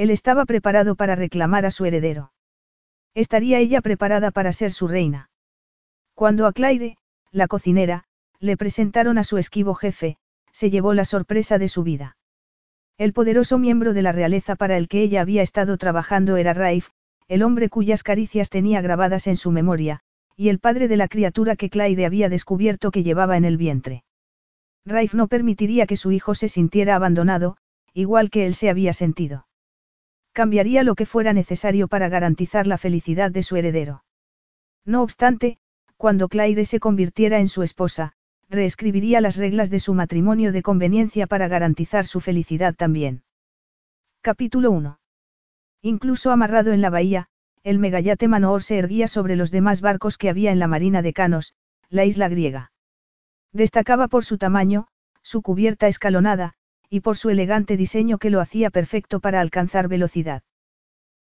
Él estaba preparado para reclamar a su heredero. Estaría ella preparada para ser su reina. Cuando a Claire, la cocinera, le presentaron a su esquivo jefe, se llevó la sorpresa de su vida. El poderoso miembro de la realeza para el que ella había estado trabajando era Raif, el hombre cuyas caricias tenía grabadas en su memoria, y el padre de la criatura que Claire había descubierto que llevaba en el vientre. Raif no permitiría que su hijo se sintiera abandonado, igual que él se había sentido. Cambiaría lo que fuera necesario para garantizar la felicidad de su heredero. No obstante, cuando Claire se convirtiera en su esposa, reescribiría las reglas de su matrimonio de conveniencia para garantizar su felicidad también. Capítulo 1. Incluso amarrado en la bahía, el megayate Manoor se erguía sobre los demás barcos que había en la marina de Canos, la isla griega. Destacaba por su tamaño, su cubierta escalonada, y por su elegante diseño que lo hacía perfecto para alcanzar velocidad.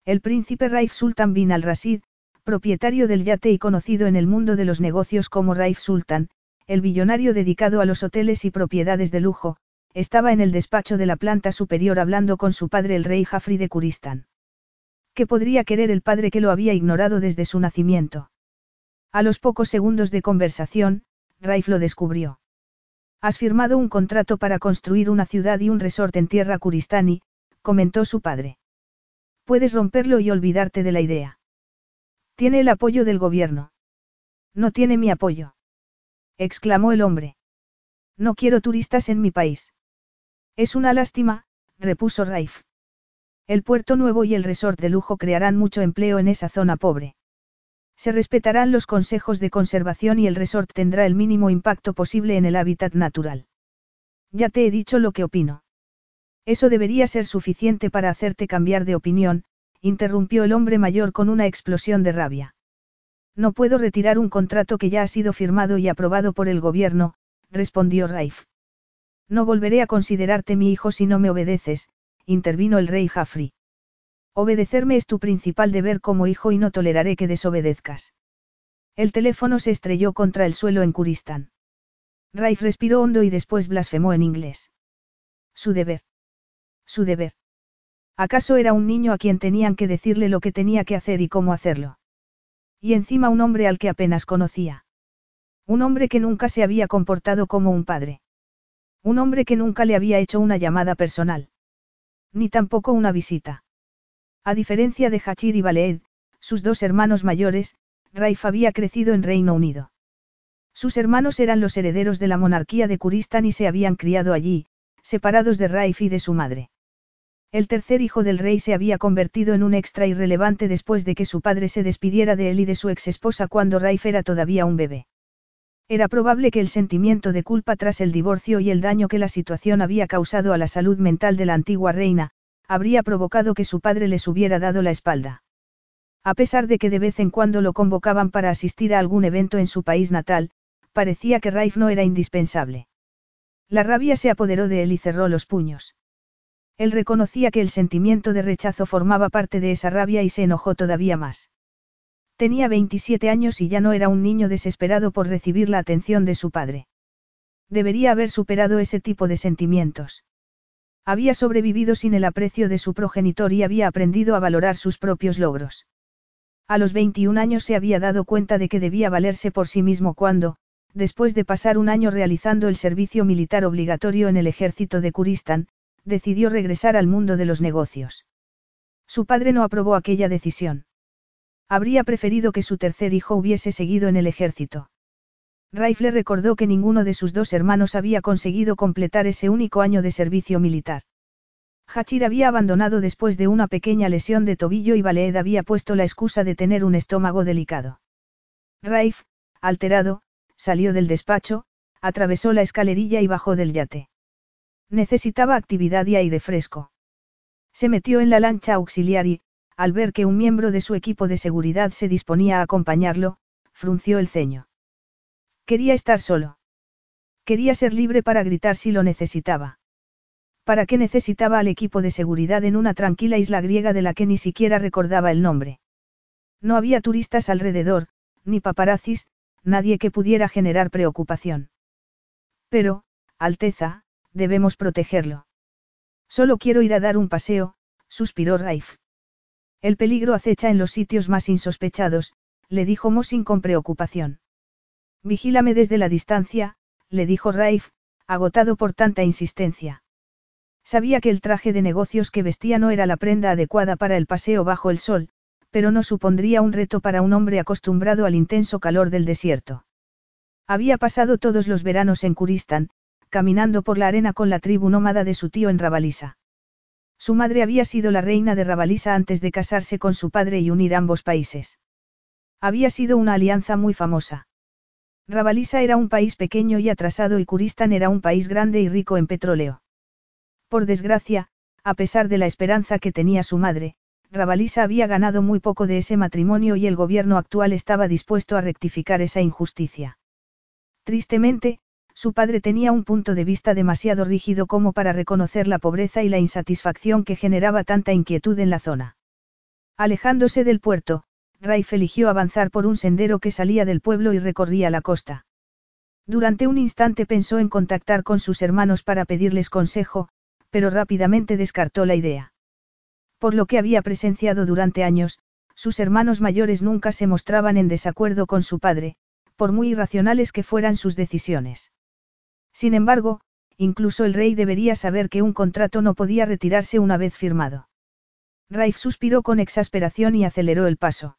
El príncipe Raif Sultan bin al-Rasid, propietario del yate y conocido en el mundo de los negocios como Raif Sultan, el billonario dedicado a los hoteles y propiedades de lujo, estaba en el despacho de la planta superior hablando con su padre el rey Jafri de Kuristán. ¿Qué podría querer el padre que lo había ignorado desde su nacimiento? A los pocos segundos de conversación, Raif lo descubrió. Has firmado un contrato para construir una ciudad y un resort en tierra Kuristani, comentó su padre. Puedes romperlo y olvidarte de la idea. Tiene el apoyo del gobierno. No tiene mi apoyo. exclamó el hombre. No quiero turistas en mi país. Es una lástima, repuso Raif. El puerto nuevo y el resort de lujo crearán mucho empleo en esa zona pobre. Se respetarán los consejos de conservación y el resort tendrá el mínimo impacto posible en el hábitat natural. Ya te he dicho lo que opino. Eso debería ser suficiente para hacerte cambiar de opinión, interrumpió el hombre mayor con una explosión de rabia. No puedo retirar un contrato que ya ha sido firmado y aprobado por el gobierno, respondió Raif. No volveré a considerarte mi hijo si no me obedeces, intervino el rey Jafri. Obedecerme es tu principal deber como hijo y no toleraré que desobedezcas. El teléfono se estrelló contra el suelo en Kuristán. Raif respiró hondo y después blasfemó en inglés. Su deber. Su deber. ¿Acaso era un niño a quien tenían que decirle lo que tenía que hacer y cómo hacerlo? Y encima un hombre al que apenas conocía. Un hombre que nunca se había comportado como un padre. Un hombre que nunca le había hecho una llamada personal. Ni tampoco una visita. A diferencia de Hachir y Baleed, sus dos hermanos mayores, Raif había crecido en Reino Unido. Sus hermanos eran los herederos de la monarquía de Kuristán y se habían criado allí, separados de Raif y de su madre. El tercer hijo del rey se había convertido en un extra irrelevante después de que su padre se despidiera de él y de su exesposa cuando Raif era todavía un bebé. Era probable que el sentimiento de culpa tras el divorcio y el daño que la situación había causado a la salud mental de la antigua reina, habría provocado que su padre les hubiera dado la espalda. A pesar de que de vez en cuando lo convocaban para asistir a algún evento en su país natal, parecía que Raif no era indispensable. La rabia se apoderó de él y cerró los puños. Él reconocía que el sentimiento de rechazo formaba parte de esa rabia y se enojó todavía más. Tenía 27 años y ya no era un niño desesperado por recibir la atención de su padre. Debería haber superado ese tipo de sentimientos. Había sobrevivido sin el aprecio de su progenitor y había aprendido a valorar sus propios logros. A los 21 años se había dado cuenta de que debía valerse por sí mismo cuando, después de pasar un año realizando el servicio militar obligatorio en el ejército de Kuristán, decidió regresar al mundo de los negocios. Su padre no aprobó aquella decisión. Habría preferido que su tercer hijo hubiese seguido en el ejército. Raif le recordó que ninguno de sus dos hermanos había conseguido completar ese único año de servicio militar. Hachir había abandonado después de una pequeña lesión de tobillo y Baleed había puesto la excusa de tener un estómago delicado. Raif, alterado, salió del despacho, atravesó la escalerilla y bajó del yate. Necesitaba actividad y aire fresco. Se metió en la lancha auxiliar y, al ver que un miembro de su equipo de seguridad se disponía a acompañarlo, frunció el ceño. Quería estar solo. Quería ser libre para gritar si lo necesitaba. ¿Para qué necesitaba al equipo de seguridad en una tranquila isla griega de la que ni siquiera recordaba el nombre? No había turistas alrededor, ni paparazzis, nadie que pudiera generar preocupación. Pero, Alteza, debemos protegerlo. Solo quiero ir a dar un paseo, suspiró Raif. El peligro acecha en los sitios más insospechados, le dijo Mosin con preocupación. Vigílame desde la distancia, le dijo Raif, agotado por tanta insistencia. Sabía que el traje de negocios que vestía no era la prenda adecuada para el paseo bajo el sol, pero no supondría un reto para un hombre acostumbrado al intenso calor del desierto. Había pasado todos los veranos en Kuristán, caminando por la arena con la tribu nómada de su tío en Rabalisa. Su madre había sido la reina de Rabalisa antes de casarse con su padre y unir ambos países. Había sido una alianza muy famosa. Rabalisa era un país pequeño y atrasado y Kuristán era un país grande y rico en petróleo. Por desgracia, a pesar de la esperanza que tenía su madre, Rabalisa había ganado muy poco de ese matrimonio y el gobierno actual estaba dispuesto a rectificar esa injusticia. Tristemente, su padre tenía un punto de vista demasiado rígido como para reconocer la pobreza y la insatisfacción que generaba tanta inquietud en la zona. Alejándose del puerto, Raif eligió avanzar por un sendero que salía del pueblo y recorría la costa. Durante un instante pensó en contactar con sus hermanos para pedirles consejo, pero rápidamente descartó la idea. Por lo que había presenciado durante años, sus hermanos mayores nunca se mostraban en desacuerdo con su padre, por muy irracionales que fueran sus decisiones. Sin embargo, incluso el rey debería saber que un contrato no podía retirarse una vez firmado. Raif suspiró con exasperación y aceleró el paso.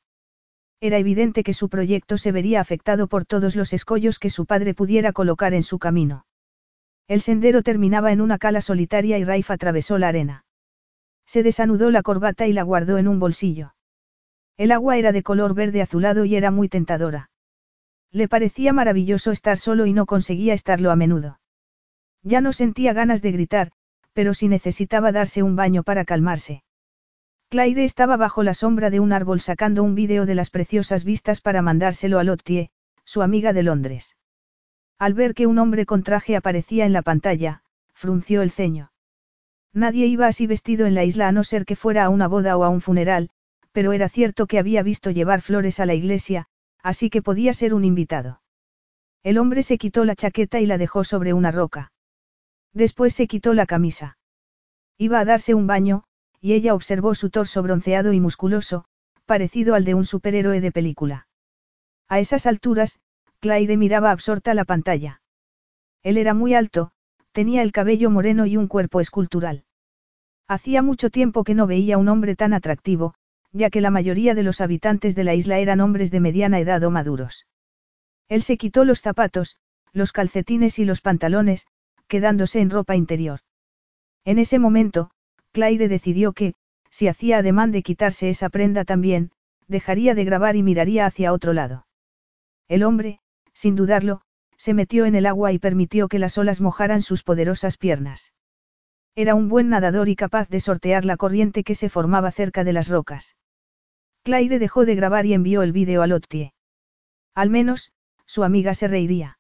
Era evidente que su proyecto se vería afectado por todos los escollos que su padre pudiera colocar en su camino. El sendero terminaba en una cala solitaria y Raif atravesó la arena. Se desanudó la corbata y la guardó en un bolsillo. El agua era de color verde azulado y era muy tentadora. Le parecía maravilloso estar solo y no conseguía estarlo a menudo. Ya no sentía ganas de gritar, pero sí necesitaba darse un baño para calmarse. Claire estaba bajo la sombra de un árbol sacando un vídeo de las preciosas vistas para mandárselo a Lottie, su amiga de Londres. Al ver que un hombre con traje aparecía en la pantalla, frunció el ceño. Nadie iba así vestido en la isla a no ser que fuera a una boda o a un funeral, pero era cierto que había visto llevar flores a la iglesia, así que podía ser un invitado. El hombre se quitó la chaqueta y la dejó sobre una roca. Después se quitó la camisa. Iba a darse un baño, y ella observó su torso bronceado y musculoso, parecido al de un superhéroe de película. A esas alturas, Claire miraba absorta la pantalla. Él era muy alto, tenía el cabello moreno y un cuerpo escultural. Hacía mucho tiempo que no veía un hombre tan atractivo, ya que la mayoría de los habitantes de la isla eran hombres de mediana edad o maduros. Él se quitó los zapatos, los calcetines y los pantalones, quedándose en ropa interior. En ese momento, Claire decidió que, si hacía ademán de quitarse esa prenda también, dejaría de grabar y miraría hacia otro lado. El hombre, sin dudarlo, se metió en el agua y permitió que las olas mojaran sus poderosas piernas. Era un buen nadador y capaz de sortear la corriente que se formaba cerca de las rocas. Claire dejó de grabar y envió el vídeo a Lottie. Al menos, su amiga se reiría.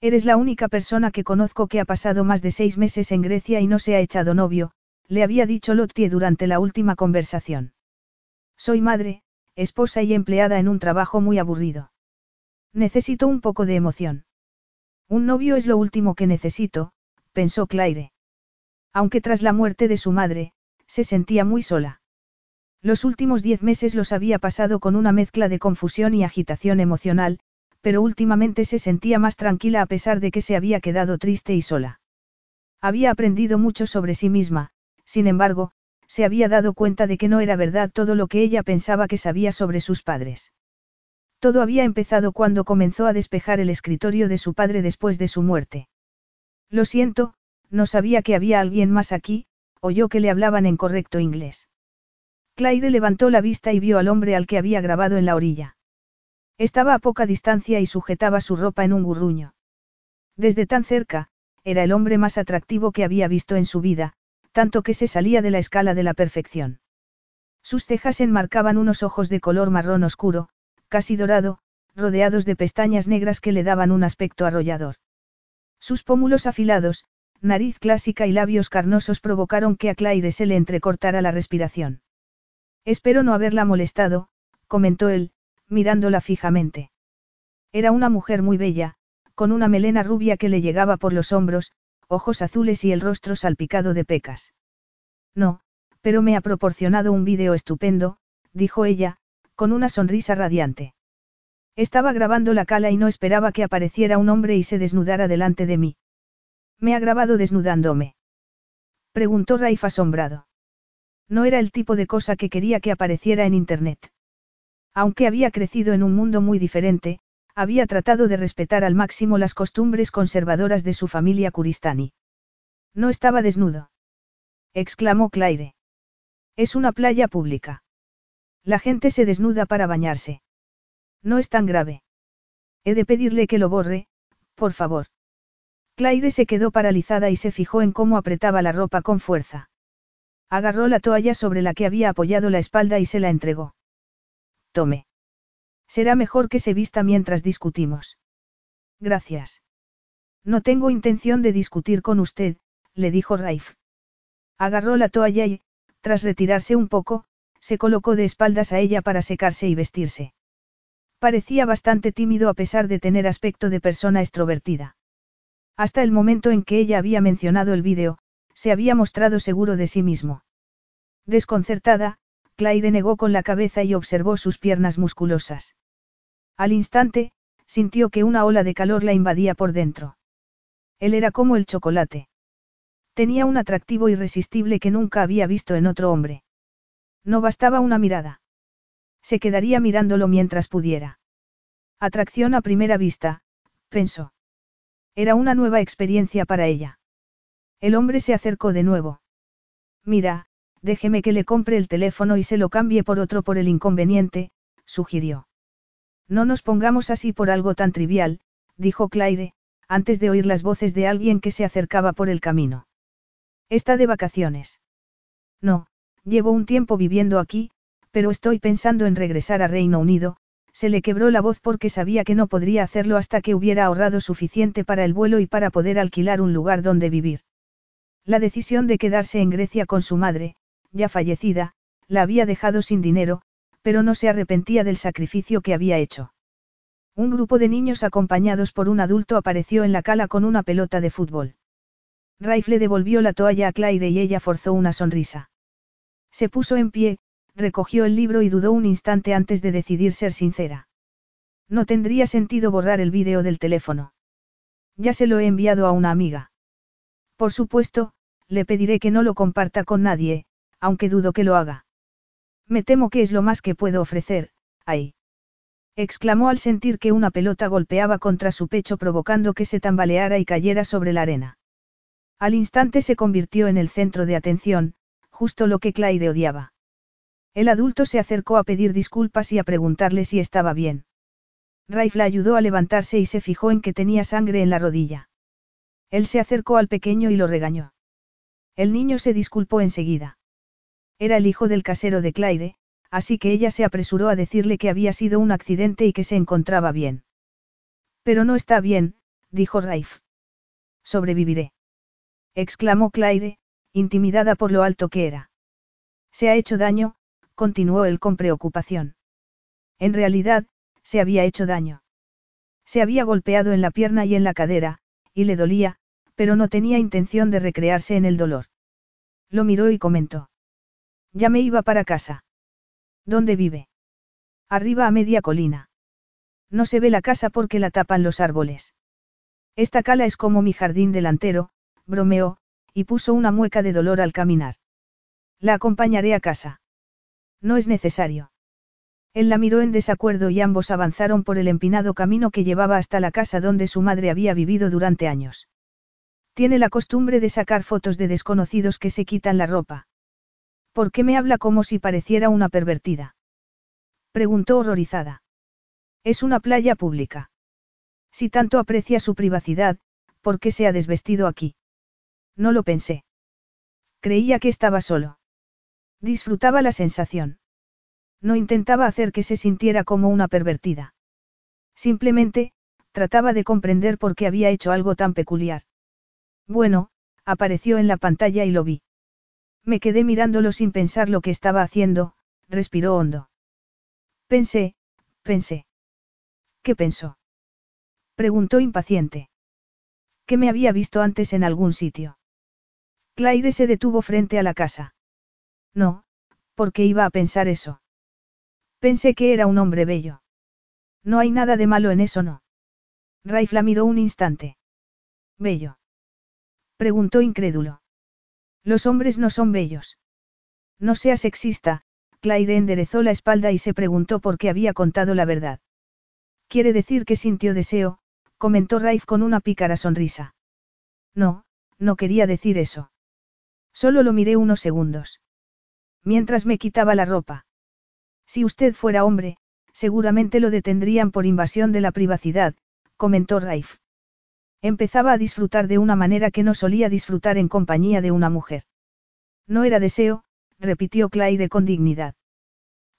Eres la única persona que conozco que ha pasado más de seis meses en Grecia y no se ha echado novio, le había dicho Lottie durante la última conversación. Soy madre, esposa y empleada en un trabajo muy aburrido. Necesito un poco de emoción. Un novio es lo último que necesito, pensó Claire. Aunque tras la muerte de su madre, se sentía muy sola. Los últimos diez meses los había pasado con una mezcla de confusión y agitación emocional, pero últimamente se sentía más tranquila a pesar de que se había quedado triste y sola. Había aprendido mucho sobre sí misma, sin embargo, se había dado cuenta de que no era verdad todo lo que ella pensaba que sabía sobre sus padres. Todo había empezado cuando comenzó a despejar el escritorio de su padre después de su muerte. Lo siento, no sabía que había alguien más aquí, oyó que le hablaban en correcto inglés. Claire levantó la vista y vio al hombre al que había grabado en la orilla. Estaba a poca distancia y sujetaba su ropa en un gurruño. Desde tan cerca, era el hombre más atractivo que había visto en su vida, tanto que se salía de la escala de la perfección. Sus cejas enmarcaban unos ojos de color marrón oscuro, casi dorado, rodeados de pestañas negras que le daban un aspecto arrollador. Sus pómulos afilados, nariz clásica y labios carnosos provocaron que a Claire se le entrecortara la respiración. Espero no haberla molestado, comentó él, mirándola fijamente. Era una mujer muy bella, con una melena rubia que le llegaba por los hombros, ojos azules y el rostro salpicado de pecas. No, pero me ha proporcionado un vídeo estupendo, dijo ella, con una sonrisa radiante. Estaba grabando la cala y no esperaba que apareciera un hombre y se desnudara delante de mí. ¿Me ha grabado desnudándome? Preguntó Raif asombrado. No era el tipo de cosa que quería que apareciera en Internet. Aunque había crecido en un mundo muy diferente, había tratado de respetar al máximo las costumbres conservadoras de su familia Kuristani. No estaba desnudo. exclamó Claire. Es una playa pública. La gente se desnuda para bañarse. No es tan grave. He de pedirle que lo borre, por favor. Claire se quedó paralizada y se fijó en cómo apretaba la ropa con fuerza. Agarró la toalla sobre la que había apoyado la espalda y se la entregó. Tome. Será mejor que se vista mientras discutimos. Gracias. No tengo intención de discutir con usted, le dijo Raif. Agarró la toalla y, tras retirarse un poco, se colocó de espaldas a ella para secarse y vestirse. Parecía bastante tímido a pesar de tener aspecto de persona extrovertida. Hasta el momento en que ella había mencionado el vídeo, se había mostrado seguro de sí mismo. Desconcertada, Claire negó con la cabeza y observó sus piernas musculosas. Al instante, sintió que una ola de calor la invadía por dentro. Él era como el chocolate. Tenía un atractivo irresistible que nunca había visto en otro hombre. No bastaba una mirada. Se quedaría mirándolo mientras pudiera. Atracción a primera vista, pensó. Era una nueva experiencia para ella. El hombre se acercó de nuevo. Mira, déjeme que le compre el teléfono y se lo cambie por otro por el inconveniente, sugirió. No nos pongamos así por algo tan trivial, dijo Claire, antes de oír las voces de alguien que se acercaba por el camino. ¿Está de vacaciones? No, llevo un tiempo viviendo aquí, pero estoy pensando en regresar a Reino Unido, se le quebró la voz porque sabía que no podría hacerlo hasta que hubiera ahorrado suficiente para el vuelo y para poder alquilar un lugar donde vivir. La decisión de quedarse en Grecia con su madre, ya fallecida, la había dejado sin dinero, pero no se arrepentía del sacrificio que había hecho. Un grupo de niños acompañados por un adulto apareció en la cala con una pelota de fútbol. Raif le devolvió la toalla a Claire y ella forzó una sonrisa. Se puso en pie, recogió el libro y dudó un instante antes de decidir ser sincera. No tendría sentido borrar el vídeo del teléfono. Ya se lo he enviado a una amiga. Por supuesto, le pediré que no lo comparta con nadie, aunque dudo que lo haga. Me temo que es lo más que puedo ofrecer, ahí. exclamó al sentir que una pelota golpeaba contra su pecho provocando que se tambaleara y cayera sobre la arena. Al instante se convirtió en el centro de atención, justo lo que Claire odiaba. El adulto se acercó a pedir disculpas y a preguntarle si estaba bien. Raif la ayudó a levantarse y se fijó en que tenía sangre en la rodilla. Él se acercó al pequeño y lo regañó. El niño se disculpó enseguida. Era el hijo del casero de Claire, así que ella se apresuró a decirle que había sido un accidente y que se encontraba bien. Pero no está bien, dijo Raif. Sobreviviré. exclamó Claire, intimidada por lo alto que era. Se ha hecho daño, continuó él con preocupación. En realidad, se había hecho daño. Se había golpeado en la pierna y en la cadera, y le dolía, pero no tenía intención de recrearse en el dolor. Lo miró y comentó. Ya me iba para casa. ¿Dónde vive? Arriba a media colina. No se ve la casa porque la tapan los árboles. Esta cala es como mi jardín delantero, bromeó, y puso una mueca de dolor al caminar. La acompañaré a casa. No es necesario. Él la miró en desacuerdo y ambos avanzaron por el empinado camino que llevaba hasta la casa donde su madre había vivido durante años. Tiene la costumbre de sacar fotos de desconocidos que se quitan la ropa. ¿Por qué me habla como si pareciera una pervertida? Preguntó horrorizada. Es una playa pública. Si tanto aprecia su privacidad, ¿por qué se ha desvestido aquí? No lo pensé. Creía que estaba solo. Disfrutaba la sensación. No intentaba hacer que se sintiera como una pervertida. Simplemente, trataba de comprender por qué había hecho algo tan peculiar. Bueno, apareció en la pantalla y lo vi. Me quedé mirándolo sin pensar lo que estaba haciendo, respiró hondo. Pensé, pensé. ¿Qué pensó? Preguntó impaciente. ¿Qué me había visto antes en algún sitio? Claire se detuvo frente a la casa. No, porque iba a pensar eso. Pensé que era un hombre bello. No hay nada de malo en eso, no. Raif la miró un instante. Bello. Preguntó incrédulo. Los hombres no son bellos. No sea sexista, Claire enderezó la espalda y se preguntó por qué había contado la verdad. Quiere decir que sintió deseo, comentó Raif con una pícara sonrisa. No, no quería decir eso. Solo lo miré unos segundos. Mientras me quitaba la ropa. Si usted fuera hombre, seguramente lo detendrían por invasión de la privacidad, comentó Raif. Empezaba a disfrutar de una manera que no solía disfrutar en compañía de una mujer. No era deseo, repitió Claire con dignidad.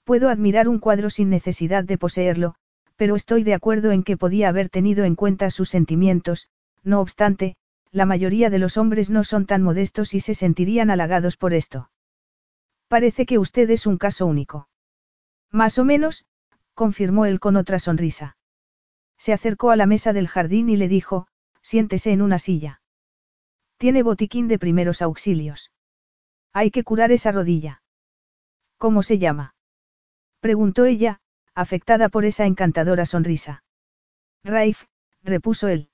Puedo admirar un cuadro sin necesidad de poseerlo, pero estoy de acuerdo en que podía haber tenido en cuenta sus sentimientos, no obstante, la mayoría de los hombres no son tan modestos y se sentirían halagados por esto. Parece que usted es un caso único. Más o menos, confirmó él con otra sonrisa. Se acercó a la mesa del jardín y le dijo, siéntese en una silla. Tiene botiquín de primeros auxilios. Hay que curar esa rodilla. ¿Cómo se llama? Preguntó ella, afectada por esa encantadora sonrisa. Raif, repuso él.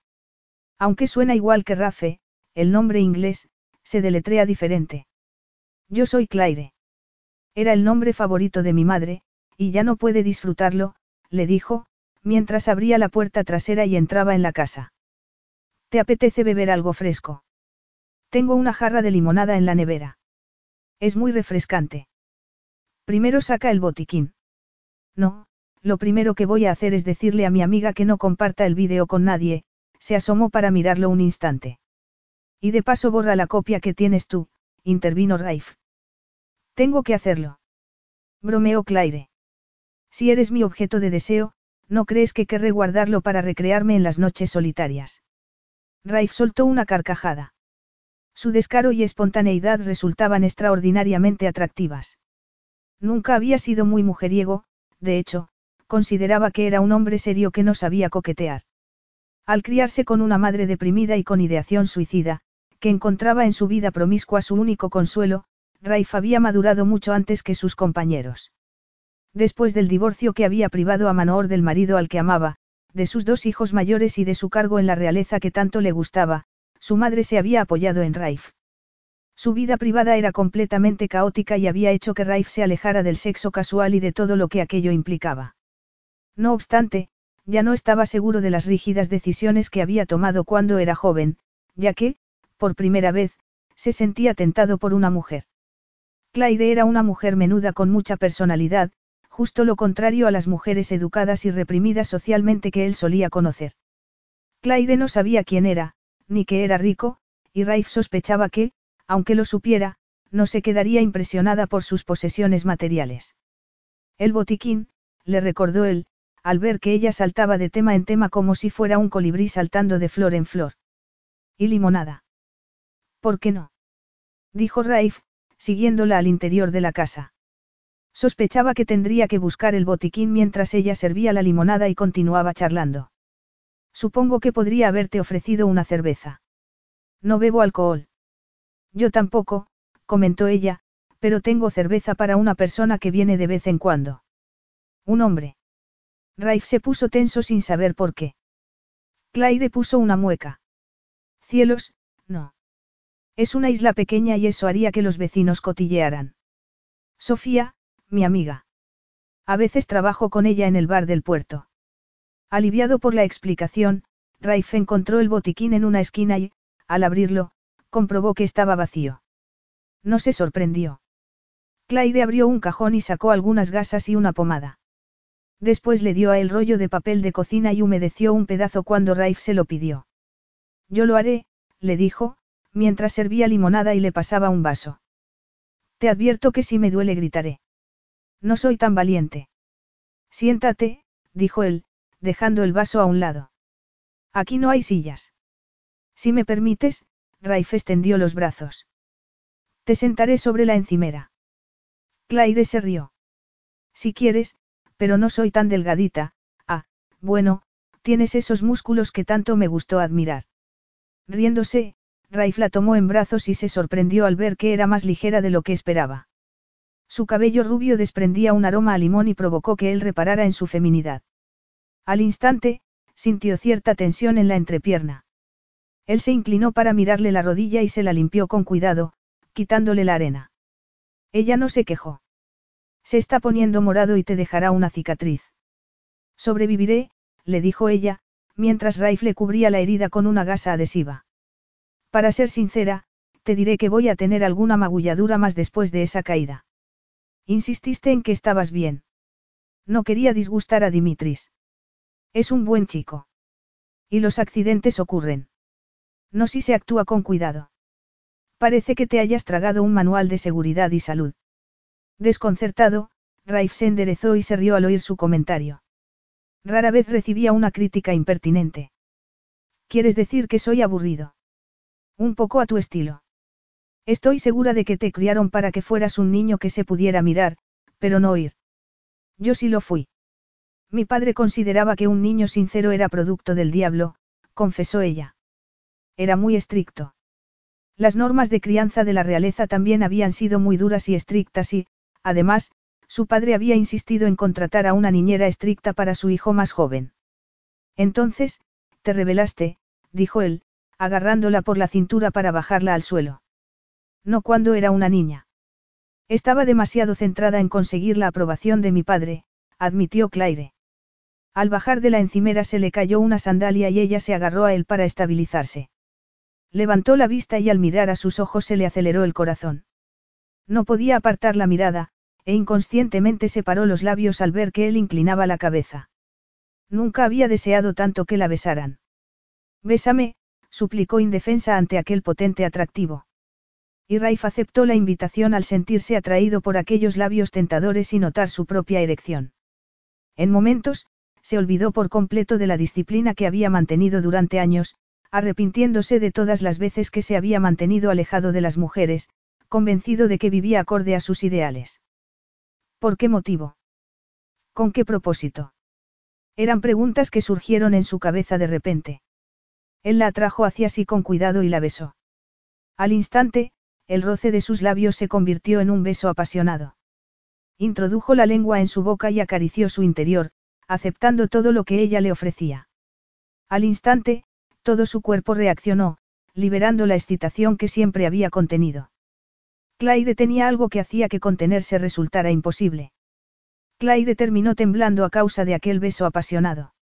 Aunque suena igual que Rafe, el nombre inglés, se deletrea diferente. Yo soy Claire. Era el nombre favorito de mi madre, y ya no puede disfrutarlo, le dijo, mientras abría la puerta trasera y entraba en la casa. ¿Te apetece beber algo fresco? Tengo una jarra de limonada en la nevera. Es muy refrescante. Primero saca el botiquín. No, lo primero que voy a hacer es decirle a mi amiga que no comparta el vídeo con nadie, se asomó para mirarlo un instante. Y de paso borra la copia que tienes tú, intervino Raif. Tengo que hacerlo. Bromeó Claire. Si eres mi objeto de deseo, ¿no crees que querré guardarlo para recrearme en las noches solitarias? Raif soltó una carcajada. Su descaro y espontaneidad resultaban extraordinariamente atractivas. Nunca había sido muy mujeriego, de hecho, consideraba que era un hombre serio que no sabía coquetear. Al criarse con una madre deprimida y con ideación suicida, que encontraba en su vida promiscua su único consuelo, Raif había madurado mucho antes que sus compañeros. Después del divorcio que había privado a Manoor del marido al que amaba, de sus dos hijos mayores y de su cargo en la realeza que tanto le gustaba, su madre se había apoyado en Raif. Su vida privada era completamente caótica y había hecho que Raif se alejara del sexo casual y de todo lo que aquello implicaba. No obstante, ya no estaba seguro de las rígidas decisiones que había tomado cuando era joven, ya que, por primera vez, se sentía tentado por una mujer. Claire era una mujer menuda con mucha personalidad, justo lo contrario a las mujeres educadas y reprimidas socialmente que él solía conocer. Claire no sabía quién era, ni que era rico, y Raif sospechaba que, aunque lo supiera, no se quedaría impresionada por sus posesiones materiales. El botiquín, le recordó él, al ver que ella saltaba de tema en tema como si fuera un colibrí saltando de flor en flor. ¿Y limonada? ¿Por qué no? dijo Raif, siguiéndola al interior de la casa. Sospechaba que tendría que buscar el botiquín mientras ella servía la limonada y continuaba charlando. Supongo que podría haberte ofrecido una cerveza. No bebo alcohol. Yo tampoco, comentó ella, pero tengo cerveza para una persona que viene de vez en cuando. Un hombre. Raif se puso tenso sin saber por qué. Claire puso una mueca. Cielos, no. Es una isla pequeña y eso haría que los vecinos cotillearan. Sofía, mi amiga. A veces trabajo con ella en el bar del puerto. Aliviado por la explicación, Raif encontró el botiquín en una esquina y, al abrirlo, comprobó que estaba vacío. No se sorprendió. Claire abrió un cajón y sacó algunas gasas y una pomada. Después le dio a el rollo de papel de cocina y humedeció un pedazo cuando Raif se lo pidió. Yo lo haré, le dijo, mientras servía limonada y le pasaba un vaso. Te advierto que si me duele gritaré. No soy tan valiente. Siéntate, dijo él, dejando el vaso a un lado. Aquí no hay sillas. Si me permites, Raif extendió los brazos. Te sentaré sobre la encimera. Claire se rió. Si quieres, pero no soy tan delgadita, ah, bueno, tienes esos músculos que tanto me gustó admirar. Riéndose, Raif la tomó en brazos y se sorprendió al ver que era más ligera de lo que esperaba. Su cabello rubio desprendía un aroma a limón y provocó que él reparara en su feminidad. Al instante, sintió cierta tensión en la entrepierna. Él se inclinó para mirarle la rodilla y se la limpió con cuidado, quitándole la arena. Ella no se quejó. Se está poniendo morado y te dejará una cicatriz. Sobreviviré, le dijo ella, mientras Raif le cubría la herida con una gasa adhesiva. Para ser sincera, te diré que voy a tener alguna magulladura más después de esa caída. Insististe en que estabas bien. No quería disgustar a Dimitris. Es un buen chico. Y los accidentes ocurren. No si se actúa con cuidado. Parece que te hayas tragado un manual de seguridad y salud. Desconcertado, Raif se enderezó y se rió al oír su comentario. Rara vez recibía una crítica impertinente. ¿Quieres decir que soy aburrido? Un poco a tu estilo. Estoy segura de que te criaron para que fueras un niño que se pudiera mirar, pero no oír. Yo sí lo fui. Mi padre consideraba que un niño sincero era producto del diablo, confesó ella. Era muy estricto. Las normas de crianza de la realeza también habían sido muy duras y estrictas y, además, su padre había insistido en contratar a una niñera estricta para su hijo más joven. Entonces, te rebelaste, dijo él, agarrándola por la cintura para bajarla al suelo. No cuando era una niña. Estaba demasiado centrada en conseguir la aprobación de mi padre, admitió Claire. Al bajar de la encimera se le cayó una sandalia y ella se agarró a él para estabilizarse. Levantó la vista y al mirar a sus ojos se le aceleró el corazón. No podía apartar la mirada, e inconscientemente separó los labios al ver que él inclinaba la cabeza. Nunca había deseado tanto que la besaran. Bésame, suplicó indefensa ante aquel potente atractivo. Y Raif aceptó la invitación al sentirse atraído por aquellos labios tentadores y notar su propia erección. En momentos, se olvidó por completo de la disciplina que había mantenido durante años, arrepintiéndose de todas las veces que se había mantenido alejado de las mujeres, convencido de que vivía acorde a sus ideales. ¿Por qué motivo? ¿Con qué propósito? Eran preguntas que surgieron en su cabeza de repente. Él la atrajo hacia sí con cuidado y la besó. Al instante, el roce de sus labios se convirtió en un beso apasionado. Introdujo la lengua en su boca y acarició su interior, aceptando todo lo que ella le ofrecía. Al instante, todo su cuerpo reaccionó, liberando la excitación que siempre había contenido. Claire tenía algo que hacía que contenerse resultara imposible. Claire terminó temblando a causa de aquel beso apasionado.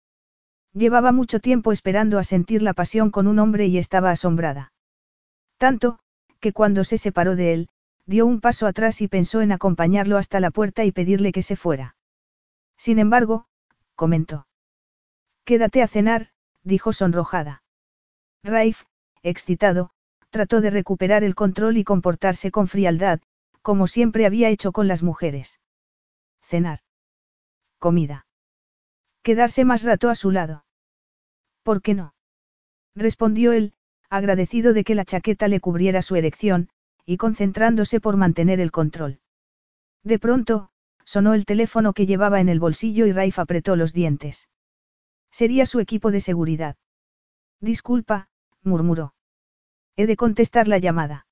Llevaba mucho tiempo esperando a sentir la pasión con un hombre y estaba asombrada. Tanto, que cuando se separó de él, dio un paso atrás y pensó en acompañarlo hasta la puerta y pedirle que se fuera. Sin embargo, comentó. Quédate a cenar, dijo sonrojada. Raif, excitado, trató de recuperar el control y comportarse con frialdad, como siempre había hecho con las mujeres. Cenar. Comida. Quedarse más rato a su lado. ¿Por qué no? Respondió él, agradecido de que la chaqueta le cubriera su erección, y concentrándose por mantener el control. De pronto, sonó el teléfono que llevaba en el bolsillo y Raif apretó los dientes. Sería su equipo de seguridad. Disculpa, murmuró. He de contestar la llamada.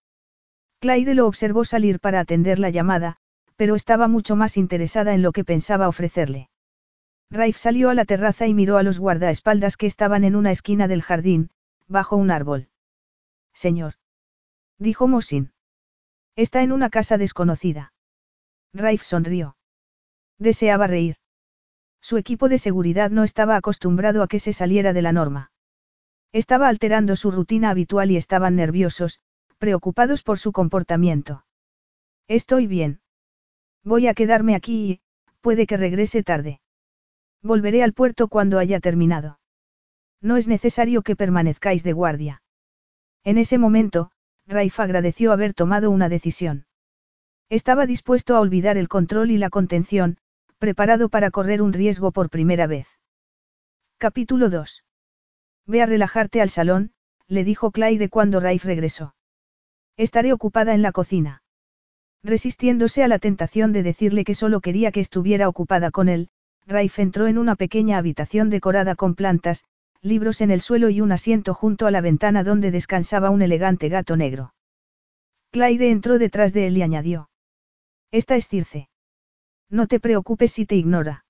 Claire lo observó salir para atender la llamada, pero estaba mucho más interesada en lo que pensaba ofrecerle. Raif salió a la terraza y miró a los guardaespaldas que estaban en una esquina del jardín, bajo un árbol. Señor. Dijo Mosin. Está en una casa desconocida. Raif sonrió. Deseaba reír. Su equipo de seguridad no estaba acostumbrado a que se saliera de la norma. Estaba alterando su rutina habitual y estaban nerviosos, preocupados por su comportamiento. Estoy bien. Voy a quedarme aquí y, puede que regrese tarde. Volveré al puerto cuando haya terminado. No es necesario que permanezcáis de guardia. En ese momento, Raif agradeció haber tomado una decisión. Estaba dispuesto a olvidar el control y la contención, preparado para correr un riesgo por primera vez. Capítulo 2. Ve a relajarte al salón, le dijo Claire cuando Raif regresó. Estaré ocupada en la cocina. Resistiéndose a la tentación de decirle que solo quería que estuviera ocupada con él, Raif entró en una pequeña habitación decorada con plantas, libros en el suelo y un asiento junto a la ventana donde descansaba un elegante gato negro. Claire entró detrás de él y añadió. Esta es Circe. No te preocupes si te ignora.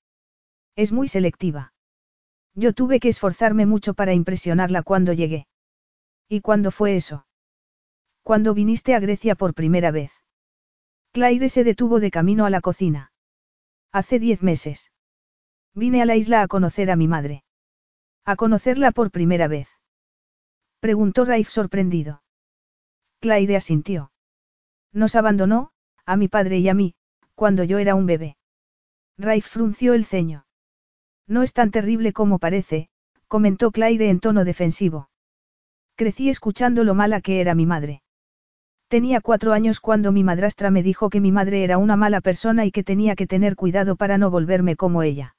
Es muy selectiva. Yo tuve que esforzarme mucho para impresionarla cuando llegué. ¿Y cuándo fue eso? Cuando viniste a Grecia por primera vez. Claire se detuvo de camino a la cocina. Hace diez meses. Vine a la isla a conocer a mi madre. A conocerla por primera vez. Preguntó Raif sorprendido. Claire asintió. Nos abandonó, a mi padre y a mí, cuando yo era un bebé. Raif frunció el ceño. No es tan terrible como parece, comentó Claire en tono defensivo. Crecí escuchando lo mala que era mi madre. Tenía cuatro años cuando mi madrastra me dijo que mi madre era una mala persona y que tenía que tener cuidado para no volverme como ella.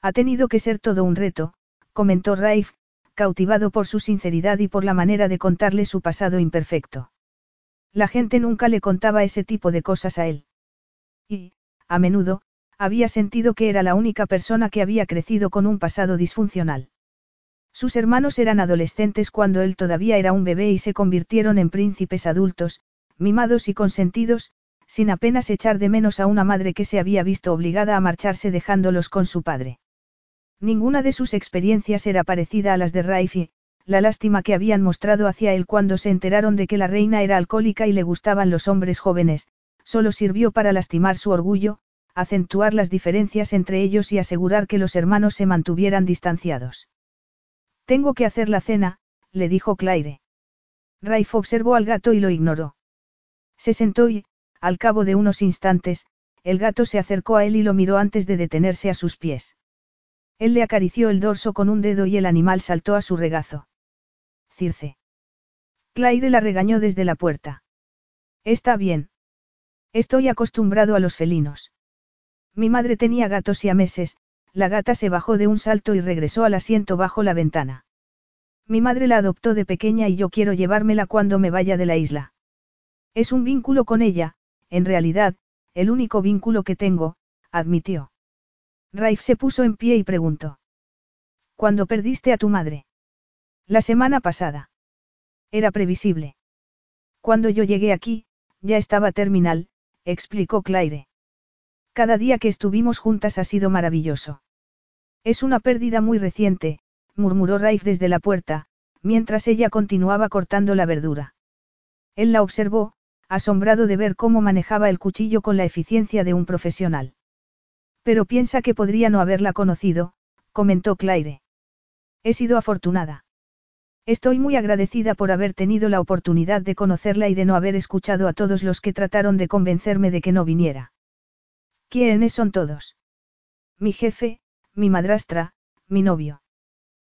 Ha tenido que ser todo un reto, comentó Raif, cautivado por su sinceridad y por la manera de contarle su pasado imperfecto. La gente nunca le contaba ese tipo de cosas a él. Y, a menudo, había sentido que era la única persona que había crecido con un pasado disfuncional. Sus hermanos eran adolescentes cuando él todavía era un bebé y se convirtieron en príncipes adultos, mimados y consentidos, sin apenas echar de menos a una madre que se había visto obligada a marcharse dejándolos con su padre. Ninguna de sus experiencias era parecida a las de Raifi, la lástima que habían mostrado hacia él cuando se enteraron de que la reina era alcohólica y le gustaban los hombres jóvenes, solo sirvió para lastimar su orgullo, acentuar las diferencias entre ellos y asegurar que los hermanos se mantuvieran distanciados. Tengo que hacer la cena, le dijo Claire. Raif observó al gato y lo ignoró. Se sentó y, al cabo de unos instantes, el gato se acercó a él y lo miró antes de detenerse a sus pies. Él le acarició el dorso con un dedo y el animal saltó a su regazo. Circe. Claire la regañó desde la puerta. Está bien. Estoy acostumbrado a los felinos. Mi madre tenía gatos y a meses, la gata se bajó de un salto y regresó al asiento bajo la ventana. Mi madre la adoptó de pequeña y yo quiero llevármela cuando me vaya de la isla. Es un vínculo con ella, en realidad, el único vínculo que tengo, admitió. Raif se puso en pie y preguntó. ¿Cuándo perdiste a tu madre? La semana pasada. Era previsible. Cuando yo llegué aquí, ya estaba terminal, explicó Claire. Cada día que estuvimos juntas ha sido maravilloso. Es una pérdida muy reciente, murmuró Raif desde la puerta, mientras ella continuaba cortando la verdura. Él la observó, asombrado de ver cómo manejaba el cuchillo con la eficiencia de un profesional. Pero piensa que podría no haberla conocido, comentó Claire. He sido afortunada. Estoy muy agradecida por haber tenido la oportunidad de conocerla y de no haber escuchado a todos los que trataron de convencerme de que no viniera. ¿Quiénes son todos? Mi jefe, mi madrastra, mi novio.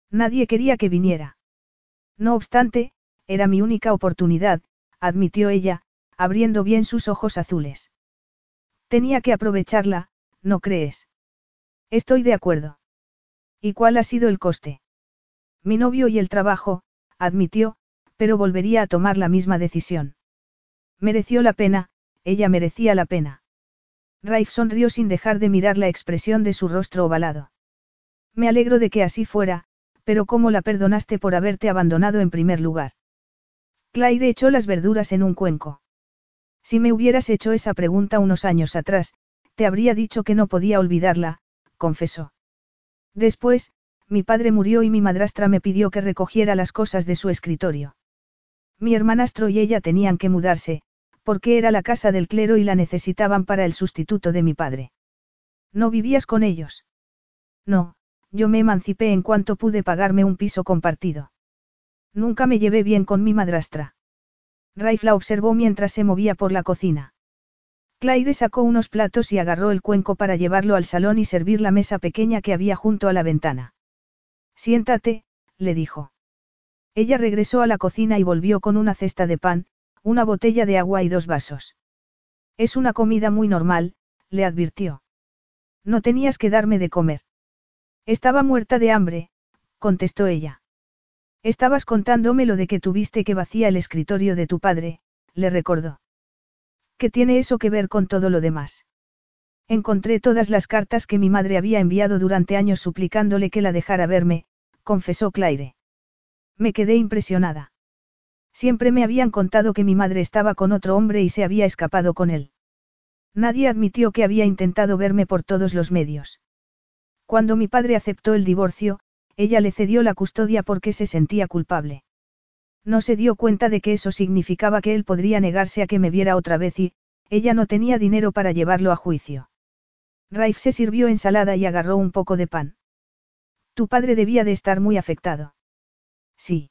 Nadie quería que viniera. No obstante, era mi única oportunidad, admitió ella, abriendo bien sus ojos azules. Tenía que aprovecharla, ¿no crees? Estoy de acuerdo. ¿Y cuál ha sido el coste? Mi novio y el trabajo, admitió, pero volvería a tomar la misma decisión. Mereció la pena, ella merecía la pena. Raif sonrió sin dejar de mirar la expresión de su rostro ovalado. Me alegro de que así fuera, pero ¿cómo la perdonaste por haberte abandonado en primer lugar? Claire echó las verduras en un cuenco. Si me hubieras hecho esa pregunta unos años atrás, te habría dicho que no podía olvidarla, confesó. Después, mi padre murió y mi madrastra me pidió que recogiera las cosas de su escritorio. Mi hermanastro y ella tenían que mudarse, porque era la casa del clero y la necesitaban para el sustituto de mi padre. ¿No vivías con ellos? No, yo me emancipé en cuanto pude pagarme un piso compartido. Nunca me llevé bien con mi madrastra. Raif la observó mientras se movía por la cocina. Claire sacó unos platos y agarró el cuenco para llevarlo al salón y servir la mesa pequeña que había junto a la ventana. Siéntate, le dijo. Ella regresó a la cocina y volvió con una cesta de pan, una botella de agua y dos vasos. Es una comida muy normal, le advirtió. No tenías que darme de comer. Estaba muerta de hambre, contestó ella. Estabas contándome lo de que tuviste que vacía el escritorio de tu padre, le recordó. ¿Qué tiene eso que ver con todo lo demás? Encontré todas las cartas que mi madre había enviado durante años suplicándole que la dejara verme, confesó Claire. Me quedé impresionada. Siempre me habían contado que mi madre estaba con otro hombre y se había escapado con él. Nadie admitió que había intentado verme por todos los medios. Cuando mi padre aceptó el divorcio, ella le cedió la custodia porque se sentía culpable. No se dio cuenta de que eso significaba que él podría negarse a que me viera otra vez y, ella no tenía dinero para llevarlo a juicio. Raif se sirvió ensalada y agarró un poco de pan. Tu padre debía de estar muy afectado. Sí.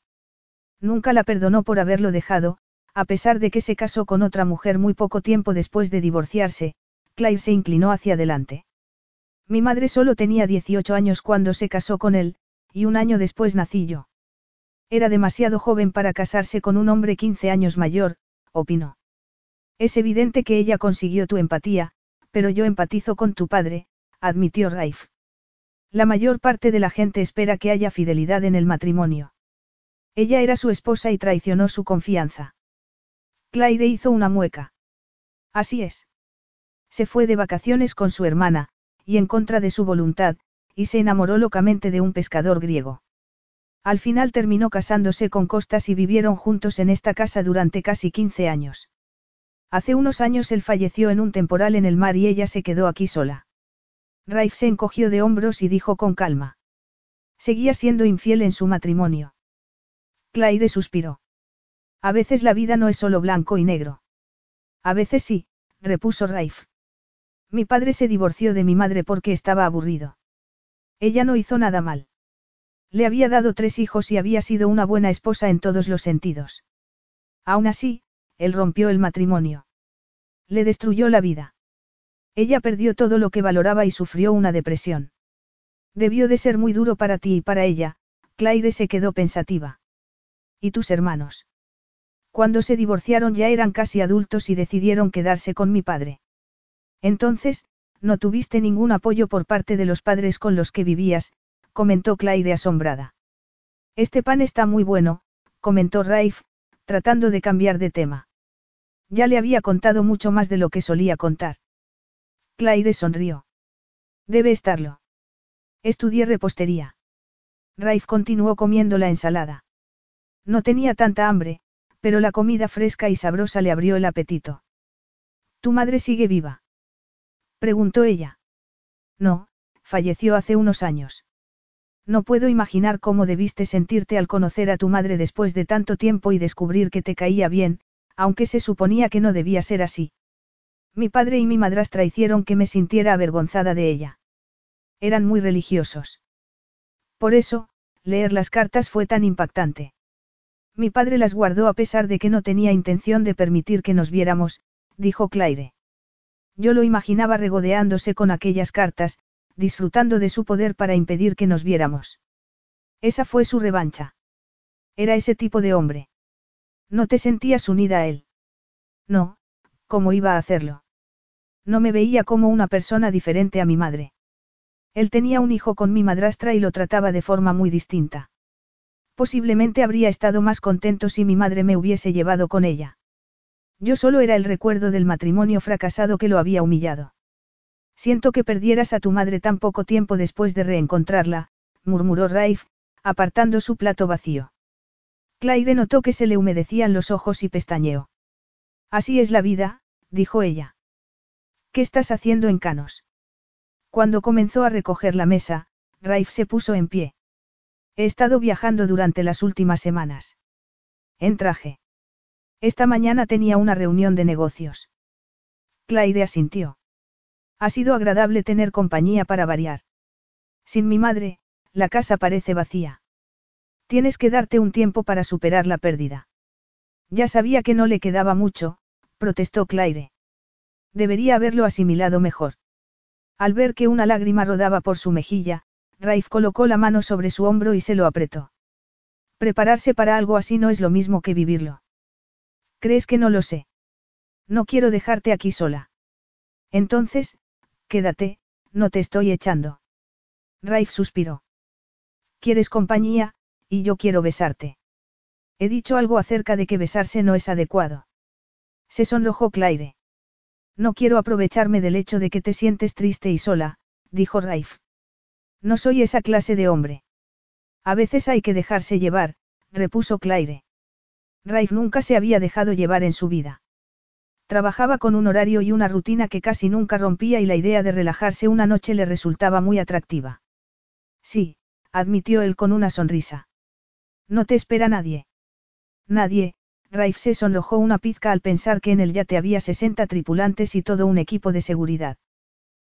Nunca la perdonó por haberlo dejado, a pesar de que se casó con otra mujer muy poco tiempo después de divorciarse, Claire se inclinó hacia adelante. Mi madre solo tenía 18 años cuando se casó con él, y un año después nací yo. Era demasiado joven para casarse con un hombre 15 años mayor, opinó. Es evidente que ella consiguió tu empatía, pero yo empatizo con tu padre, admitió Raif. La mayor parte de la gente espera que haya fidelidad en el matrimonio. Ella era su esposa y traicionó su confianza. Claire hizo una mueca. Así es. Se fue de vacaciones con su hermana, y en contra de su voluntad, y se enamoró locamente de un pescador griego. Al final terminó casándose con Costas y vivieron juntos en esta casa durante casi 15 años. Hace unos años él falleció en un temporal en el mar y ella se quedó aquí sola. Raif se encogió de hombros y dijo con calma. Seguía siendo infiel en su matrimonio. Claire suspiró. A veces la vida no es solo blanco y negro. A veces sí, repuso Raif. Mi padre se divorció de mi madre porque estaba aburrido. Ella no hizo nada mal. Le había dado tres hijos y había sido una buena esposa en todos los sentidos. Aún así, él rompió el matrimonio. Le destruyó la vida. Ella perdió todo lo que valoraba y sufrió una depresión. Debió de ser muy duro para ti y para ella, Claire se quedó pensativa. ¿Y tus hermanos? Cuando se divorciaron ya eran casi adultos y decidieron quedarse con mi padre. Entonces, no tuviste ningún apoyo por parte de los padres con los que vivías, comentó Claire asombrada. Este pan está muy bueno, comentó Raif, tratando de cambiar de tema. Ya le había contado mucho más de lo que solía contar. Claire sonrió. Debe estarlo. Estudié repostería. Raif continuó comiendo la ensalada. No tenía tanta hambre, pero la comida fresca y sabrosa le abrió el apetito. ¿Tu madre sigue viva? Preguntó ella. No, falleció hace unos años. No puedo imaginar cómo debiste sentirte al conocer a tu madre después de tanto tiempo y descubrir que te caía bien, aunque se suponía que no debía ser así. Mi padre y mi madrastra hicieron que me sintiera avergonzada de ella. Eran muy religiosos. Por eso, leer las cartas fue tan impactante. Mi padre las guardó a pesar de que no tenía intención de permitir que nos viéramos, dijo Claire. Yo lo imaginaba regodeándose con aquellas cartas, disfrutando de su poder para impedir que nos viéramos. Esa fue su revancha. Era ese tipo de hombre. ¿No te sentías unida a él? No, ¿cómo iba a hacerlo? No me veía como una persona diferente a mi madre. Él tenía un hijo con mi madrastra y lo trataba de forma muy distinta. Posiblemente habría estado más contento si mi madre me hubiese llevado con ella. Yo solo era el recuerdo del matrimonio fracasado que lo había humillado. Siento que perdieras a tu madre tan poco tiempo después de reencontrarla, murmuró Raif, apartando su plato vacío. Claire notó que se le humedecían los ojos y pestañeó. Así es la vida, dijo ella. ¿Qué estás haciendo en Canos? Cuando comenzó a recoger la mesa, Raif se puso en pie. He estado viajando durante las últimas semanas. En traje. Esta mañana tenía una reunión de negocios. Claire asintió. Ha sido agradable tener compañía para variar. Sin mi madre, la casa parece vacía. Tienes que darte un tiempo para superar la pérdida. Ya sabía que no le quedaba mucho, protestó Claire. Debería haberlo asimilado mejor. Al ver que una lágrima rodaba por su mejilla, Raif colocó la mano sobre su hombro y se lo apretó. Prepararse para algo así no es lo mismo que vivirlo. ¿Crees que no lo sé? No quiero dejarte aquí sola. Entonces, quédate, no te estoy echando. Raif suspiró. Quieres compañía, y yo quiero besarte. He dicho algo acerca de que besarse no es adecuado. Se sonrojó Claire. No quiero aprovecharme del hecho de que te sientes triste y sola, dijo Raif. No soy esa clase de hombre. A veces hay que dejarse llevar, repuso Claire. Raif nunca se había dejado llevar en su vida. Trabajaba con un horario y una rutina que casi nunca rompía y la idea de relajarse una noche le resultaba muy atractiva. Sí, admitió él con una sonrisa. No te espera nadie. Nadie, Raif se sonrojó una pizca al pensar que en el yate había 60 tripulantes y todo un equipo de seguridad.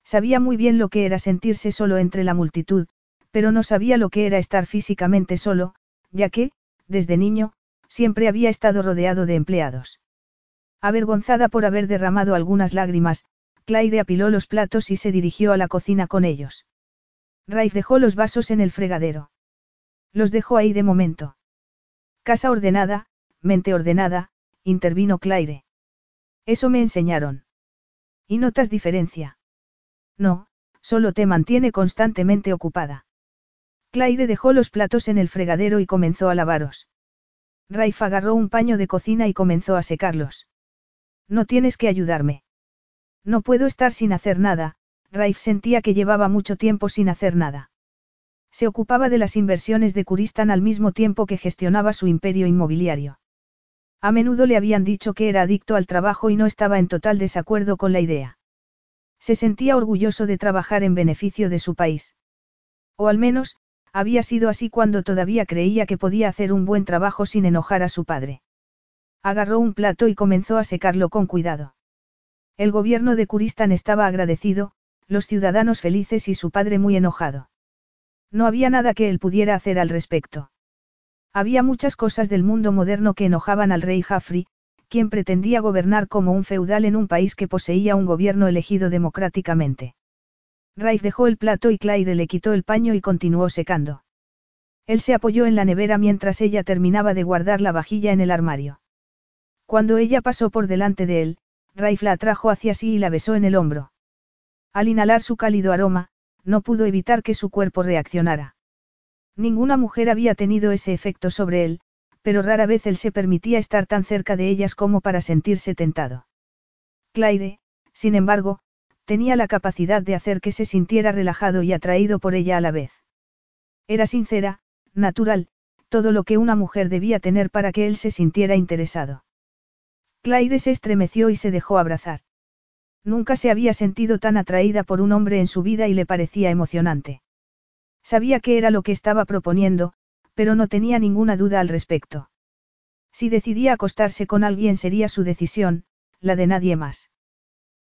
Sabía muy bien lo que era sentirse solo entre la multitud, pero no sabía lo que era estar físicamente solo, ya que, desde niño, siempre había estado rodeado de empleados. Avergonzada por haber derramado algunas lágrimas, Claire apiló los platos y se dirigió a la cocina con ellos. Raif dejó los vasos en el fregadero. Los dejó ahí de momento. Casa ordenada, mente ordenada, intervino Claire. Eso me enseñaron. ¿Y notas diferencia? No, solo te mantiene constantemente ocupada. Claire dejó los platos en el fregadero y comenzó a lavaros. Raif agarró un paño de cocina y comenzó a secarlos. No tienes que ayudarme. No puedo estar sin hacer nada, Raif sentía que llevaba mucho tiempo sin hacer nada. Se ocupaba de las inversiones de Kuristan al mismo tiempo que gestionaba su imperio inmobiliario. A menudo le habían dicho que era adicto al trabajo y no estaba en total desacuerdo con la idea. Se sentía orgulloso de trabajar en beneficio de su país. O al menos, había sido así cuando todavía creía que podía hacer un buen trabajo sin enojar a su padre. Agarró un plato y comenzó a secarlo con cuidado. El gobierno de Kuristan estaba agradecido, los ciudadanos felices y su padre muy enojado. No había nada que él pudiera hacer al respecto. Había muchas cosas del mundo moderno que enojaban al rey Jafri, quien pretendía gobernar como un feudal en un país que poseía un gobierno elegido democráticamente. Raif dejó el plato y Claire le quitó el paño y continuó secando. Él se apoyó en la nevera mientras ella terminaba de guardar la vajilla en el armario. Cuando ella pasó por delante de él, Raif la atrajo hacia sí y la besó en el hombro. Al inhalar su cálido aroma, no pudo evitar que su cuerpo reaccionara. Ninguna mujer había tenido ese efecto sobre él, pero rara vez él se permitía estar tan cerca de ellas como para sentirse tentado. Claire, sin embargo, tenía la capacidad de hacer que se sintiera relajado y atraído por ella a la vez. Era sincera, natural, todo lo que una mujer debía tener para que él se sintiera interesado. Claire se estremeció y se dejó abrazar. Nunca se había sentido tan atraída por un hombre en su vida y le parecía emocionante. Sabía que era lo que estaba proponiendo, pero no tenía ninguna duda al respecto. Si decidía acostarse con alguien sería su decisión, la de nadie más.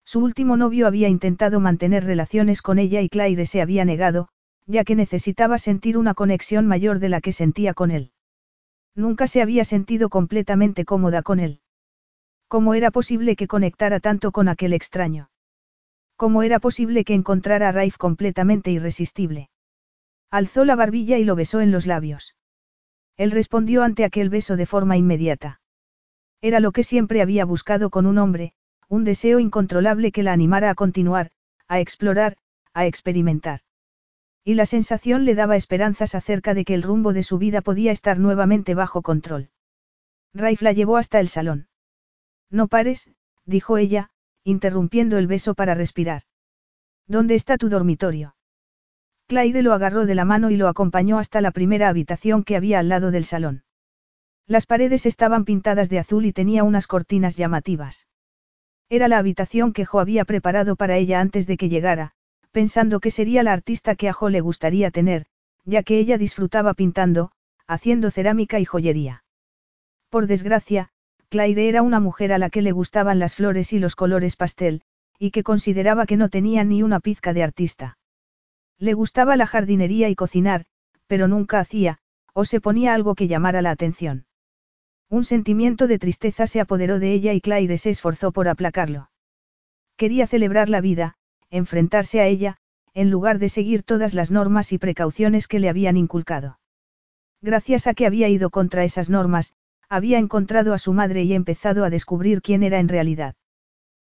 Su último novio había intentado mantener relaciones con ella y Claire se había negado, ya que necesitaba sentir una conexión mayor de la que sentía con él. Nunca se había sentido completamente cómoda con él. ¿Cómo era posible que conectara tanto con aquel extraño? ¿Cómo era posible que encontrara a Raif completamente irresistible? Alzó la barbilla y lo besó en los labios. Él respondió ante aquel beso de forma inmediata. Era lo que siempre había buscado con un hombre, un deseo incontrolable que la animara a continuar, a explorar, a experimentar. Y la sensación le daba esperanzas acerca de que el rumbo de su vida podía estar nuevamente bajo control. Raif la llevó hasta el salón. No pares, dijo ella, interrumpiendo el beso para respirar. ¿Dónde está tu dormitorio? Claire lo agarró de la mano y lo acompañó hasta la primera habitación que había al lado del salón. Las paredes estaban pintadas de azul y tenía unas cortinas llamativas. Era la habitación que Jo había preparado para ella antes de que llegara, pensando que sería la artista que a Jo le gustaría tener, ya que ella disfrutaba pintando, haciendo cerámica y joyería. Por desgracia, Claire era una mujer a la que le gustaban las flores y los colores pastel, y que consideraba que no tenía ni una pizca de artista. Le gustaba la jardinería y cocinar, pero nunca hacía, o se ponía algo que llamara la atención. Un sentimiento de tristeza se apoderó de ella y Claire se esforzó por aplacarlo. Quería celebrar la vida, enfrentarse a ella, en lugar de seguir todas las normas y precauciones que le habían inculcado. Gracias a que había ido contra esas normas, había encontrado a su madre y empezado a descubrir quién era en realidad.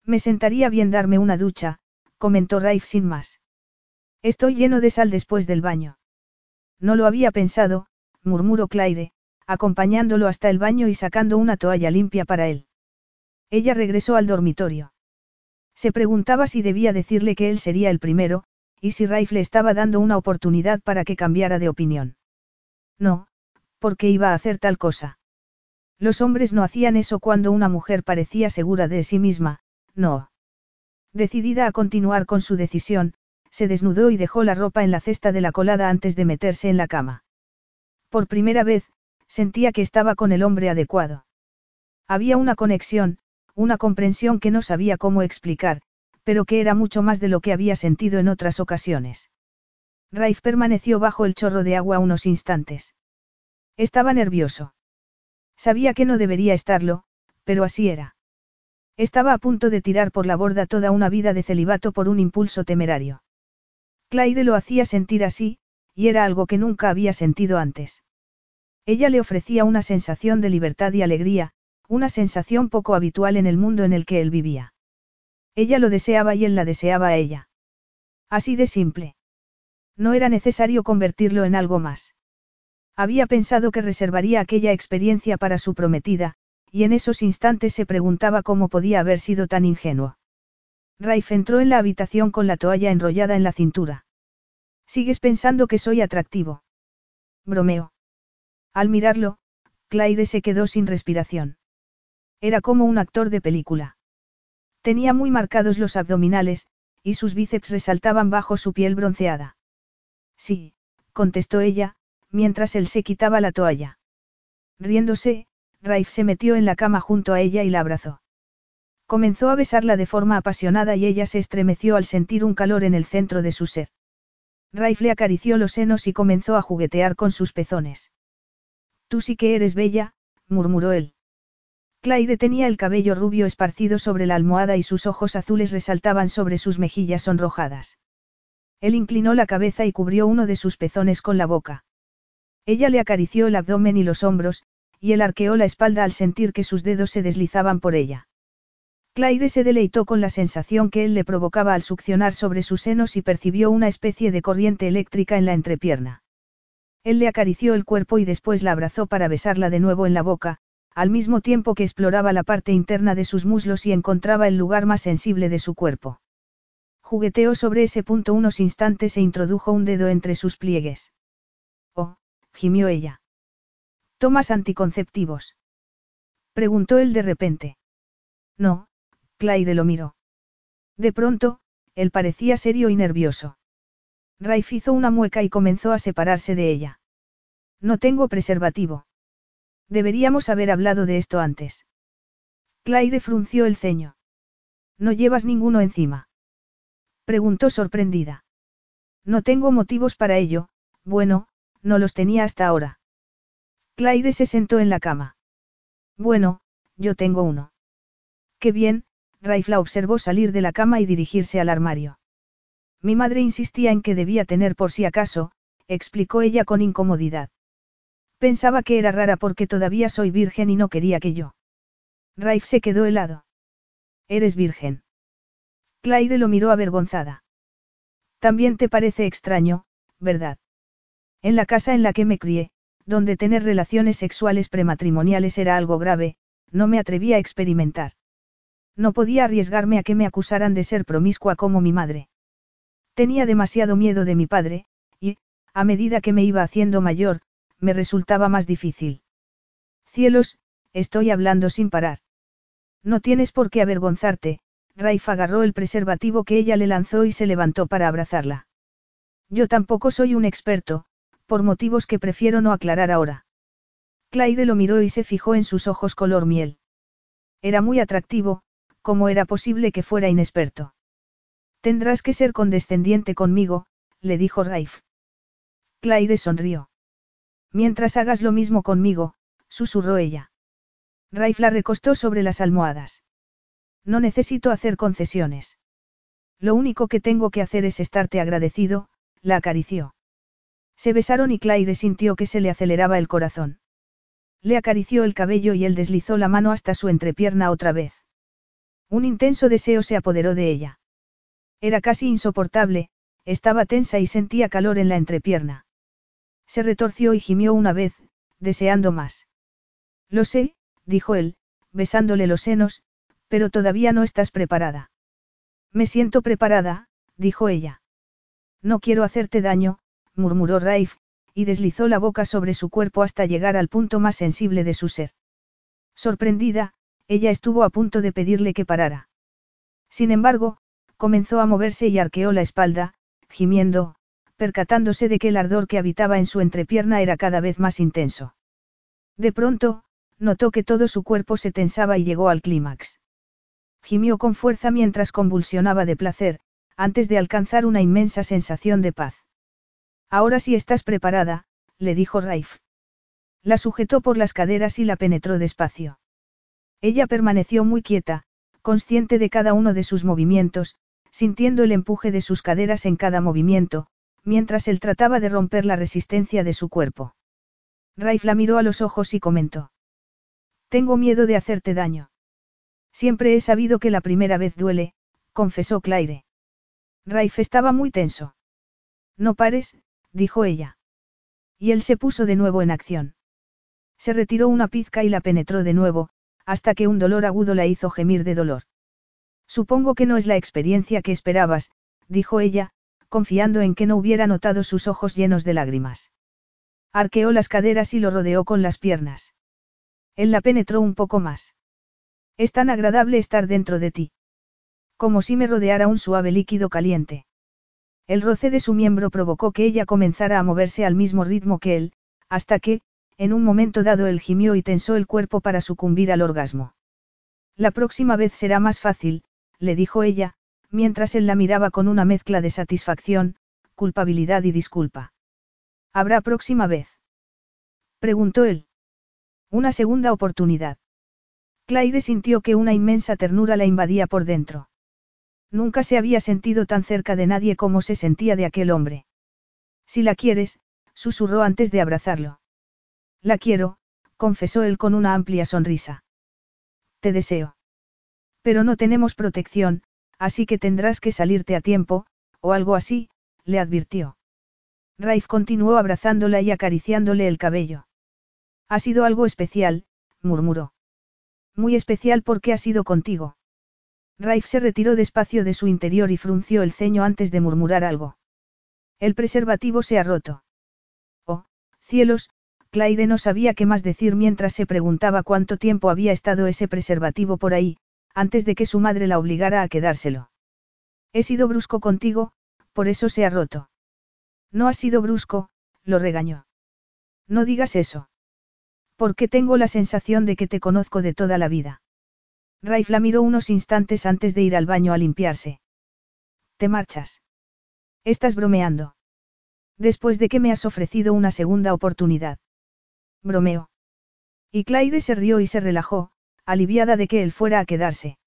Me sentaría bien darme una ducha, comentó Raif sin más. Estoy lleno de sal después del baño. No lo había pensado, murmuró Claire, acompañándolo hasta el baño y sacando una toalla limpia para él. Ella regresó al dormitorio. Se preguntaba si debía decirle que él sería el primero, y si Raif le estaba dando una oportunidad para que cambiara de opinión. No, porque iba a hacer tal cosa. Los hombres no hacían eso cuando una mujer parecía segura de sí misma, no. Decidida a continuar con su decisión, se desnudó y dejó la ropa en la cesta de la colada antes de meterse en la cama. Por primera vez, sentía que estaba con el hombre adecuado. Había una conexión, una comprensión que no sabía cómo explicar, pero que era mucho más de lo que había sentido en otras ocasiones. Raif permaneció bajo el chorro de agua unos instantes. Estaba nervioso. Sabía que no debería estarlo, pero así era. Estaba a punto de tirar por la borda toda una vida de celibato por un impulso temerario. Claire lo hacía sentir así, y era algo que nunca había sentido antes. Ella le ofrecía una sensación de libertad y alegría, una sensación poco habitual en el mundo en el que él vivía. Ella lo deseaba y él la deseaba a ella. Así de simple. No era necesario convertirlo en algo más. Había pensado que reservaría aquella experiencia para su prometida, y en esos instantes se preguntaba cómo podía haber sido tan ingenuo. Raif entró en la habitación con la toalla enrollada en la cintura. ¿Sigues pensando que soy atractivo? Bromeo. Al mirarlo, Claire se quedó sin respiración. Era como un actor de película. Tenía muy marcados los abdominales, y sus bíceps resaltaban bajo su piel bronceada. Sí, contestó ella, mientras él se quitaba la toalla. Riéndose, Raif se metió en la cama junto a ella y la abrazó. Comenzó a besarla de forma apasionada y ella se estremeció al sentir un calor en el centro de su ser. Raif le acarició los senos y comenzó a juguetear con sus pezones. Tú sí que eres bella, murmuró él. Claire tenía el cabello rubio esparcido sobre la almohada y sus ojos azules resaltaban sobre sus mejillas sonrojadas. Él inclinó la cabeza y cubrió uno de sus pezones con la boca. Ella le acarició el abdomen y los hombros, y él arqueó la espalda al sentir que sus dedos se deslizaban por ella. Claire se deleitó con la sensación que él le provocaba al succionar sobre sus senos y percibió una especie de corriente eléctrica en la entrepierna. Él le acarició el cuerpo y después la abrazó para besarla de nuevo en la boca, al mismo tiempo que exploraba la parte interna de sus muslos y encontraba el lugar más sensible de su cuerpo. Jugueteó sobre ese punto unos instantes e introdujo un dedo entre sus pliegues. Gimió ella. ¿Tomas anticonceptivos? Preguntó él de repente. No, Claire lo miró. De pronto, él parecía serio y nervioso. Raif hizo una mueca y comenzó a separarse de ella. No tengo preservativo. Deberíamos haber hablado de esto antes. Claire frunció el ceño. ¿No llevas ninguno encima? Preguntó sorprendida. No tengo motivos para ello, bueno, no los tenía hasta ahora. Claire se sentó en la cama. Bueno, yo tengo uno. Qué bien, Raif la observó salir de la cama y dirigirse al armario. Mi madre insistía en que debía tener por si acaso, explicó ella con incomodidad. Pensaba que era rara porque todavía soy virgen y no quería que yo. Raif se quedó helado. Eres virgen. Claire lo miró avergonzada. También te parece extraño, ¿verdad? En la casa en la que me crié, donde tener relaciones sexuales prematrimoniales era algo grave, no me atrevía a experimentar. No podía arriesgarme a que me acusaran de ser promiscua como mi madre. Tenía demasiado miedo de mi padre, y, a medida que me iba haciendo mayor, me resultaba más difícil. Cielos, estoy hablando sin parar. No tienes por qué avergonzarte, Raif agarró el preservativo que ella le lanzó y se levantó para abrazarla. Yo tampoco soy un experto, por motivos que prefiero no aclarar ahora. Claire lo miró y se fijó en sus ojos color miel. Era muy atractivo, como era posible que fuera inexperto? Tendrás que ser condescendiente conmigo, le dijo Raif. Claire sonrió. Mientras hagas lo mismo conmigo, susurró ella. Raif la recostó sobre las almohadas. No necesito hacer concesiones. Lo único que tengo que hacer es estarte agradecido, la acarició. Se besaron y Claire sintió que se le aceleraba el corazón. Le acarició el cabello y él deslizó la mano hasta su entrepierna otra vez. Un intenso deseo se apoderó de ella. Era casi insoportable, estaba tensa y sentía calor en la entrepierna. Se retorció y gimió una vez, deseando más. Lo sé, dijo él, besándole los senos, pero todavía no estás preparada. Me siento preparada, dijo ella. No quiero hacerte daño, murmuró Raif, y deslizó la boca sobre su cuerpo hasta llegar al punto más sensible de su ser. Sorprendida, ella estuvo a punto de pedirle que parara. Sin embargo, comenzó a moverse y arqueó la espalda, gimiendo, percatándose de que el ardor que habitaba en su entrepierna era cada vez más intenso. De pronto, notó que todo su cuerpo se tensaba y llegó al clímax. Gimió con fuerza mientras convulsionaba de placer, antes de alcanzar una inmensa sensación de paz. Ahora sí estás preparada, le dijo Raif. La sujetó por las caderas y la penetró despacio. Ella permaneció muy quieta, consciente de cada uno de sus movimientos, sintiendo el empuje de sus caderas en cada movimiento, mientras él trataba de romper la resistencia de su cuerpo. Raif la miró a los ojos y comentó. Tengo miedo de hacerte daño. Siempre he sabido que la primera vez duele, confesó Claire. Raif estaba muy tenso. No pares, dijo ella. Y él se puso de nuevo en acción. Se retiró una pizca y la penetró de nuevo, hasta que un dolor agudo la hizo gemir de dolor. Supongo que no es la experiencia que esperabas, dijo ella, confiando en que no hubiera notado sus ojos llenos de lágrimas. Arqueó las caderas y lo rodeó con las piernas. Él la penetró un poco más. Es tan agradable estar dentro de ti. Como si me rodeara un suave líquido caliente. El roce de su miembro provocó que ella comenzara a moverse al mismo ritmo que él, hasta que, en un momento dado él gimió y tensó el cuerpo para sucumbir al orgasmo. La próxima vez será más fácil, le dijo ella, mientras él la miraba con una mezcla de satisfacción, culpabilidad y disculpa. ¿Habrá próxima vez? preguntó él. Una segunda oportunidad. Claire sintió que una inmensa ternura la invadía por dentro. Nunca se había sentido tan cerca de nadie como se sentía de aquel hombre. Si la quieres, susurró antes de abrazarlo. La quiero, confesó él con una amplia sonrisa. Te deseo. Pero no tenemos protección, así que tendrás que salirte a tiempo, o algo así, le advirtió. Raif continuó abrazándola y acariciándole el cabello. Ha sido algo especial, murmuró. Muy especial porque ha sido contigo. Raif se retiró despacio de su interior y frunció el ceño antes de murmurar algo. El preservativo se ha roto. Oh, cielos, Claire no sabía qué más decir mientras se preguntaba cuánto tiempo había estado ese preservativo por ahí, antes de que su madre la obligara a quedárselo. He sido brusco contigo, por eso se ha roto. No has sido brusco, lo regañó. No digas eso. Porque tengo la sensación de que te conozco de toda la vida. Raif la miró unos instantes antes de ir al baño a limpiarse. ¿Te marchas? Estás bromeando. Después de que me has ofrecido una segunda oportunidad. Bromeo. Y Claire se rió y se relajó, aliviada de que él fuera a quedarse.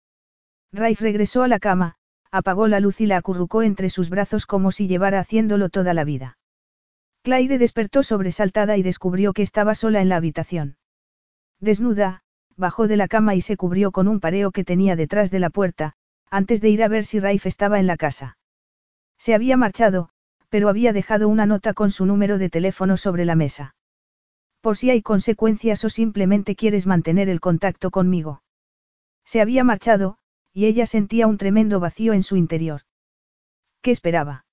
Raif regresó a la cama, apagó la luz y la acurrucó entre sus brazos como si llevara haciéndolo toda la vida. Claire despertó sobresaltada y descubrió que estaba sola en la habitación. Desnuda, bajó de la cama y se cubrió con un pareo que tenía detrás de la puerta, antes de ir a ver si Raif estaba en la casa. Se había marchado, pero había dejado una nota con su número de teléfono sobre la mesa. Por si hay consecuencias o simplemente quieres mantener el contacto conmigo. Se había marchado, y ella sentía un tremendo vacío en su interior. ¿Qué esperaba?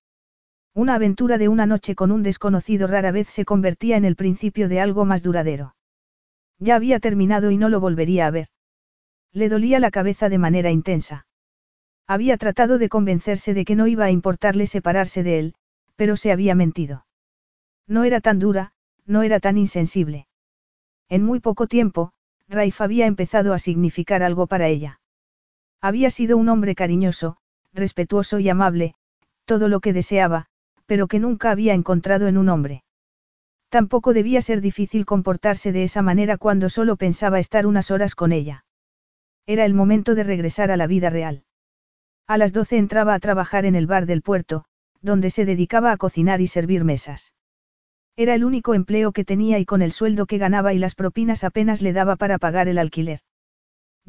Una aventura de una noche con un desconocido rara vez se convertía en el principio de algo más duradero. Ya había terminado y no lo volvería a ver. Le dolía la cabeza de manera intensa. Había tratado de convencerse de que no iba a importarle separarse de él, pero se había mentido. No era tan dura, no era tan insensible. En muy poco tiempo, Raif había empezado a significar algo para ella. Había sido un hombre cariñoso, respetuoso y amable, todo lo que deseaba, pero que nunca había encontrado en un hombre. Tampoco debía ser difícil comportarse de esa manera cuando solo pensaba estar unas horas con ella. Era el momento de regresar a la vida real. A las doce entraba a trabajar en el bar del puerto, donde se dedicaba a cocinar y servir mesas. Era el único empleo que tenía y con el sueldo que ganaba y las propinas apenas le daba para pagar el alquiler.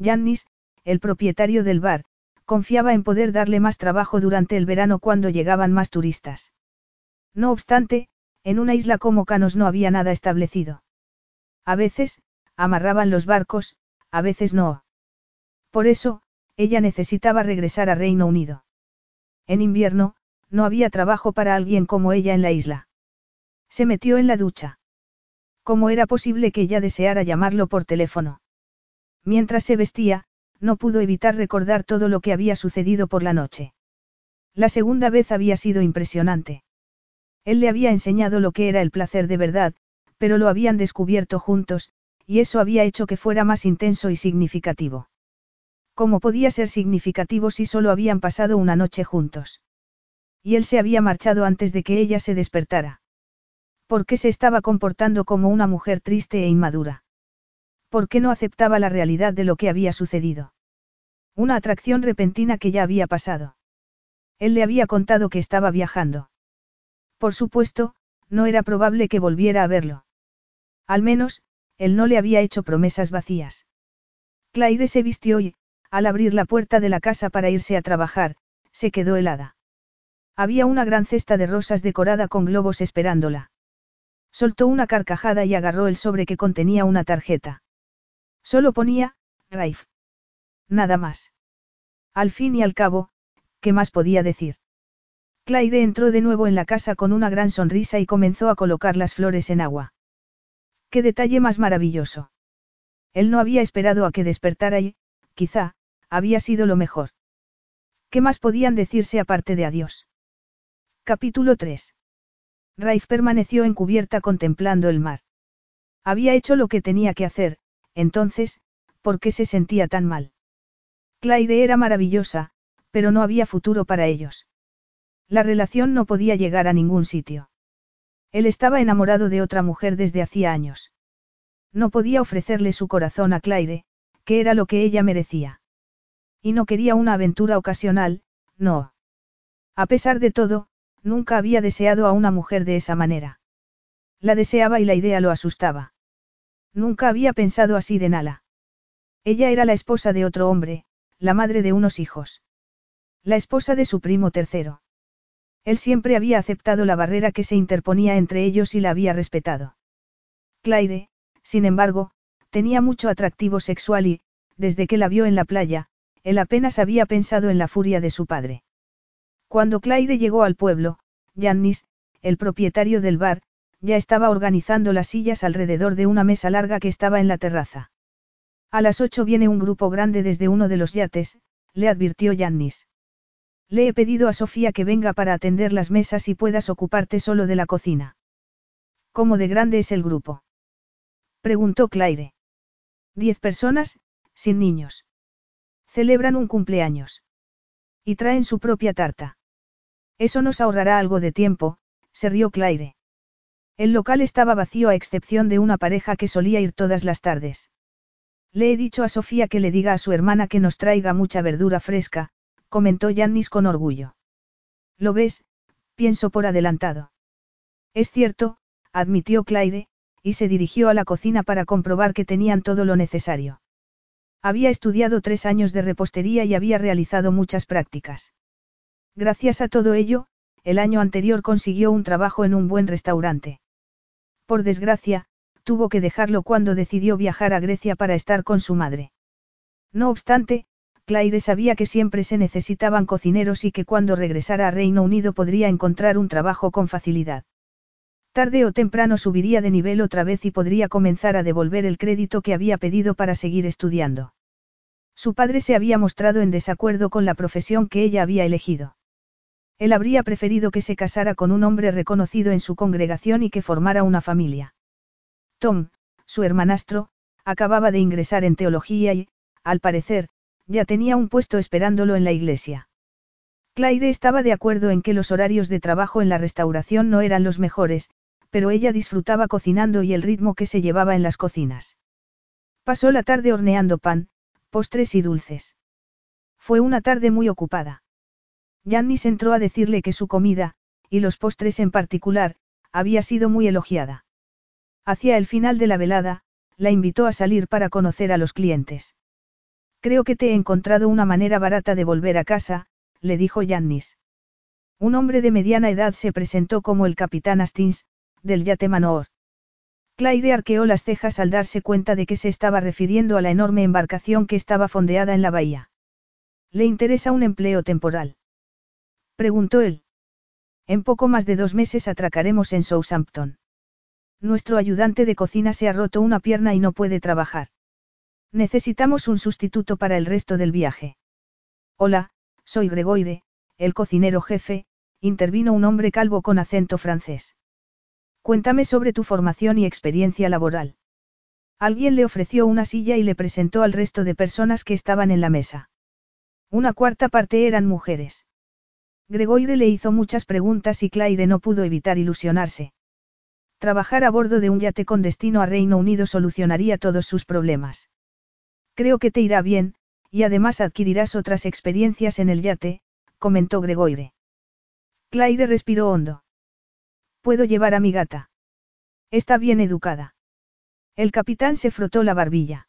Jannis, el propietario del bar, confiaba en poder darle más trabajo durante el verano cuando llegaban más turistas. No obstante, en una isla como Canos no había nada establecido. A veces, amarraban los barcos, a veces no. Por eso, ella necesitaba regresar a Reino Unido. En invierno, no había trabajo para alguien como ella en la isla. Se metió en la ducha. ¿Cómo era posible que ella deseara llamarlo por teléfono? Mientras se vestía, no pudo evitar recordar todo lo que había sucedido por la noche. La segunda vez había sido impresionante. Él le había enseñado lo que era el placer de verdad, pero lo habían descubierto juntos, y eso había hecho que fuera más intenso y significativo. ¿Cómo podía ser significativo si solo habían pasado una noche juntos? Y él se había marchado antes de que ella se despertara. ¿Por qué se estaba comportando como una mujer triste e inmadura? ¿Por qué no aceptaba la realidad de lo que había sucedido? Una atracción repentina que ya había pasado. Él le había contado que estaba viajando. Por supuesto, no era probable que volviera a verlo. Al menos, él no le había hecho promesas vacías. Claire se vistió y, al abrir la puerta de la casa para irse a trabajar, se quedó helada. Había una gran cesta de rosas decorada con globos esperándola. Soltó una carcajada y agarró el sobre que contenía una tarjeta. Solo ponía, Raif. Nada más. Al fin y al cabo, ¿qué más podía decir? Claire entró de nuevo en la casa con una gran sonrisa y comenzó a colocar las flores en agua. ¡Qué detalle más maravilloso! Él no había esperado a que despertara y, quizá, había sido lo mejor. ¿Qué más podían decirse aparte de adiós? Capítulo 3. Raif permaneció encubierta contemplando el mar. Había hecho lo que tenía que hacer, entonces, ¿por qué se sentía tan mal? Claire era maravillosa, pero no había futuro para ellos. La relación no podía llegar a ningún sitio. Él estaba enamorado de otra mujer desde hacía años. No podía ofrecerle su corazón a Claire, que era lo que ella merecía. Y no quería una aventura ocasional, no. A pesar de todo, nunca había deseado a una mujer de esa manera. La deseaba y la idea lo asustaba. Nunca había pensado así de Nala. Ella era la esposa de otro hombre, la madre de unos hijos. La esposa de su primo tercero. Él siempre había aceptado la barrera que se interponía entre ellos y la había respetado. Claire, sin embargo, tenía mucho atractivo sexual y, desde que la vio en la playa, él apenas había pensado en la furia de su padre. Cuando Claire llegó al pueblo, Jannis, el propietario del bar, ya estaba organizando las sillas alrededor de una mesa larga que estaba en la terraza. A las ocho viene un grupo grande desde uno de los yates, le advirtió Jannis. Le he pedido a Sofía que venga para atender las mesas y puedas ocuparte solo de la cocina. ¿Cómo de grande es el grupo? Preguntó Claire. Diez personas, sin niños. Celebran un cumpleaños. Y traen su propia tarta. Eso nos ahorrará algo de tiempo, se rió Claire. El local estaba vacío a excepción de una pareja que solía ir todas las tardes. Le he dicho a Sofía que le diga a su hermana que nos traiga mucha verdura fresca, comentó Yannis con orgullo. ¿Lo ves? Pienso por adelantado. Es cierto, admitió Claire, y se dirigió a la cocina para comprobar que tenían todo lo necesario. Había estudiado tres años de repostería y había realizado muchas prácticas. Gracias a todo ello, el año anterior consiguió un trabajo en un buen restaurante. Por desgracia, tuvo que dejarlo cuando decidió viajar a Grecia para estar con su madre. No obstante, Claire sabía que siempre se necesitaban cocineros y que cuando regresara a Reino Unido podría encontrar un trabajo con facilidad. Tarde o temprano subiría de nivel otra vez y podría comenzar a devolver el crédito que había pedido para seguir estudiando. Su padre se había mostrado en desacuerdo con la profesión que ella había elegido. Él habría preferido que se casara con un hombre reconocido en su congregación y que formara una familia. Tom, su hermanastro, acababa de ingresar en teología y, al parecer, ya tenía un puesto esperándolo en la iglesia. Claire estaba de acuerdo en que los horarios de trabajo en la restauración no eran los mejores, pero ella disfrutaba cocinando y el ritmo que se llevaba en las cocinas. Pasó la tarde horneando pan, postres y dulces. Fue una tarde muy ocupada. Jannis entró a decirle que su comida, y los postres en particular, había sido muy elogiada. Hacia el final de la velada, la invitó a salir para conocer a los clientes. Creo que te he encontrado una manera barata de volver a casa, le dijo Yannis. Un hombre de mediana edad se presentó como el capitán Astins, del yate Manoor. Claire arqueó las cejas al darse cuenta de que se estaba refiriendo a la enorme embarcación que estaba fondeada en la bahía. ¿Le interesa un empleo temporal? Preguntó él. En poco más de dos meses atracaremos en Southampton. Nuestro ayudante de cocina se ha roto una pierna y no puede trabajar. Necesitamos un sustituto para el resto del viaje. Hola, soy Gregoire, el cocinero jefe, intervino un hombre calvo con acento francés. Cuéntame sobre tu formación y experiencia laboral. Alguien le ofreció una silla y le presentó al resto de personas que estaban en la mesa. Una cuarta parte eran mujeres. Gregoire le hizo muchas preguntas y Claire no pudo evitar ilusionarse. Trabajar a bordo de un yate con destino a Reino Unido solucionaría todos sus problemas. Creo que te irá bien, y además adquirirás otras experiencias en el yate, comentó Gregoire. Claire respiró hondo. Puedo llevar a mi gata. Está bien educada. El capitán se frotó la barbilla.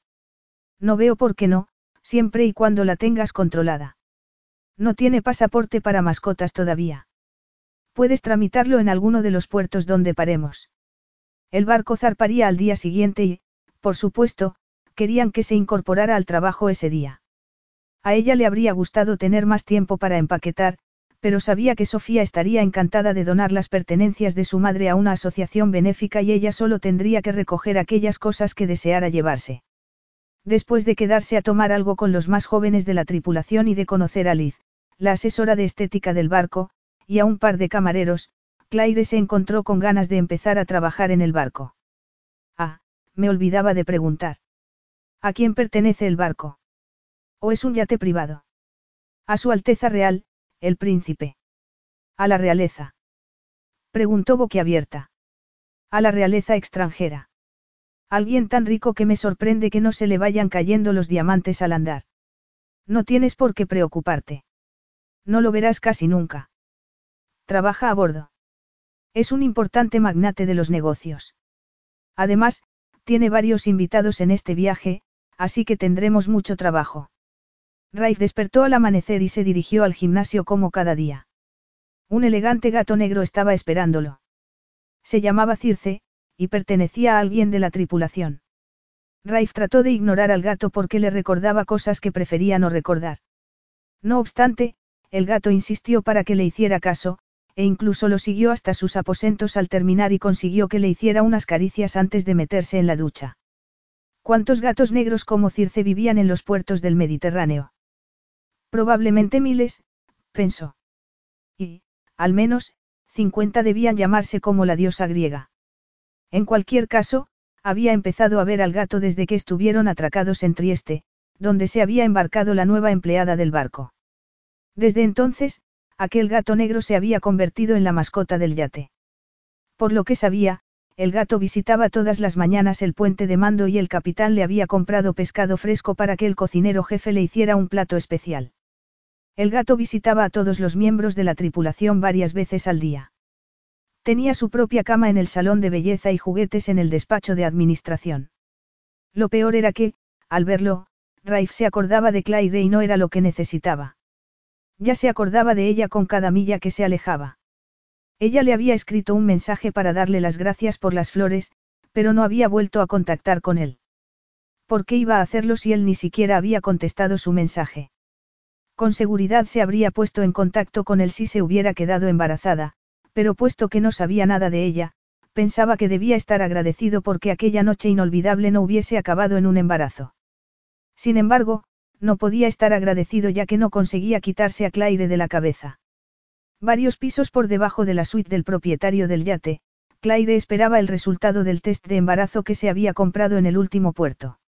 No veo por qué no, siempre y cuando la tengas controlada. No tiene pasaporte para mascotas todavía. Puedes tramitarlo en alguno de los puertos donde paremos. El barco zarparía al día siguiente y, por supuesto, querían que se incorporara al trabajo ese día. A ella le habría gustado tener más tiempo para empaquetar, pero sabía que Sofía estaría encantada de donar las pertenencias de su madre a una asociación benéfica y ella solo tendría que recoger aquellas cosas que deseara llevarse. Después de quedarse a tomar algo con los más jóvenes de la tripulación y de conocer a Liz, la asesora de estética del barco, y a un par de camareros, Claire se encontró con ganas de empezar a trabajar en el barco. Ah, me olvidaba de preguntar. ¿A quién pertenece el barco? ¿O es un yate privado? A Su Alteza Real, el príncipe. ¿A la realeza? Preguntó boquiabierta. A la realeza extranjera. Alguien tan rico que me sorprende que no se le vayan cayendo los diamantes al andar. No tienes por qué preocuparte. No lo verás casi nunca. Trabaja a bordo. Es un importante magnate de los negocios. Además, tiene varios invitados en este viaje, así que tendremos mucho trabajo. Raif despertó al amanecer y se dirigió al gimnasio como cada día. Un elegante gato negro estaba esperándolo. Se llamaba Circe, y pertenecía a alguien de la tripulación. Raif trató de ignorar al gato porque le recordaba cosas que prefería no recordar. No obstante, el gato insistió para que le hiciera caso, e incluso lo siguió hasta sus aposentos al terminar y consiguió que le hiciera unas caricias antes de meterse en la ducha. ¿Cuántos gatos negros como Circe vivían en los puertos del Mediterráneo? Probablemente miles, pensó. Y, al menos, cincuenta debían llamarse como la diosa griega. En cualquier caso, había empezado a ver al gato desde que estuvieron atracados en Trieste, donde se había embarcado la nueva empleada del barco. Desde entonces, aquel gato negro se había convertido en la mascota del yate. Por lo que sabía, el gato visitaba todas las mañanas el puente de mando y el capitán le había comprado pescado fresco para que el cocinero jefe le hiciera un plato especial. El gato visitaba a todos los miembros de la tripulación varias veces al día. Tenía su propia cama en el salón de belleza y juguetes en el despacho de administración. Lo peor era que, al verlo, Raif se acordaba de Claire y no era lo que necesitaba. Ya se acordaba de ella con cada milla que se alejaba. Ella le había escrito un mensaje para darle las gracias por las flores, pero no había vuelto a contactar con él. ¿Por qué iba a hacerlo si él ni siquiera había contestado su mensaje? Con seguridad se habría puesto en contacto con él si se hubiera quedado embarazada, pero puesto que no sabía nada de ella, pensaba que debía estar agradecido porque aquella noche inolvidable no hubiese acabado en un embarazo. Sin embargo, no podía estar agradecido ya que no conseguía quitarse a Claire de la cabeza. Varios pisos por debajo de la suite del propietario del yate, Claire esperaba el resultado del test de embarazo que se había comprado en el último puerto.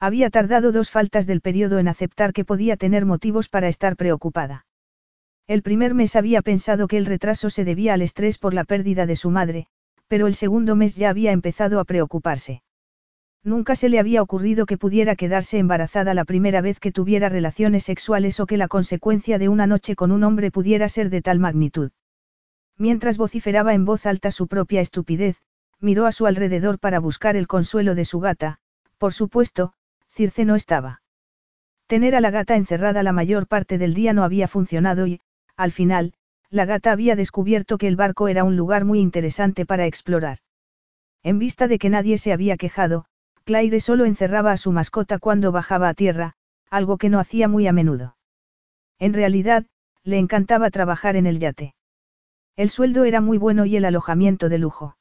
Había tardado dos faltas del periodo en aceptar que podía tener motivos para estar preocupada. El primer mes había pensado que el retraso se debía al estrés por la pérdida de su madre, pero el segundo mes ya había empezado a preocuparse. Nunca se le había ocurrido que pudiera quedarse embarazada la primera vez que tuviera relaciones sexuales o que la consecuencia de una noche con un hombre pudiera ser de tal magnitud. Mientras vociferaba en voz alta su propia estupidez, miró a su alrededor para buscar el consuelo de su gata, por supuesto, Circe no estaba. Tener a la gata encerrada la mayor parte del día no había funcionado y, al final, la gata había descubierto que el barco era un lugar muy interesante para explorar. En vista de que nadie se había quejado, Claire solo encerraba a su mascota cuando bajaba a tierra, algo que no hacía muy a menudo. En realidad, le encantaba trabajar en el yate. El sueldo era muy bueno y el alojamiento de lujo.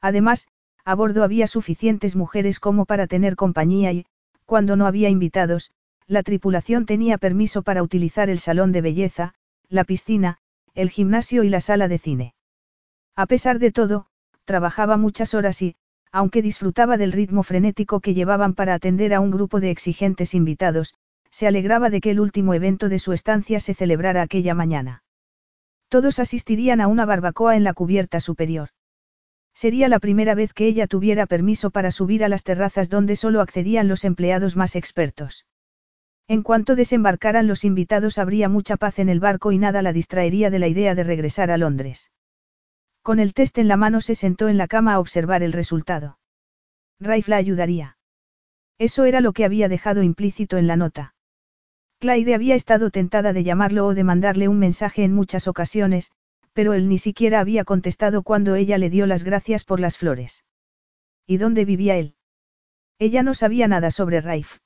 Además, a bordo había suficientes mujeres como para tener compañía y, cuando no había invitados, la tripulación tenía permiso para utilizar el salón de belleza, la piscina, el gimnasio y la sala de cine. A pesar de todo, trabajaba muchas horas y, aunque disfrutaba del ritmo frenético que llevaban para atender a un grupo de exigentes invitados, se alegraba de que el último evento de su estancia se celebrara aquella mañana. Todos asistirían a una barbacoa en la cubierta superior. Sería la primera vez que ella tuviera permiso para subir a las terrazas donde solo accedían los empleados más expertos. En cuanto desembarcaran los invitados habría mucha paz en el barco y nada la distraería de la idea de regresar a Londres. Con el test en la mano se sentó en la cama a observar el resultado. Raif la ayudaría. Eso era lo que había dejado implícito en la nota. Claire había estado tentada de llamarlo o de mandarle un mensaje en muchas ocasiones, pero él ni siquiera había contestado cuando ella le dio las gracias por las flores. ¿Y dónde vivía él? Ella no sabía nada sobre Raif.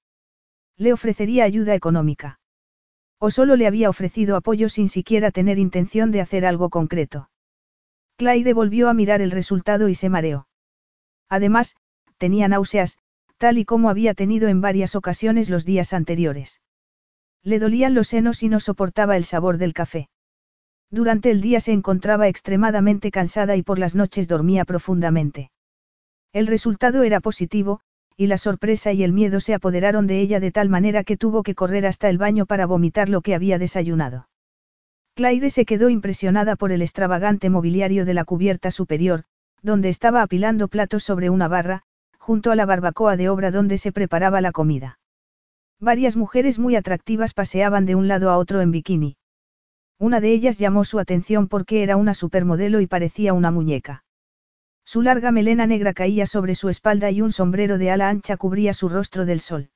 Le ofrecería ayuda económica. O solo le había ofrecido apoyo sin siquiera tener intención de hacer algo concreto. Claire volvió a mirar el resultado y se mareó. Además, tenía náuseas, tal y como había tenido en varias ocasiones los días anteriores. Le dolían los senos y no soportaba el sabor del café. Durante el día se encontraba extremadamente cansada y por las noches dormía profundamente. El resultado era positivo, y la sorpresa y el miedo se apoderaron de ella de tal manera que tuvo que correr hasta el baño para vomitar lo que había desayunado. Claire se quedó impresionada por el extravagante mobiliario de la cubierta superior, donde estaba apilando platos sobre una barra, junto a la barbacoa de obra donde se preparaba la comida. Varias mujeres muy atractivas paseaban de un lado a otro en bikini. Una de ellas llamó su atención porque era una supermodelo y parecía una muñeca. Su larga melena negra caía sobre su espalda y un sombrero de ala ancha cubría su rostro del sol.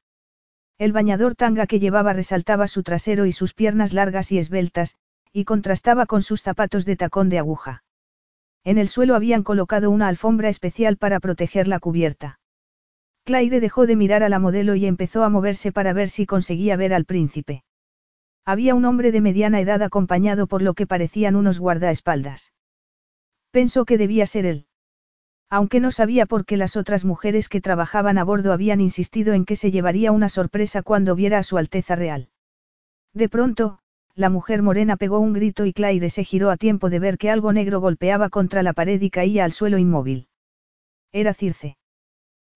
El bañador tanga que llevaba resaltaba su trasero y sus piernas largas y esbeltas, y contrastaba con sus zapatos de tacón de aguja. En el suelo habían colocado una alfombra especial para proteger la cubierta. Claire dejó de mirar a la modelo y empezó a moverse para ver si conseguía ver al príncipe. Había un hombre de mediana edad acompañado por lo que parecían unos guardaespaldas. Pensó que debía ser él. Aunque no sabía por qué las otras mujeres que trabajaban a bordo habían insistido en que se llevaría una sorpresa cuando viera a su Alteza Real. De pronto, la mujer morena pegó un grito y Claire se giró a tiempo de ver que algo negro golpeaba contra la pared y caía al suelo inmóvil. Era Circe.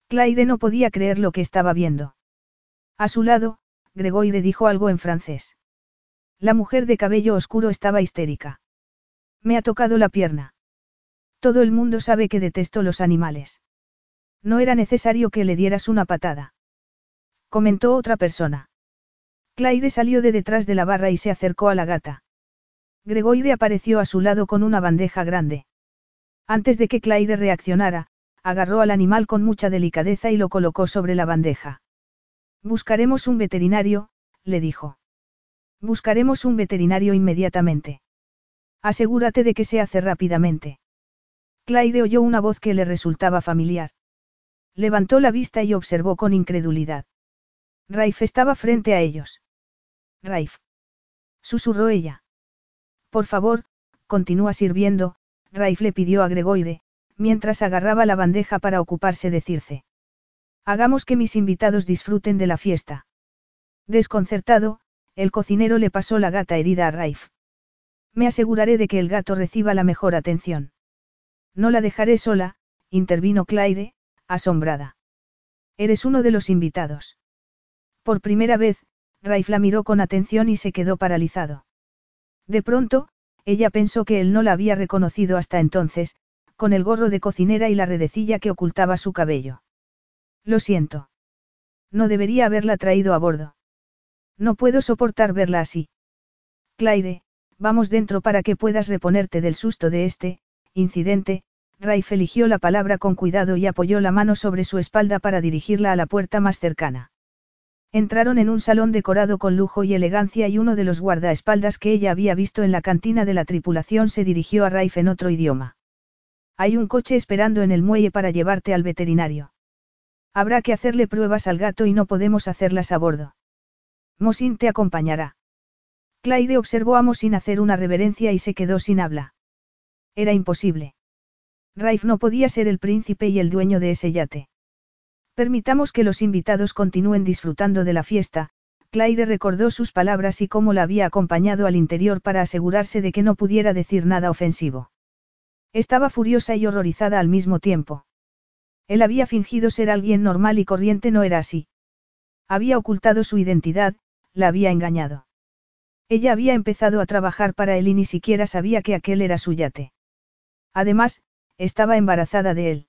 Claire no podía creer lo que estaba viendo. A su lado, Gregoire dijo algo en francés. La mujer de cabello oscuro estaba histérica. Me ha tocado la pierna. Todo el mundo sabe que detesto los animales. No era necesario que le dieras una patada. Comentó otra persona. Claire salió de detrás de la barra y se acercó a la gata. Gregoire apareció a su lado con una bandeja grande. Antes de que Claire reaccionara, agarró al animal con mucha delicadeza y lo colocó sobre la bandeja. Buscaremos un veterinario, le dijo. Buscaremos un veterinario inmediatamente. Asegúrate de que se hace rápidamente. Claire oyó una voz que le resultaba familiar. Levantó la vista y observó con incredulidad. Raif estaba frente a ellos. Raif. Susurró ella. Por favor, continúa sirviendo, Raif le pidió a Gregoire, mientras agarraba la bandeja para ocuparse de Circe. Hagamos que mis invitados disfruten de la fiesta. Desconcertado, el cocinero le pasó la gata herida a Raif. Me aseguraré de que el gato reciba la mejor atención. No la dejaré sola, intervino Claire, asombrada. Eres uno de los invitados. Por primera vez, Raif la miró con atención y se quedó paralizado. De pronto, ella pensó que él no la había reconocido hasta entonces, con el gorro de cocinera y la redecilla que ocultaba su cabello. Lo siento. No debería haberla traído a bordo. No puedo soportar verla así. Claire, Vamos dentro para que puedas reponerte del susto de este, incidente, Raif eligió la palabra con cuidado y apoyó la mano sobre su espalda para dirigirla a la puerta más cercana. Entraron en un salón decorado con lujo y elegancia y uno de los guardaespaldas que ella había visto en la cantina de la tripulación se dirigió a Raif en otro idioma. Hay un coche esperando en el muelle para llevarte al veterinario. Habrá que hacerle pruebas al gato y no podemos hacerlas a bordo. Mosin te acompañará. Claire observó a Mosin hacer una reverencia y se quedó sin habla. Era imposible. Raif no podía ser el príncipe y el dueño de ese yate. Permitamos que los invitados continúen disfrutando de la fiesta, Claire recordó sus palabras y cómo la había acompañado al interior para asegurarse de que no pudiera decir nada ofensivo. Estaba furiosa y horrorizada al mismo tiempo. Él había fingido ser alguien normal y corriente no era así. Había ocultado su identidad, la había engañado. Ella había empezado a trabajar para él y ni siquiera sabía que aquel era su yate. Además, estaba embarazada de él.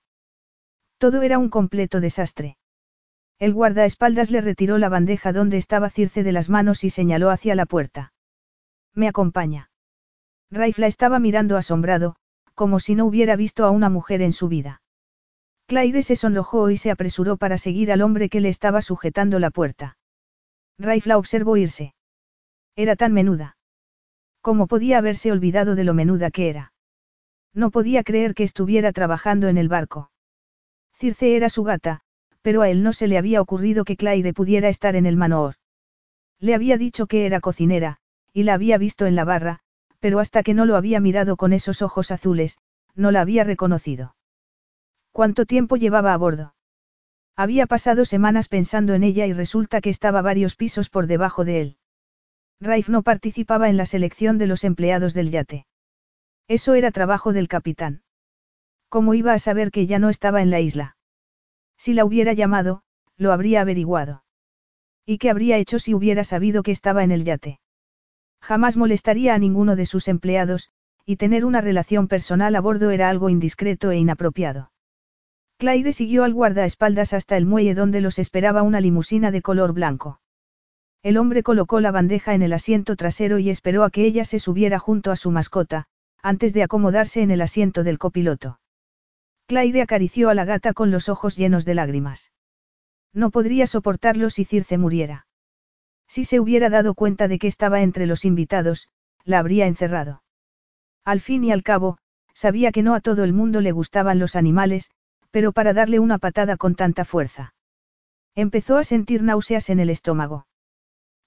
Todo era un completo desastre. El guardaespaldas le retiró la bandeja donde estaba Circe de las manos y señaló hacia la puerta. Me acompaña. Raif la estaba mirando asombrado, como si no hubiera visto a una mujer en su vida. Claire se sonrojó y se apresuró para seguir al hombre que le estaba sujetando la puerta. Raif la observó irse. Era tan menuda. ¿Cómo podía haberse olvidado de lo menuda que era? No podía creer que estuviera trabajando en el barco. Circe era su gata, pero a él no se le había ocurrido que Claire pudiera estar en el manoor. Le había dicho que era cocinera, y la había visto en la barra, pero hasta que no lo había mirado con esos ojos azules, no la había reconocido. ¿Cuánto tiempo llevaba a bordo? Había pasado semanas pensando en ella y resulta que estaba varios pisos por debajo de él. Raif no participaba en la selección de los empleados del yate. Eso era trabajo del capitán. ¿Cómo iba a saber que ya no estaba en la isla? Si la hubiera llamado, lo habría averiguado. ¿Y qué habría hecho si hubiera sabido que estaba en el yate? Jamás molestaría a ninguno de sus empleados, y tener una relación personal a bordo era algo indiscreto e inapropiado. Claire siguió al guardaespaldas hasta el muelle donde los esperaba una limusina de color blanco. El hombre colocó la bandeja en el asiento trasero y esperó a que ella se subiera junto a su mascota, antes de acomodarse en el asiento del copiloto. Claire acarició a la gata con los ojos llenos de lágrimas. No podría soportarlo si Circe muriera. Si se hubiera dado cuenta de que estaba entre los invitados, la habría encerrado. Al fin y al cabo, sabía que no a todo el mundo le gustaban los animales, pero para darle una patada con tanta fuerza. Empezó a sentir náuseas en el estómago.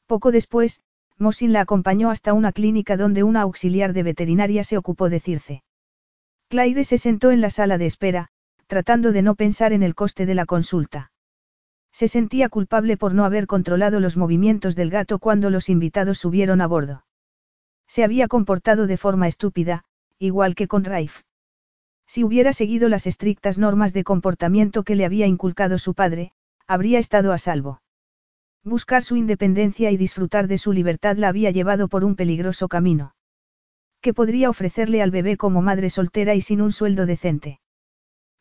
Poco después, Mosin la acompañó hasta una clínica donde una auxiliar de veterinaria se ocupó de Circe. Claire se sentó en la sala de espera, tratando de no pensar en el coste de la consulta. Se sentía culpable por no haber controlado los movimientos del gato cuando los invitados subieron a bordo. Se había comportado de forma estúpida, igual que con Raif. Si hubiera seguido las estrictas normas de comportamiento que le había inculcado su padre, habría estado a salvo. Buscar su independencia y disfrutar de su libertad la había llevado por un peligroso camino. ¿Qué podría ofrecerle al bebé como madre soltera y sin un sueldo decente?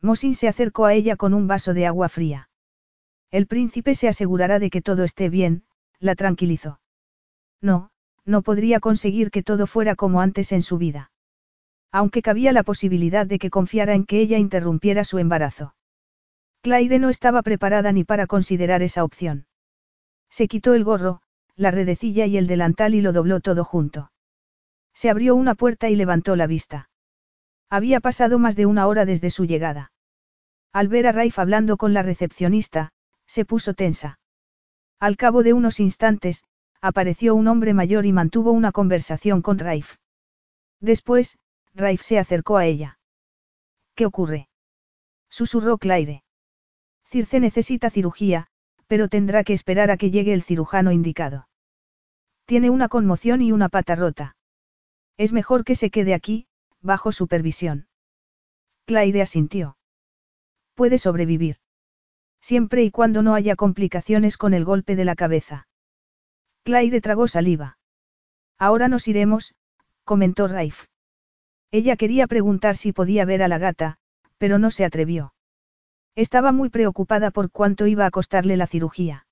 Mosin se acercó a ella con un vaso de agua fría. El príncipe se asegurará de que todo esté bien, la tranquilizó. No, no podría conseguir que todo fuera como antes en su vida. Aunque cabía la posibilidad de que confiara en que ella interrumpiera su embarazo. Claire no estaba preparada ni para considerar esa opción. Se quitó el gorro, la redecilla y el delantal y lo dobló todo junto. Se abrió una puerta y levantó la vista. Había pasado más de una hora desde su llegada. Al ver a Raif hablando con la recepcionista, se puso tensa. Al cabo de unos instantes, apareció un hombre mayor y mantuvo una conversación con Raif. Después, Raif se acercó a ella. ¿Qué ocurre? Susurró Claire. Circe necesita cirugía, pero tendrá que esperar a que llegue el cirujano indicado. Tiene una conmoción y una pata rota. Es mejor que se quede aquí, bajo supervisión. Claire asintió. Puede sobrevivir. Siempre y cuando no haya complicaciones con el golpe de la cabeza. Claire tragó saliva. Ahora nos iremos, comentó Raif. Ella quería preguntar si podía ver a la gata, pero no se atrevió. Estaba muy preocupada por cuánto iba a costarle la cirugía.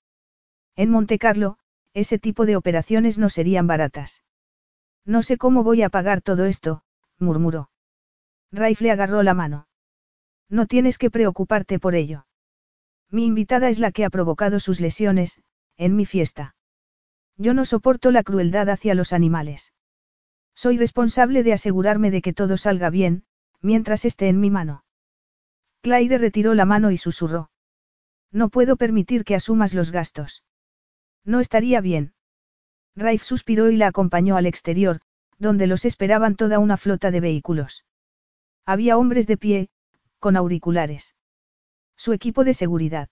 En Montecarlo, ese tipo de operaciones no serían baratas. No sé cómo voy a pagar todo esto, murmuró. Raif le agarró la mano. No tienes que preocuparte por ello. Mi invitada es la que ha provocado sus lesiones, en mi fiesta. Yo no soporto la crueldad hacia los animales. Soy responsable de asegurarme de que todo salga bien, mientras esté en mi mano. Claire retiró la mano y susurró. No puedo permitir que asumas los gastos. No estaría bien. Raif suspiró y la acompañó al exterior, donde los esperaban toda una flota de vehículos. Había hombres de pie, con auriculares. Su equipo de seguridad.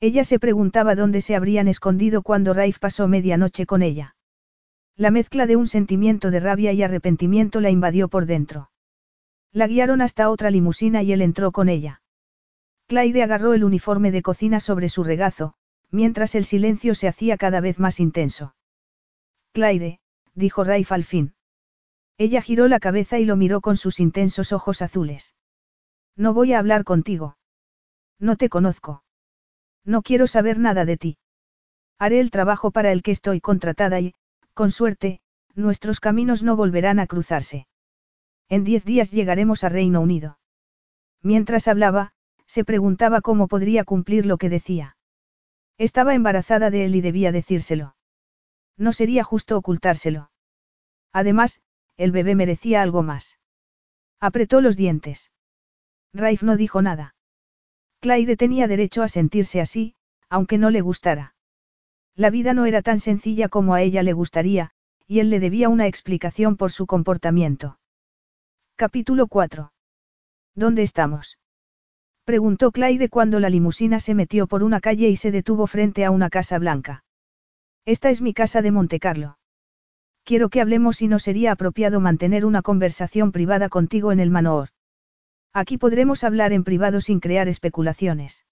Ella se preguntaba dónde se habrían escondido cuando Raif pasó medianoche con ella. La mezcla de un sentimiento de rabia y arrepentimiento la invadió por dentro. La guiaron hasta otra limusina y él entró con ella. Claire agarró el uniforme de cocina sobre su regazo, mientras el silencio se hacía cada vez más intenso. Claire, dijo Raif al fin. Ella giró la cabeza y lo miró con sus intensos ojos azules. No voy a hablar contigo. No te conozco. No quiero saber nada de ti. Haré el trabajo para el que estoy contratada y, con suerte, nuestros caminos no volverán a cruzarse. En diez días llegaremos a Reino Unido. Mientras hablaba, se preguntaba cómo podría cumplir lo que decía. Estaba embarazada de él y debía decírselo. No sería justo ocultárselo. Además, el bebé merecía algo más. Apretó los dientes. Raif no dijo nada. Claire tenía derecho a sentirse así, aunque no le gustara. La vida no era tan sencilla como a ella le gustaría, y él le debía una explicación por su comportamiento. Capítulo 4. ¿Dónde estamos? Preguntó Claire cuando la limusina se metió por una calle y se detuvo frente a una casa blanca. Esta es mi casa de Montecarlo. Quiero que hablemos y no sería apropiado mantener una conversación privada contigo en el Manoor. Aquí podremos hablar en privado sin crear especulaciones.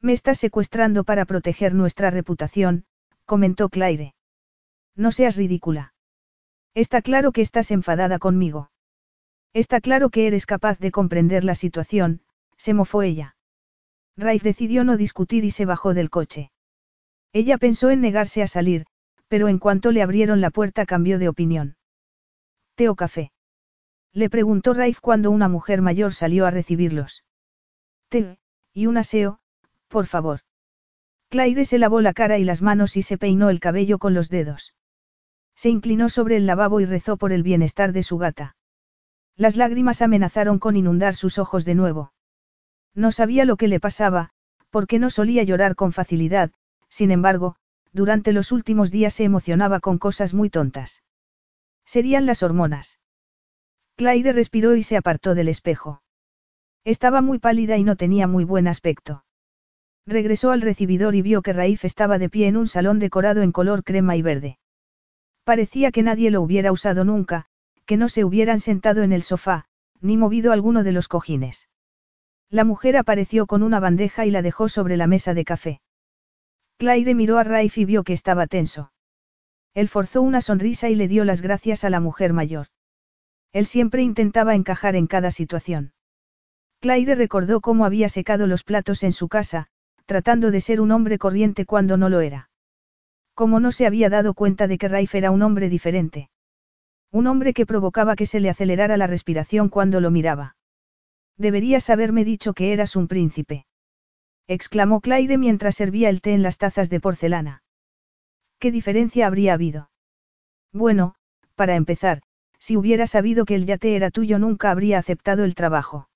Me estás secuestrando para proteger nuestra reputación, comentó Claire. No seas ridícula. Está claro que estás enfadada conmigo. Está claro que eres capaz de comprender la situación, se mofó ella. Raif decidió no discutir y se bajó del coche. Ella pensó en negarse a salir, pero en cuanto le abrieron la puerta cambió de opinión. ¿Té o café? Le preguntó Raif cuando una mujer mayor salió a recibirlos. Té, y un aseo, por favor. Claire se lavó la cara y las manos y se peinó el cabello con los dedos. Se inclinó sobre el lavabo y rezó por el bienestar de su gata. Las lágrimas amenazaron con inundar sus ojos de nuevo. No sabía lo que le pasaba, porque no solía llorar con facilidad, sin embargo, durante los últimos días se emocionaba con cosas muy tontas. Serían las hormonas. Claire respiró y se apartó del espejo. Estaba muy pálida y no tenía muy buen aspecto. Regresó al recibidor y vio que Raif estaba de pie en un salón decorado en color crema y verde. Parecía que nadie lo hubiera usado nunca, que no se hubieran sentado en el sofá, ni movido alguno de los cojines. La mujer apareció con una bandeja y la dejó sobre la mesa de café. Claire miró a Raif y vio que estaba tenso. Él forzó una sonrisa y le dio las gracias a la mujer mayor. Él siempre intentaba encajar en cada situación. Claire recordó cómo había secado los platos en su casa, tratando de ser un hombre corriente cuando no lo era. Cómo no se había dado cuenta de que Raif era un hombre diferente. Un hombre que provocaba que se le acelerara la respiración cuando lo miraba. Deberías haberme dicho que eras un príncipe. Exclamó Claire mientras servía el té en las tazas de porcelana. ¿Qué diferencia habría habido? Bueno, para empezar, si hubiera sabido que el yate era tuyo nunca habría aceptado el trabajo.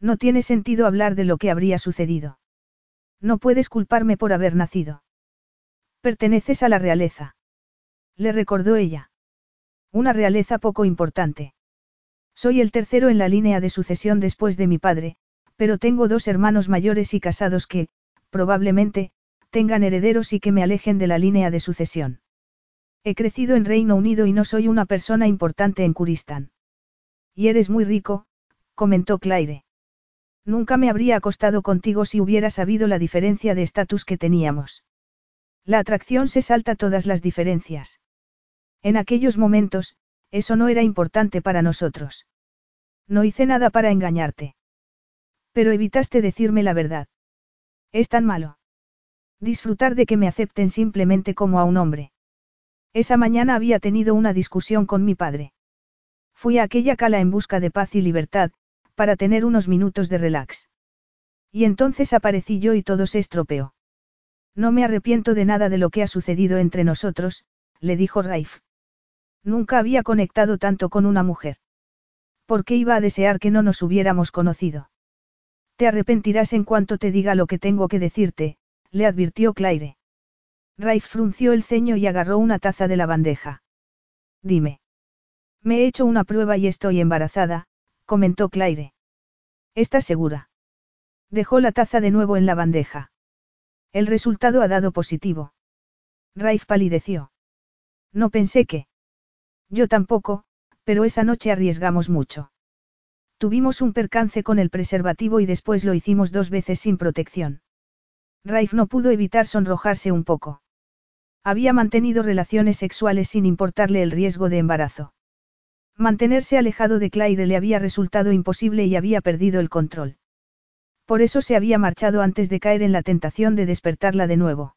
No tiene sentido hablar de lo que habría sucedido. No puedes culparme por haber nacido. Perteneces a la realeza. Le recordó ella. Una realeza poco importante. Soy el tercero en la línea de sucesión después de mi padre, pero tengo dos hermanos mayores y casados que, probablemente, tengan herederos y que me alejen de la línea de sucesión. He crecido en Reino Unido y no soy una persona importante en Kuristán. Y eres muy rico, comentó Claire. Nunca me habría acostado contigo si hubiera sabido la diferencia de estatus que teníamos. La atracción se salta todas las diferencias. En aquellos momentos, eso no era importante para nosotros. No hice nada para engañarte. Pero evitaste decirme la verdad. Es tan malo. Disfrutar de que me acepten simplemente como a un hombre. Esa mañana había tenido una discusión con mi padre. Fui a aquella cala en busca de paz y libertad, para tener unos minutos de relax. Y entonces aparecí yo y todo se estropeó. No me arrepiento de nada de lo que ha sucedido entre nosotros, le dijo Raif. Nunca había conectado tanto con una mujer. ¿Por qué iba a desear que no nos hubiéramos conocido? Te arrepentirás en cuanto te diga lo que tengo que decirte, le advirtió Claire. Raif frunció el ceño y agarró una taza de la bandeja. Dime. Me he hecho una prueba y estoy embarazada, comentó Claire. ¿Estás segura? Dejó la taza de nuevo en la bandeja. El resultado ha dado positivo. Raif palideció. No pensé que. Yo tampoco, pero esa noche arriesgamos mucho. Tuvimos un percance con el preservativo y después lo hicimos dos veces sin protección. Raif no pudo evitar sonrojarse un poco. Había mantenido relaciones sexuales sin importarle el riesgo de embarazo. Mantenerse alejado de Claire le había resultado imposible y había perdido el control. Por eso se había marchado antes de caer en la tentación de despertarla de nuevo.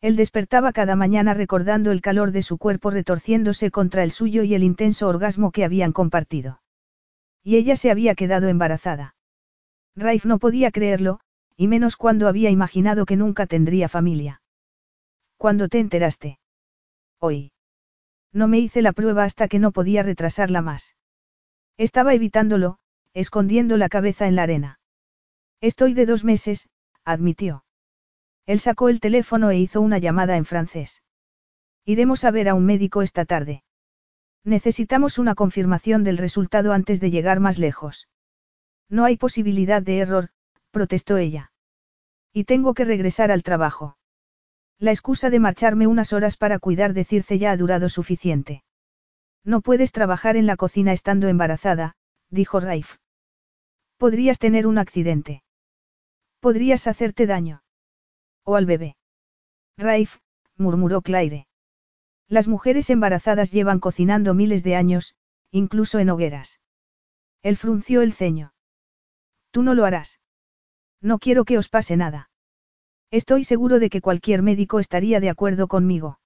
Él despertaba cada mañana recordando el calor de su cuerpo retorciéndose contra el suyo y el intenso orgasmo que habían compartido. Y ella se había quedado embarazada. Raif no podía creerlo, y menos cuando había imaginado que nunca tendría familia. ¿Cuándo te enteraste? Hoy. No me hice la prueba hasta que no podía retrasarla más. Estaba evitándolo, escondiendo la cabeza en la arena. Estoy de dos meses, admitió. Él sacó el teléfono e hizo una llamada en francés. Iremos a ver a un médico esta tarde. Necesitamos una confirmación del resultado antes de llegar más lejos. No hay posibilidad de error, protestó ella. Y tengo que regresar al trabajo. La excusa de marcharme unas horas para cuidar de Circe ya ha durado suficiente. No puedes trabajar en la cocina estando embarazada, dijo Raif. Podrías tener un accidente. Podrías hacerte daño. O al bebé. Raif, murmuró Claire. Las mujeres embarazadas llevan cocinando miles de años, incluso en hogueras. Él frunció el ceño. Tú no lo harás. No quiero que os pase nada. Estoy seguro de que cualquier médico estaría de acuerdo conmigo.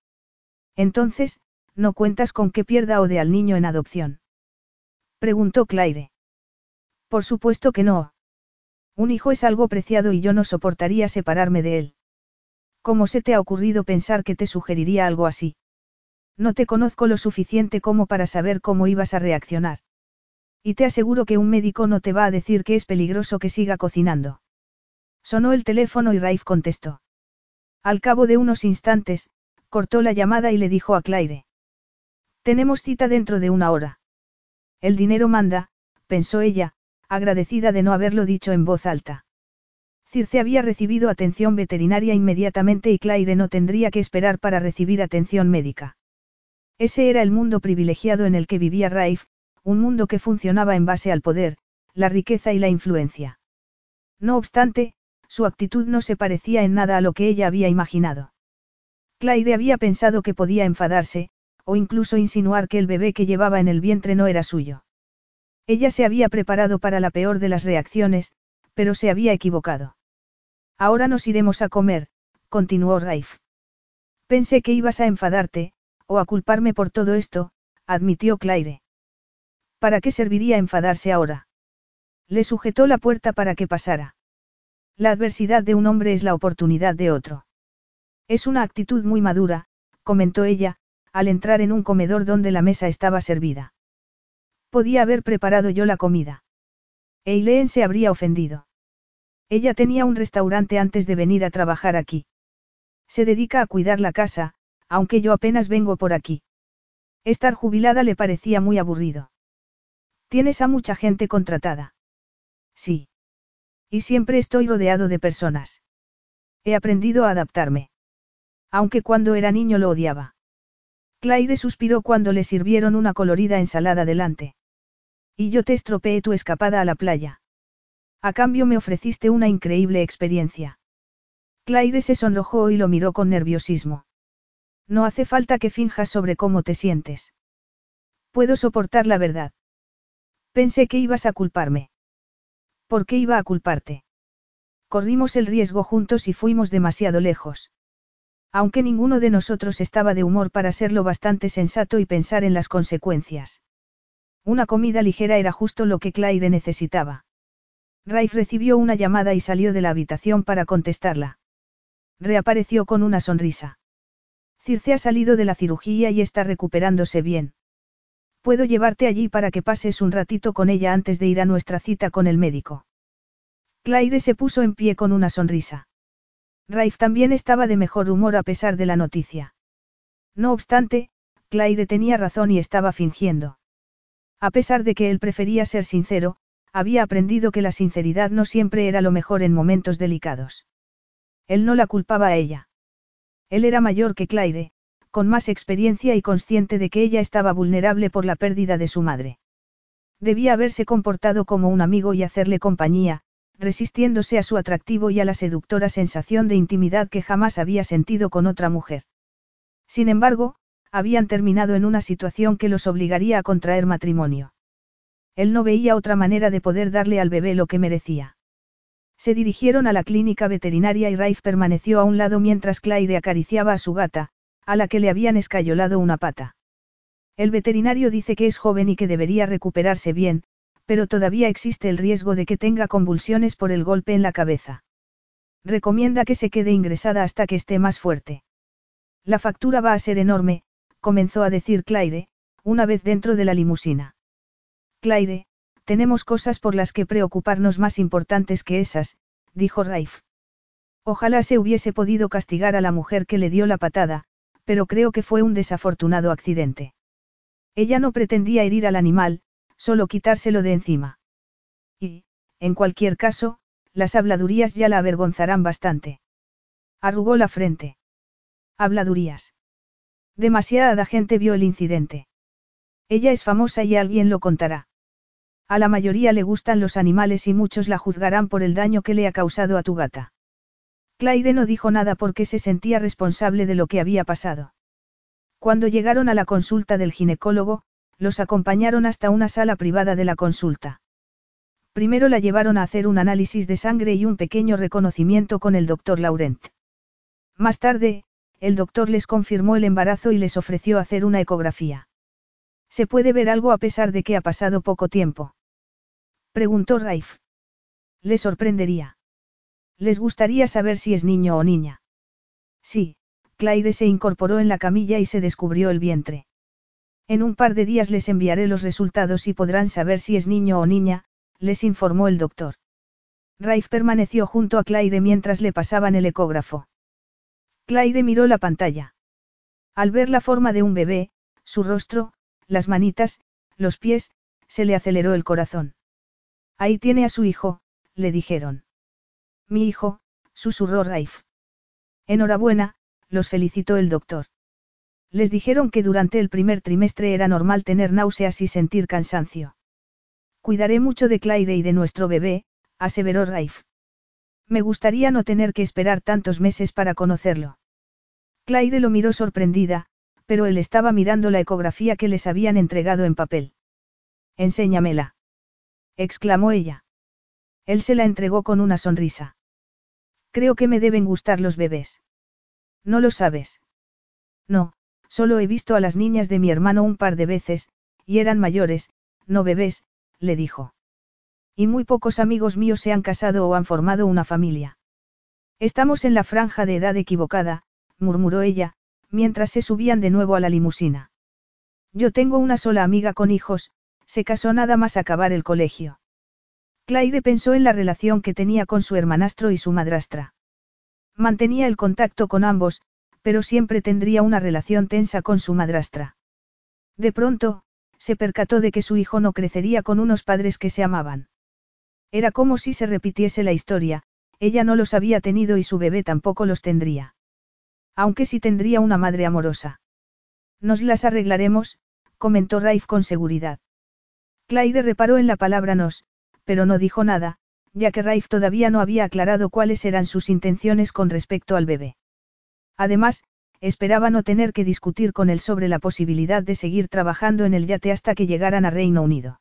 Entonces, ¿no cuentas con que pierda o de al niño en adopción? Preguntó Claire. Por supuesto que no. Un hijo es algo preciado y yo no soportaría separarme de él. ¿Cómo se te ha ocurrido pensar que te sugeriría algo así? No te conozco lo suficiente como para saber cómo ibas a reaccionar. Y te aseguro que un médico no te va a decir que es peligroso que siga cocinando. Sonó el teléfono y Raif contestó. Al cabo de unos instantes, cortó la llamada y le dijo a Claire. Tenemos cita dentro de una hora. El dinero manda, pensó ella, agradecida de no haberlo dicho en voz alta. Circe había recibido atención veterinaria inmediatamente y Claire no tendría que esperar para recibir atención médica. Ese era el mundo privilegiado en el que vivía Raif, un mundo que funcionaba en base al poder, la riqueza y la influencia. No obstante, su actitud no se parecía en nada a lo que ella había imaginado. Claire había pensado que podía enfadarse, o incluso insinuar que el bebé que llevaba en el vientre no era suyo. Ella se había preparado para la peor de las reacciones, pero se había equivocado. Ahora nos iremos a comer, continuó Raif. Pensé que ibas a enfadarte, o a culparme por todo esto, admitió Claire. ¿Para qué serviría enfadarse ahora? Le sujetó la puerta para que pasara. La adversidad de un hombre es la oportunidad de otro. Es una actitud muy madura, comentó ella, al entrar en un comedor donde la mesa estaba servida. Podía haber preparado yo la comida. Eileen se habría ofendido. Ella tenía un restaurante antes de venir a trabajar aquí. Se dedica a cuidar la casa, aunque yo apenas vengo por aquí. Estar jubilada le parecía muy aburrido. Tienes a mucha gente contratada. Sí. Y siempre estoy rodeado de personas. He aprendido a adaptarme. Aunque cuando era niño lo odiaba. Claire suspiró cuando le sirvieron una colorida ensalada delante. Y yo te estropeé tu escapada a la playa. A cambio me ofreciste una increíble experiencia. Claire se sonrojó y lo miró con nerviosismo. No hace falta que finjas sobre cómo te sientes. Puedo soportar la verdad. Pensé que ibas a culparme. ¿Por qué iba a culparte? Corrimos el riesgo juntos y fuimos demasiado lejos. Aunque ninguno de nosotros estaba de humor para ser lo bastante sensato y pensar en las consecuencias. Una comida ligera era justo lo que Claire necesitaba. Raif recibió una llamada y salió de la habitación para contestarla. Reapareció con una sonrisa. Circe ha salido de la cirugía y está recuperándose bien. Puedo llevarte allí para que pases un ratito con ella antes de ir a nuestra cita con el médico. Claire se puso en pie con una sonrisa. Raif también estaba de mejor humor a pesar de la noticia. No obstante, Claire tenía razón y estaba fingiendo. A pesar de que él prefería ser sincero, había aprendido que la sinceridad no siempre era lo mejor en momentos delicados. Él no la culpaba a ella. Él era mayor que Claire, con más experiencia y consciente de que ella estaba vulnerable por la pérdida de su madre. Debía haberse comportado como un amigo y hacerle compañía, resistiéndose a su atractivo y a la seductora sensación de intimidad que jamás había sentido con otra mujer. Sin embargo, habían terminado en una situación que los obligaría a contraer matrimonio. Él no veía otra manera de poder darle al bebé lo que merecía. Se dirigieron a la clínica veterinaria y Raif permaneció a un lado mientras Claire acariciaba a su gata, a la que le habían escayolado una pata. El veterinario dice que es joven y que debería recuperarse bien, pero todavía existe el riesgo de que tenga convulsiones por el golpe en la cabeza. Recomienda que se quede ingresada hasta que esté más fuerte. La factura va a ser enorme, comenzó a decir Claire, una vez dentro de la limusina. Claire, tenemos cosas por las que preocuparnos más importantes que esas, dijo Raif. Ojalá se hubiese podido castigar a la mujer que le dio la patada, pero creo que fue un desafortunado accidente. Ella no pretendía herir al animal, solo quitárselo de encima. Y, en cualquier caso, las habladurías ya la avergonzarán bastante. Arrugó la frente. Habladurías. Demasiada gente vio el incidente. Ella es famosa y alguien lo contará. A la mayoría le gustan los animales y muchos la juzgarán por el daño que le ha causado a tu gata. Claire no dijo nada porque se sentía responsable de lo que había pasado. Cuando llegaron a la consulta del ginecólogo, los acompañaron hasta una sala privada de la consulta. Primero la llevaron a hacer un análisis de sangre y un pequeño reconocimiento con el doctor Laurent. Más tarde, el doctor les confirmó el embarazo y les ofreció hacer una ecografía. ¿Se puede ver algo a pesar de que ha pasado poco tiempo? Preguntó Raif. Le sorprendería. Les gustaría saber si es niño o niña. Sí, Claire se incorporó en la camilla y se descubrió el vientre. En un par de días les enviaré los resultados y podrán saber si es niño o niña, les informó el doctor. Raif permaneció junto a Claire mientras le pasaban el ecógrafo. Claire miró la pantalla. Al ver la forma de un bebé, su rostro, las manitas, los pies, se le aceleró el corazón. Ahí tiene a su hijo, le dijeron. Mi hijo, susurró Raif. Enhorabuena, los felicitó el doctor. Les dijeron que durante el primer trimestre era normal tener náuseas y sentir cansancio. Cuidaré mucho de Claire y de nuestro bebé, aseveró Raif. Me gustaría no tener que esperar tantos meses para conocerlo. Claire lo miró sorprendida, pero él estaba mirando la ecografía que les habían entregado en papel. Enséñamela. exclamó ella. Él se la entregó con una sonrisa. Creo que me deben gustar los bebés. ¿No lo sabes? No, Solo he visto a las niñas de mi hermano un par de veces, y eran mayores, no bebés, le dijo. Y muy pocos amigos míos se han casado o han formado una familia. Estamos en la franja de edad equivocada, murmuró ella, mientras se subían de nuevo a la limusina. Yo tengo una sola amiga con hijos, se casó nada más acabar el colegio. Claire pensó en la relación que tenía con su hermanastro y su madrastra. Mantenía el contacto con ambos, pero siempre tendría una relación tensa con su madrastra. De pronto, se percató de que su hijo no crecería con unos padres que se amaban. Era como si se repitiese la historia, ella no los había tenido y su bebé tampoco los tendría. Aunque sí tendría una madre amorosa. Nos las arreglaremos, comentó Raif con seguridad. Claire reparó en la palabra nos, pero no dijo nada, ya que Raif todavía no había aclarado cuáles eran sus intenciones con respecto al bebé. Además, esperaba no tener que discutir con él sobre la posibilidad de seguir trabajando en el yate hasta que llegaran a Reino Unido.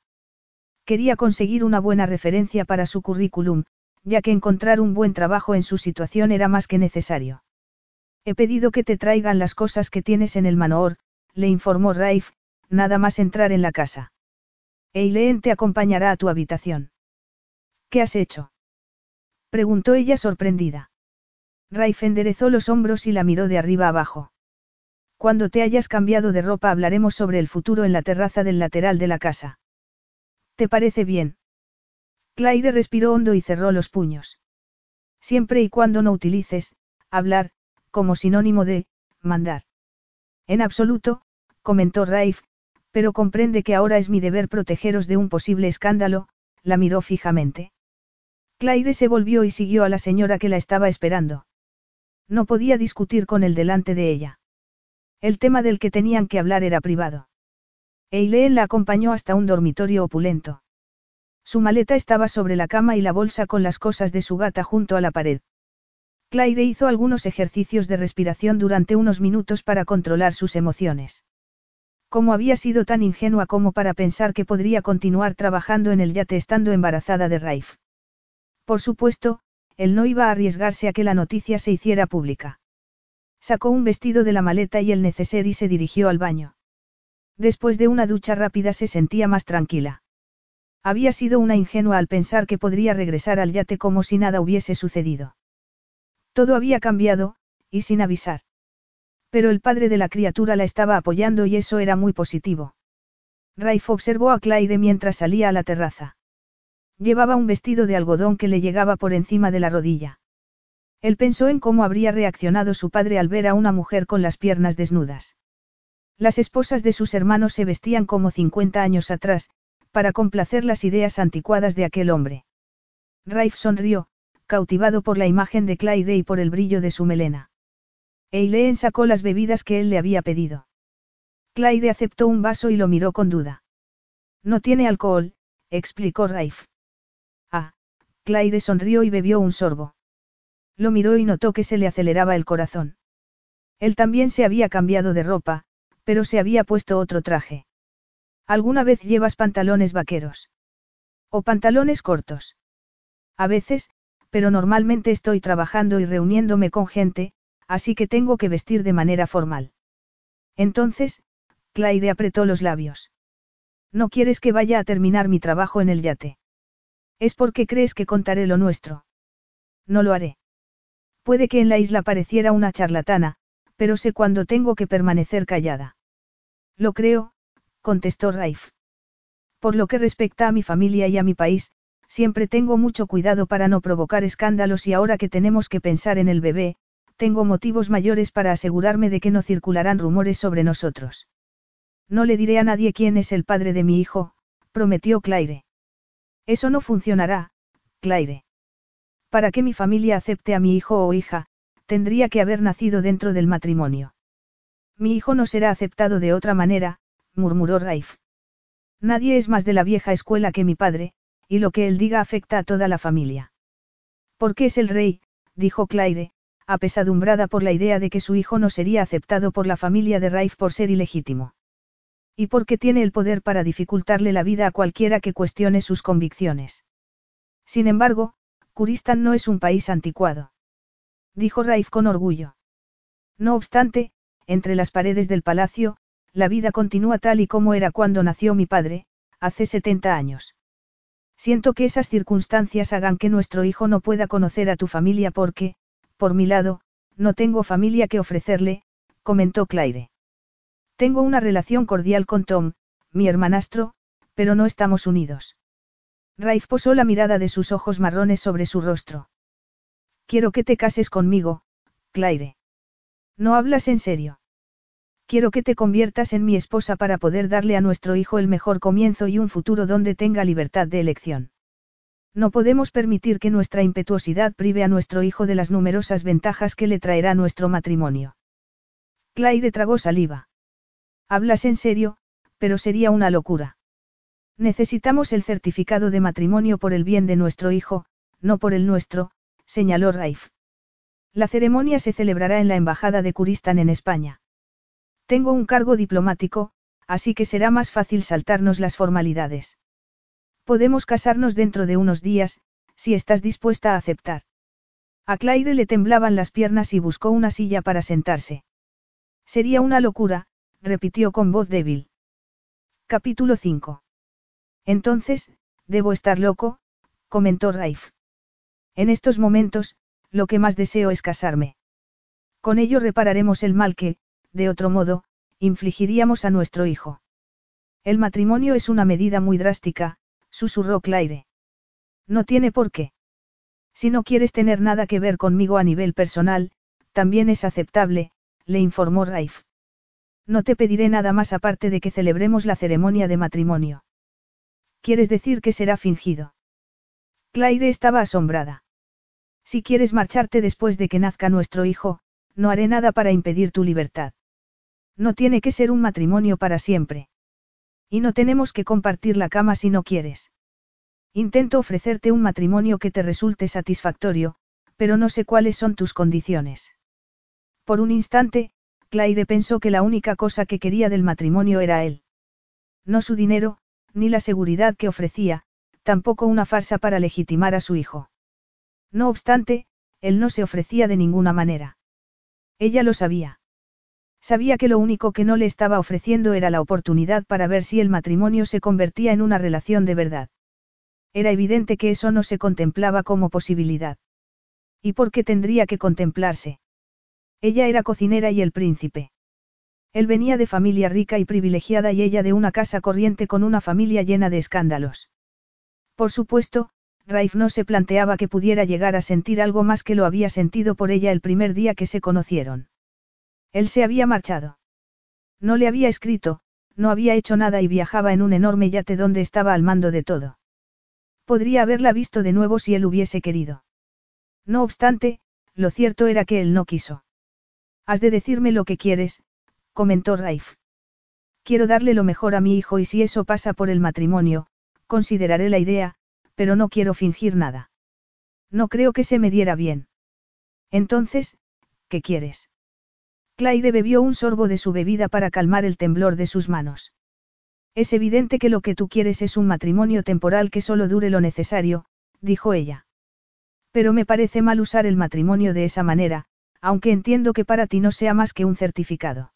Quería conseguir una buena referencia para su currículum, ya que encontrar un buen trabajo en su situación era más que necesario. He pedido que te traigan las cosas que tienes en el manoor, le informó Raif, nada más entrar en la casa. Eileen te acompañará a tu habitación. ¿Qué has hecho? preguntó ella sorprendida. Raif enderezó los hombros y la miró de arriba abajo. Cuando te hayas cambiado de ropa hablaremos sobre el futuro en la terraza del lateral de la casa. ¿Te parece bien? Claire respiró hondo y cerró los puños. Siempre y cuando no utilices, hablar, como sinónimo de, mandar. En absoluto, comentó Raif, pero comprende que ahora es mi deber protegeros de un posible escándalo, la miró fijamente. Claire se volvió y siguió a la señora que la estaba esperando. No podía discutir con él delante de ella. El tema del que tenían que hablar era privado. Eileen la acompañó hasta un dormitorio opulento. Su maleta estaba sobre la cama y la bolsa con las cosas de su gata junto a la pared. Claire hizo algunos ejercicios de respiración durante unos minutos para controlar sus emociones. ¿Cómo había sido tan ingenua como para pensar que podría continuar trabajando en el yate estando embarazada de Raif? Por supuesto, él no iba a arriesgarse a que la noticia se hiciera pública. Sacó un vestido de la maleta y el neceser y se dirigió al baño. Después de una ducha rápida se sentía más tranquila. Había sido una ingenua al pensar que podría regresar al yate como si nada hubiese sucedido. Todo había cambiado, y sin avisar. Pero el padre de la criatura la estaba apoyando y eso era muy positivo. Raif observó a Claire mientras salía a la terraza. Llevaba un vestido de algodón que le llegaba por encima de la rodilla. Él pensó en cómo habría reaccionado su padre al ver a una mujer con las piernas desnudas. Las esposas de sus hermanos se vestían como 50 años atrás, para complacer las ideas anticuadas de aquel hombre. Raif sonrió, cautivado por la imagen de Claire y por el brillo de su melena. Eileen sacó las bebidas que él le había pedido. Claire aceptó un vaso y lo miró con duda. No tiene alcohol, explicó Raif. Ah, Claire sonrió y bebió un sorbo. Lo miró y notó que se le aceleraba el corazón. Él también se había cambiado de ropa, pero se había puesto otro traje. ¿Alguna vez llevas pantalones vaqueros? ¿O pantalones cortos? A veces, pero normalmente estoy trabajando y reuniéndome con gente, así que tengo que vestir de manera formal. Entonces, Claire apretó los labios. No quieres que vaya a terminar mi trabajo en el yate. Es porque crees que contaré lo nuestro. No lo haré. Puede que en la isla pareciera una charlatana, pero sé cuándo tengo que permanecer callada. Lo creo, contestó Raif. Por lo que respecta a mi familia y a mi país, siempre tengo mucho cuidado para no provocar escándalos y ahora que tenemos que pensar en el bebé, tengo motivos mayores para asegurarme de que no circularán rumores sobre nosotros. No le diré a nadie quién es el padre de mi hijo, prometió Claire. Eso no funcionará, Claire. Para que mi familia acepte a mi hijo o hija, tendría que haber nacido dentro del matrimonio. Mi hijo no será aceptado de otra manera, murmuró Raif. Nadie es más de la vieja escuela que mi padre, y lo que él diga afecta a toda la familia. Porque es el rey, dijo Claire, apesadumbrada por la idea de que su hijo no sería aceptado por la familia de Raif por ser ilegítimo. Y porque tiene el poder para dificultarle la vida a cualquiera que cuestione sus convicciones. Sin embargo, Kuristan no es un país anticuado. Dijo Raif con orgullo. No obstante, entre las paredes del palacio, la vida continúa tal y como era cuando nació mi padre, hace 70 años. Siento que esas circunstancias hagan que nuestro hijo no pueda conocer a tu familia porque, por mi lado, no tengo familia que ofrecerle, comentó Claire. Tengo una relación cordial con Tom, mi hermanastro, pero no estamos unidos. Raif posó la mirada de sus ojos marrones sobre su rostro. Quiero que te cases conmigo, Claire. ¿No hablas en serio? Quiero que te conviertas en mi esposa para poder darle a nuestro hijo el mejor comienzo y un futuro donde tenga libertad de elección. No podemos permitir que nuestra impetuosidad prive a nuestro hijo de las numerosas ventajas que le traerá nuestro matrimonio. Claire tragó saliva. Hablas en serio, pero sería una locura. Necesitamos el certificado de matrimonio por el bien de nuestro hijo, no por el nuestro, señaló Raif. La ceremonia se celebrará en la Embajada de Kuristan en España. Tengo un cargo diplomático, así que será más fácil saltarnos las formalidades. Podemos casarnos dentro de unos días, si estás dispuesta a aceptar. A Claire le temblaban las piernas y buscó una silla para sentarse. Sería una locura, repitió con voz débil. Capítulo 5. Entonces, debo estar loco, comentó Raif. En estos momentos, lo que más deseo es casarme. Con ello repararemos el mal que, de otro modo, infligiríamos a nuestro hijo. El matrimonio es una medida muy drástica, susurró Claire. No tiene por qué. Si no quieres tener nada que ver conmigo a nivel personal, también es aceptable, le informó Raif. No te pediré nada más aparte de que celebremos la ceremonia de matrimonio. ¿Quieres decir que será fingido? Claire estaba asombrada. Si quieres marcharte después de que nazca nuestro hijo, no haré nada para impedir tu libertad. No tiene que ser un matrimonio para siempre. Y no tenemos que compartir la cama si no quieres. Intento ofrecerte un matrimonio que te resulte satisfactorio, pero no sé cuáles son tus condiciones. Por un instante, Claire pensó que la única cosa que quería del matrimonio era él. No su dinero, ni la seguridad que ofrecía, tampoco una farsa para legitimar a su hijo. No obstante, él no se ofrecía de ninguna manera. Ella lo sabía. Sabía que lo único que no le estaba ofreciendo era la oportunidad para ver si el matrimonio se convertía en una relación de verdad. Era evidente que eso no se contemplaba como posibilidad. ¿Y por qué tendría que contemplarse? Ella era cocinera y el príncipe. Él venía de familia rica y privilegiada y ella de una casa corriente con una familia llena de escándalos. Por supuesto, Raif no se planteaba que pudiera llegar a sentir algo más que lo había sentido por ella el primer día que se conocieron. Él se había marchado. No le había escrito, no había hecho nada y viajaba en un enorme yate donde estaba al mando de todo. Podría haberla visto de nuevo si él hubiese querido. No obstante, lo cierto era que él no quiso. Has de decirme lo que quieres, comentó Raif. Quiero darle lo mejor a mi hijo y si eso pasa por el matrimonio, consideraré la idea, pero no quiero fingir nada. No creo que se me diera bien. Entonces, ¿qué quieres? Claire bebió un sorbo de su bebida para calmar el temblor de sus manos. Es evidente que lo que tú quieres es un matrimonio temporal que solo dure lo necesario, dijo ella. Pero me parece mal usar el matrimonio de esa manera, aunque entiendo que para ti no sea más que un certificado.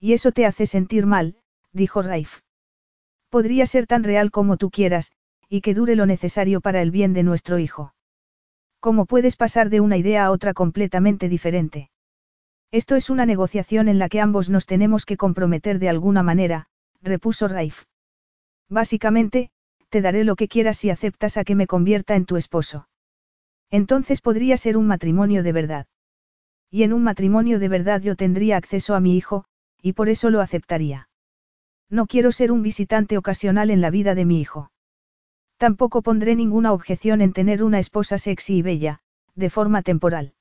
Y eso te hace sentir mal, dijo Raif. Podría ser tan real como tú quieras, y que dure lo necesario para el bien de nuestro hijo. ¿Cómo puedes pasar de una idea a otra completamente diferente? Esto es una negociación en la que ambos nos tenemos que comprometer de alguna manera, repuso Raif. Básicamente, te daré lo que quieras si aceptas a que me convierta en tu esposo. Entonces podría ser un matrimonio de verdad. Y en un matrimonio de verdad yo tendría acceso a mi hijo, y por eso lo aceptaría. No quiero ser un visitante ocasional en la vida de mi hijo. Tampoco pondré ninguna objeción en tener una esposa sexy y bella, de forma temporal.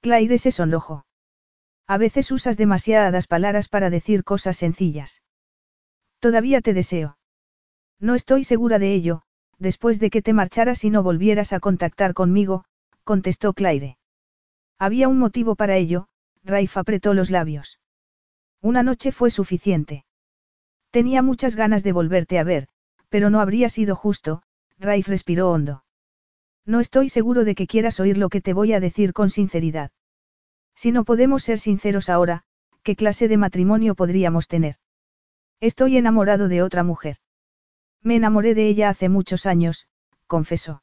Claire se sonrojó. A veces usas demasiadas palabras para decir cosas sencillas. Todavía te deseo. No estoy segura de ello, después de que te marcharas y no volvieras a contactar conmigo, contestó Claire. Había un motivo para ello, Raif apretó los labios. Una noche fue suficiente. Tenía muchas ganas de volverte a ver, pero no habría sido justo, Raif respiró hondo. No estoy seguro de que quieras oír lo que te voy a decir con sinceridad. Si no podemos ser sinceros ahora, ¿qué clase de matrimonio podríamos tener? Estoy enamorado de otra mujer. Me enamoré de ella hace muchos años, confesó.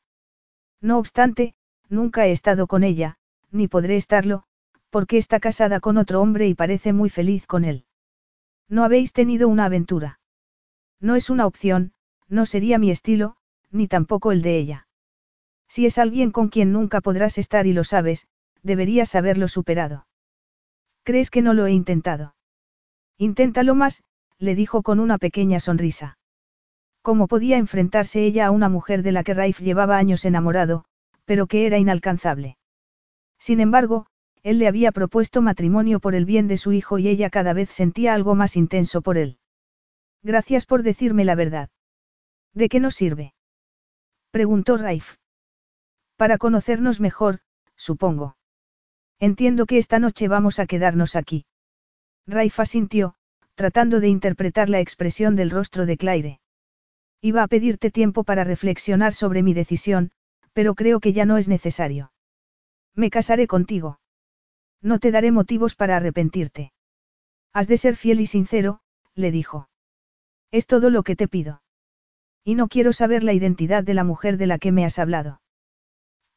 No obstante, nunca he estado con ella, ni podré estarlo, porque está casada con otro hombre y parece muy feliz con él. No habéis tenido una aventura. No es una opción, no sería mi estilo, ni tampoco el de ella. Si es alguien con quien nunca podrás estar y lo sabes, deberías haberlo superado. ¿Crees que no lo he intentado? Inténtalo más, le dijo con una pequeña sonrisa. ¿Cómo podía enfrentarse ella a una mujer de la que Raif llevaba años enamorado, pero que era inalcanzable? Sin embargo, él le había propuesto matrimonio por el bien de su hijo y ella cada vez sentía algo más intenso por él. Gracias por decirme la verdad. ¿De qué nos sirve? Preguntó Raif. Para conocernos mejor, supongo. Entiendo que esta noche vamos a quedarnos aquí. Raifa sintió, tratando de interpretar la expresión del rostro de Claire. Iba a pedirte tiempo para reflexionar sobre mi decisión, pero creo que ya no es necesario. Me casaré contigo. No te daré motivos para arrepentirte. Has de ser fiel y sincero, le dijo. Es todo lo que te pido. Y no quiero saber la identidad de la mujer de la que me has hablado.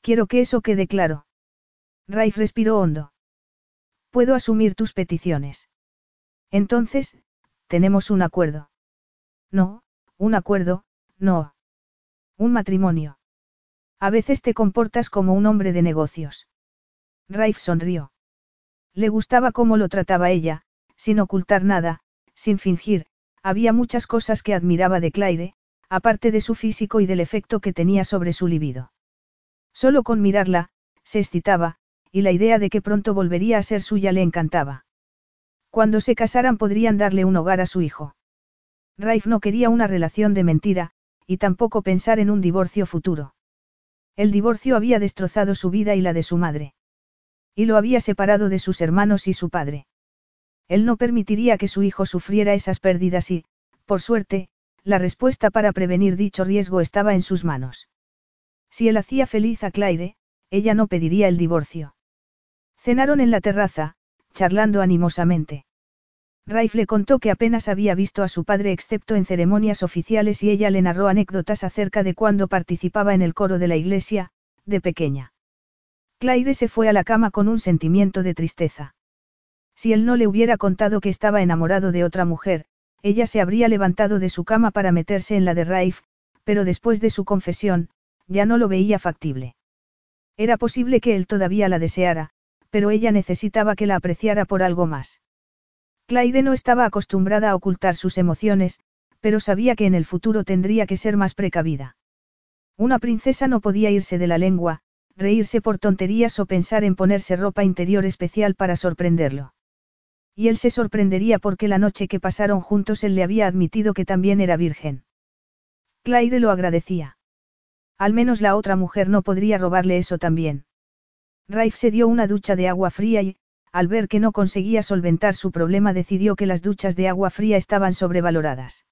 Quiero que eso quede claro. Raif respiró hondo. Puedo asumir tus peticiones. Entonces, tenemos un acuerdo. No, un acuerdo, no. Un matrimonio. A veces te comportas como un hombre de negocios. Raif sonrió. Le gustaba cómo lo trataba ella, sin ocultar nada, sin fingir, había muchas cosas que admiraba de Claire, aparte de su físico y del efecto que tenía sobre su libido. Solo con mirarla, se excitaba, y la idea de que pronto volvería a ser suya le encantaba. Cuando se casaran podrían darle un hogar a su hijo. Raif no quería una relación de mentira, y tampoco pensar en un divorcio futuro. El divorcio había destrozado su vida y la de su madre. Y lo había separado de sus hermanos y su padre. Él no permitiría que su hijo sufriera esas pérdidas y, por suerte, la respuesta para prevenir dicho riesgo estaba en sus manos. Si él hacía feliz a Claire, ella no pediría el divorcio. Cenaron en la terraza, charlando animosamente. Raif le contó que apenas había visto a su padre excepto en ceremonias oficiales y ella le narró anécdotas acerca de cuando participaba en el coro de la iglesia, de pequeña. Claire se fue a la cama con un sentimiento de tristeza. Si él no le hubiera contado que estaba enamorado de otra mujer, ella se habría levantado de su cama para meterse en la de Raif, pero después de su confesión, ya no lo veía factible. Era posible que él todavía la deseara, pero ella necesitaba que la apreciara por algo más. Claire no estaba acostumbrada a ocultar sus emociones, pero sabía que en el futuro tendría que ser más precavida. Una princesa no podía irse de la lengua, reírse por tonterías o pensar en ponerse ropa interior especial para sorprenderlo. Y él se sorprendería porque la noche que pasaron juntos él le había admitido que también era virgen. Claire lo agradecía. Al menos la otra mujer no podría robarle eso también. Raif se dio una ducha de agua fría y, al ver que no conseguía solventar su problema decidió que las duchas de agua fría estaban sobrevaloradas.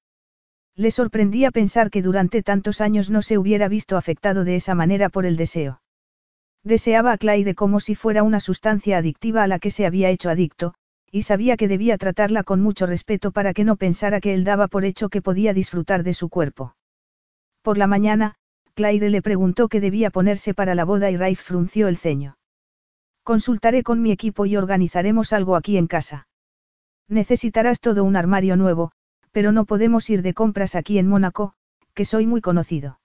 Le sorprendía pensar que durante tantos años no se hubiera visto afectado de esa manera por el deseo. Deseaba a Claire como si fuera una sustancia adictiva a la que se había hecho adicto, y sabía que debía tratarla con mucho respeto para que no pensara que él daba por hecho que podía disfrutar de su cuerpo. Por la mañana, Claire le preguntó qué debía ponerse para la boda y Raif frunció el ceño. Consultaré con mi equipo y organizaremos algo aquí en casa. Necesitarás todo un armario nuevo, pero no podemos ir de compras aquí en Mónaco, que soy muy conocido.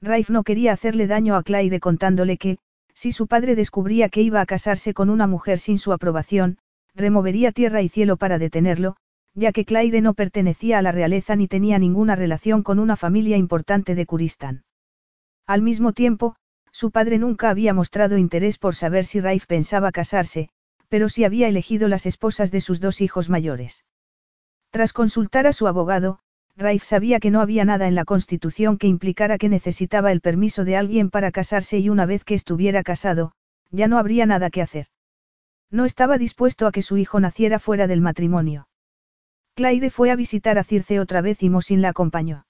Raif no quería hacerle daño a Claire contándole que, si su padre descubría que iba a casarse con una mujer sin su aprobación, removería tierra y cielo para detenerlo, ya que Claire no pertenecía a la realeza ni tenía ninguna relación con una familia importante de Kuristán. Al mismo tiempo, su padre nunca había mostrado interés por saber si Raif pensaba casarse, pero sí había elegido las esposas de sus dos hijos mayores. Tras consultar a su abogado, Raif sabía que no había nada en la Constitución que implicara que necesitaba el permiso de alguien para casarse y una vez que estuviera casado, ya no habría nada que hacer. No estaba dispuesto a que su hijo naciera fuera del matrimonio. Claire fue a visitar a Circe otra vez y Mosin la acompañó.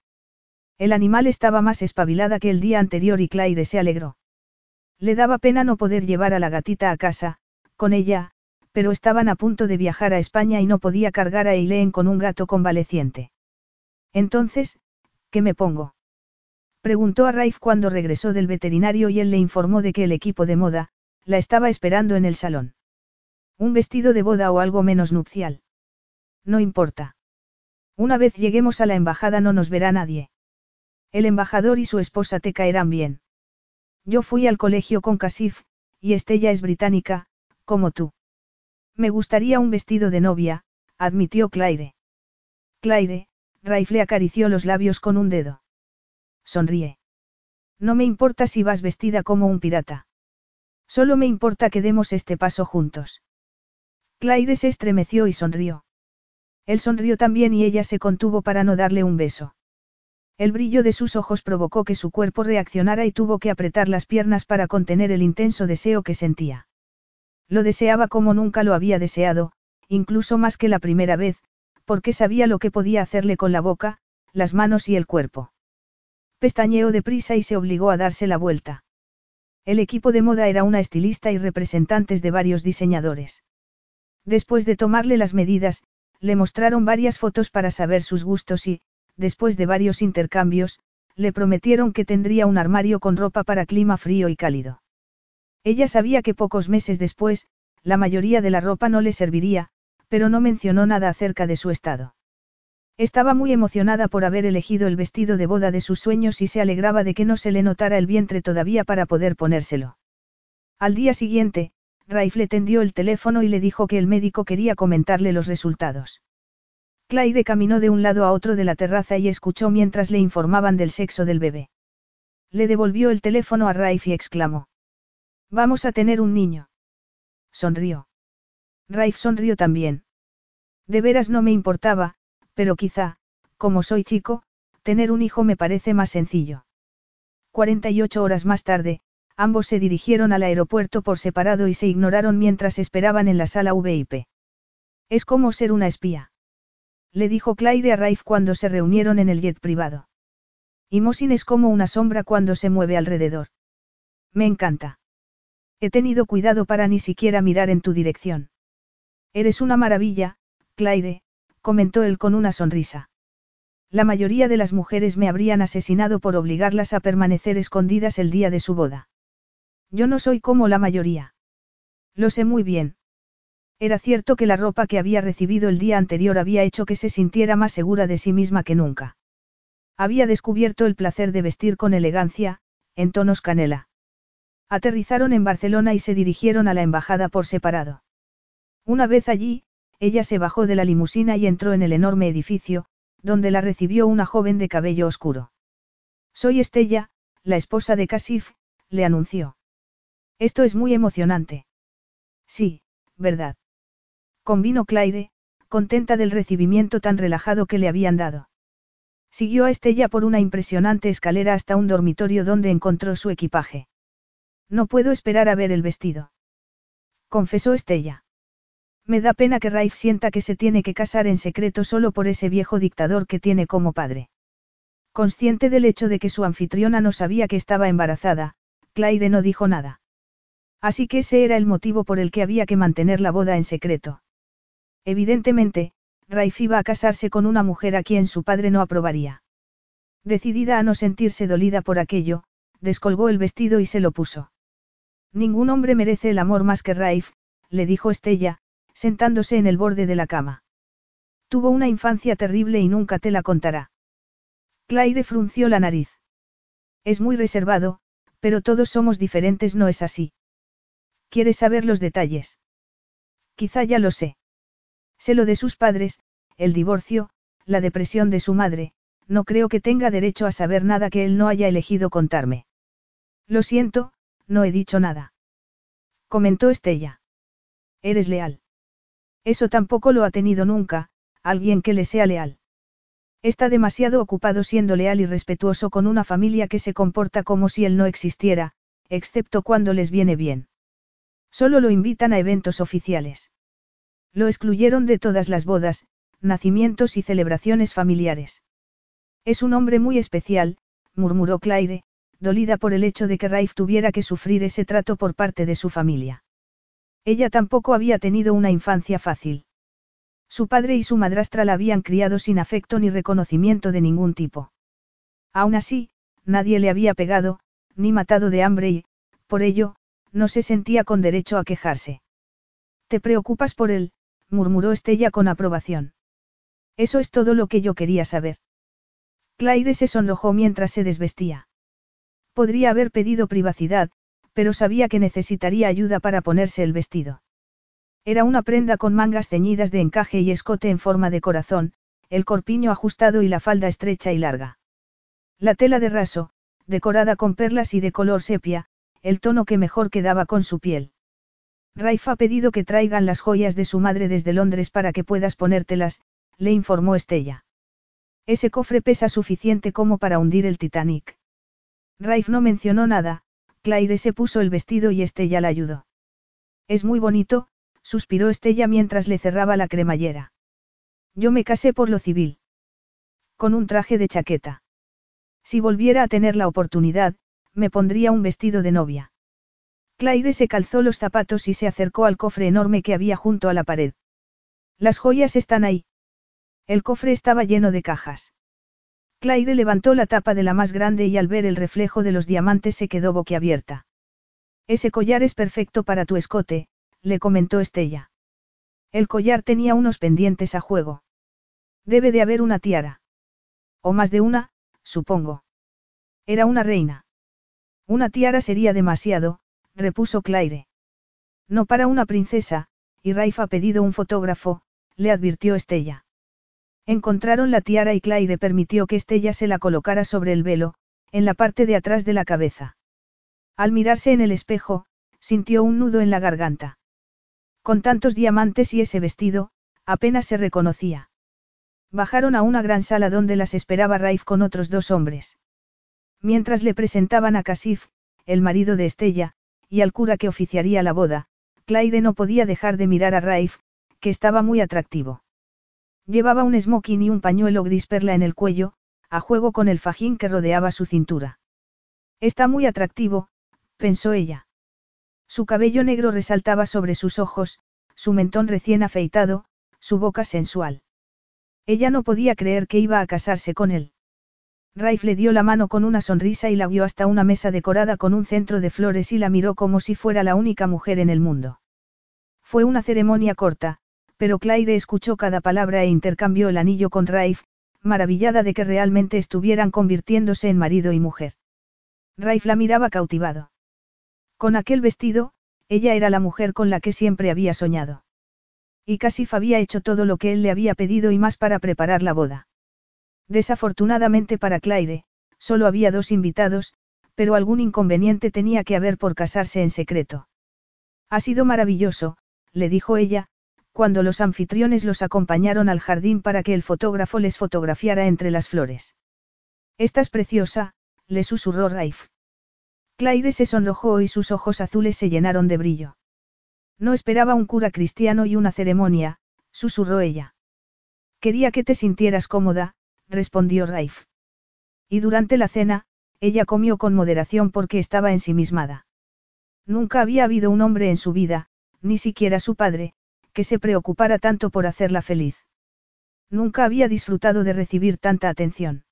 El animal estaba más espabilada que el día anterior y Claire se alegró. Le daba pena no poder llevar a la gatita a casa, con ella, pero estaban a punto de viajar a España y no podía cargar a Eileen con un gato convaleciente. Entonces, ¿qué me pongo? Preguntó a Raif cuando regresó del veterinario y él le informó de que el equipo de moda, la estaba esperando en el salón. Un vestido de boda o algo menos nupcial. No importa. Una vez lleguemos a la embajada no nos verá nadie. El embajador y su esposa te caerán bien. Yo fui al colegio con Casif, y Estella es británica, como tú. Me gustaría un vestido de novia, admitió Claire. Claire, Raif le acarició los labios con un dedo. Sonríe. No me importa si vas vestida como un pirata. Solo me importa que demos este paso juntos. Claire se estremeció y sonrió. Él sonrió también y ella se contuvo para no darle un beso. El brillo de sus ojos provocó que su cuerpo reaccionara y tuvo que apretar las piernas para contener el intenso deseo que sentía. Lo deseaba como nunca lo había deseado, incluso más que la primera vez, porque sabía lo que podía hacerle con la boca, las manos y el cuerpo. Pestañeó deprisa y se obligó a darse la vuelta. El equipo de moda era una estilista y representantes de varios diseñadores. Después de tomarle las medidas, le mostraron varias fotos para saber sus gustos y, después de varios intercambios, le prometieron que tendría un armario con ropa para clima frío y cálido. Ella sabía que pocos meses después, la mayoría de la ropa no le serviría, pero no mencionó nada acerca de su estado. Estaba muy emocionada por haber elegido el vestido de boda de sus sueños y se alegraba de que no se le notara el vientre todavía para poder ponérselo. Al día siguiente, Raif le tendió el teléfono y le dijo que el médico quería comentarle los resultados. Claire caminó de un lado a otro de la terraza y escuchó mientras le informaban del sexo del bebé. Le devolvió el teléfono a Raif y exclamó. Vamos a tener un niño. Sonrió. Raif sonrió también. De veras no me importaba, pero quizá, como soy chico, tener un hijo me parece más sencillo. 48 horas más tarde, ambos se dirigieron al aeropuerto por separado y se ignoraron mientras esperaban en la sala VIP. Es como ser una espía. Le dijo Claire a Raif cuando se reunieron en el jet privado. Y Mosin es como una sombra cuando se mueve alrededor. Me encanta. He tenido cuidado para ni siquiera mirar en tu dirección. Eres una maravilla, Claire, comentó él con una sonrisa. La mayoría de las mujeres me habrían asesinado por obligarlas a permanecer escondidas el día de su boda. Yo no soy como la mayoría. Lo sé muy bien. Era cierto que la ropa que había recibido el día anterior había hecho que se sintiera más segura de sí misma que nunca. Había descubierto el placer de vestir con elegancia, en tonos canela. Aterrizaron en Barcelona y se dirigieron a la embajada por separado. Una vez allí, ella se bajó de la limusina y entró en el enorme edificio, donde la recibió una joven de cabello oscuro. Soy Estella, la esposa de Casif, le anunció. Esto es muy emocionante. Sí, verdad. Convino Claire, contenta del recibimiento tan relajado que le habían dado. Siguió a Estella por una impresionante escalera hasta un dormitorio donde encontró su equipaje. No puedo esperar a ver el vestido. Confesó Estella. Me da pena que Raif sienta que se tiene que casar en secreto solo por ese viejo dictador que tiene como padre. Consciente del hecho de que su anfitriona no sabía que estaba embarazada, Claire no dijo nada. Así que ese era el motivo por el que había que mantener la boda en secreto. Evidentemente, Raif iba a casarse con una mujer a quien su padre no aprobaría. Decidida a no sentirse dolida por aquello, descolgó el vestido y se lo puso. Ningún hombre merece el amor más que Raif, le dijo Estella, sentándose en el borde de la cama. Tuvo una infancia terrible y nunca te la contará. Claire frunció la nariz. Es muy reservado, pero todos somos diferentes, ¿no es así? ¿Quieres saber los detalles? Quizá ya lo sé. Sé lo de sus padres, el divorcio, la depresión de su madre, no creo que tenga derecho a saber nada que él no haya elegido contarme. Lo siento, no he dicho nada. Comentó Estella. Eres leal. Eso tampoco lo ha tenido nunca, alguien que le sea leal. Está demasiado ocupado siendo leal y respetuoso con una familia que se comporta como si él no existiera, excepto cuando les viene bien. Solo lo invitan a eventos oficiales. Lo excluyeron de todas las bodas, nacimientos y celebraciones familiares. Es un hombre muy especial, murmuró Claire, dolida por el hecho de que Raif tuviera que sufrir ese trato por parte de su familia. Ella tampoco había tenido una infancia fácil. Su padre y su madrastra la habían criado sin afecto ni reconocimiento de ningún tipo. Aún así, nadie le había pegado, ni matado de hambre y, por ello, no se sentía con derecho a quejarse. ¿Te preocupas por él? Murmuró Estella con aprobación. Eso es todo lo que yo quería saber. Claire se sonrojó mientras se desvestía. Podría haber pedido privacidad, pero sabía que necesitaría ayuda para ponerse el vestido. Era una prenda con mangas ceñidas de encaje y escote en forma de corazón, el corpiño ajustado y la falda estrecha y larga. La tela de raso, decorada con perlas y de color sepia, el tono que mejor quedaba con su piel. Raif ha pedido que traigan las joyas de su madre desde Londres para que puedas ponértelas, le informó Estella. Ese cofre pesa suficiente como para hundir el Titanic. Raif no mencionó nada, Claire se puso el vestido y Estella la ayudó. Es muy bonito, suspiró Estella mientras le cerraba la cremallera. Yo me casé por lo civil. Con un traje de chaqueta. Si volviera a tener la oportunidad, me pondría un vestido de novia. Claire se calzó los zapatos y se acercó al cofre enorme que había junto a la pared. Las joyas están ahí. El cofre estaba lleno de cajas. Claire levantó la tapa de la más grande y al ver el reflejo de los diamantes se quedó boquiabierta. Ese collar es perfecto para tu escote, le comentó Estella. El collar tenía unos pendientes a juego. Debe de haber una tiara. O más de una, supongo. Era una reina. Una tiara sería demasiado, repuso Claire. No para una princesa, y Raif ha pedido un fotógrafo, le advirtió Estella. Encontraron la tiara y Claire permitió que Estella se la colocara sobre el velo, en la parte de atrás de la cabeza. Al mirarse en el espejo, sintió un nudo en la garganta. Con tantos diamantes y ese vestido, apenas se reconocía. Bajaron a una gran sala donde las esperaba Raif con otros dos hombres. Mientras le presentaban a Casif, el marido de Estella, y al cura que oficiaría la boda, Claire no podía dejar de mirar a Raif, que estaba muy atractivo. Llevaba un smoking y un pañuelo gris perla en el cuello, a juego con el fajín que rodeaba su cintura. Está muy atractivo, pensó ella. Su cabello negro resaltaba sobre sus ojos, su mentón recién afeitado, su boca sensual. Ella no podía creer que iba a casarse con él. Raif le dio la mano con una sonrisa y la guió hasta una mesa decorada con un centro de flores y la miró como si fuera la única mujer en el mundo. Fue una ceremonia corta, pero Claire escuchó cada palabra e intercambió el anillo con Raif, maravillada de que realmente estuvieran convirtiéndose en marido y mujer. Raif la miraba cautivado. Con aquel vestido, ella era la mujer con la que siempre había soñado. Y Casif había hecho todo lo que él le había pedido y más para preparar la boda. Desafortunadamente para Claire, solo había dos invitados, pero algún inconveniente tenía que haber por casarse en secreto. Ha sido maravilloso, le dijo ella, cuando los anfitriones los acompañaron al jardín para que el fotógrafo les fotografiara entre las flores. Estás preciosa, le susurró Raif. Claire se sonrojó y sus ojos azules se llenaron de brillo. No esperaba un cura cristiano y una ceremonia, susurró ella. Quería que te sintieras cómoda, respondió Raif. Y durante la cena, ella comió con moderación porque estaba ensimismada. Nunca había habido un hombre en su vida, ni siquiera su padre, que se preocupara tanto por hacerla feliz. Nunca había disfrutado de recibir tanta atención.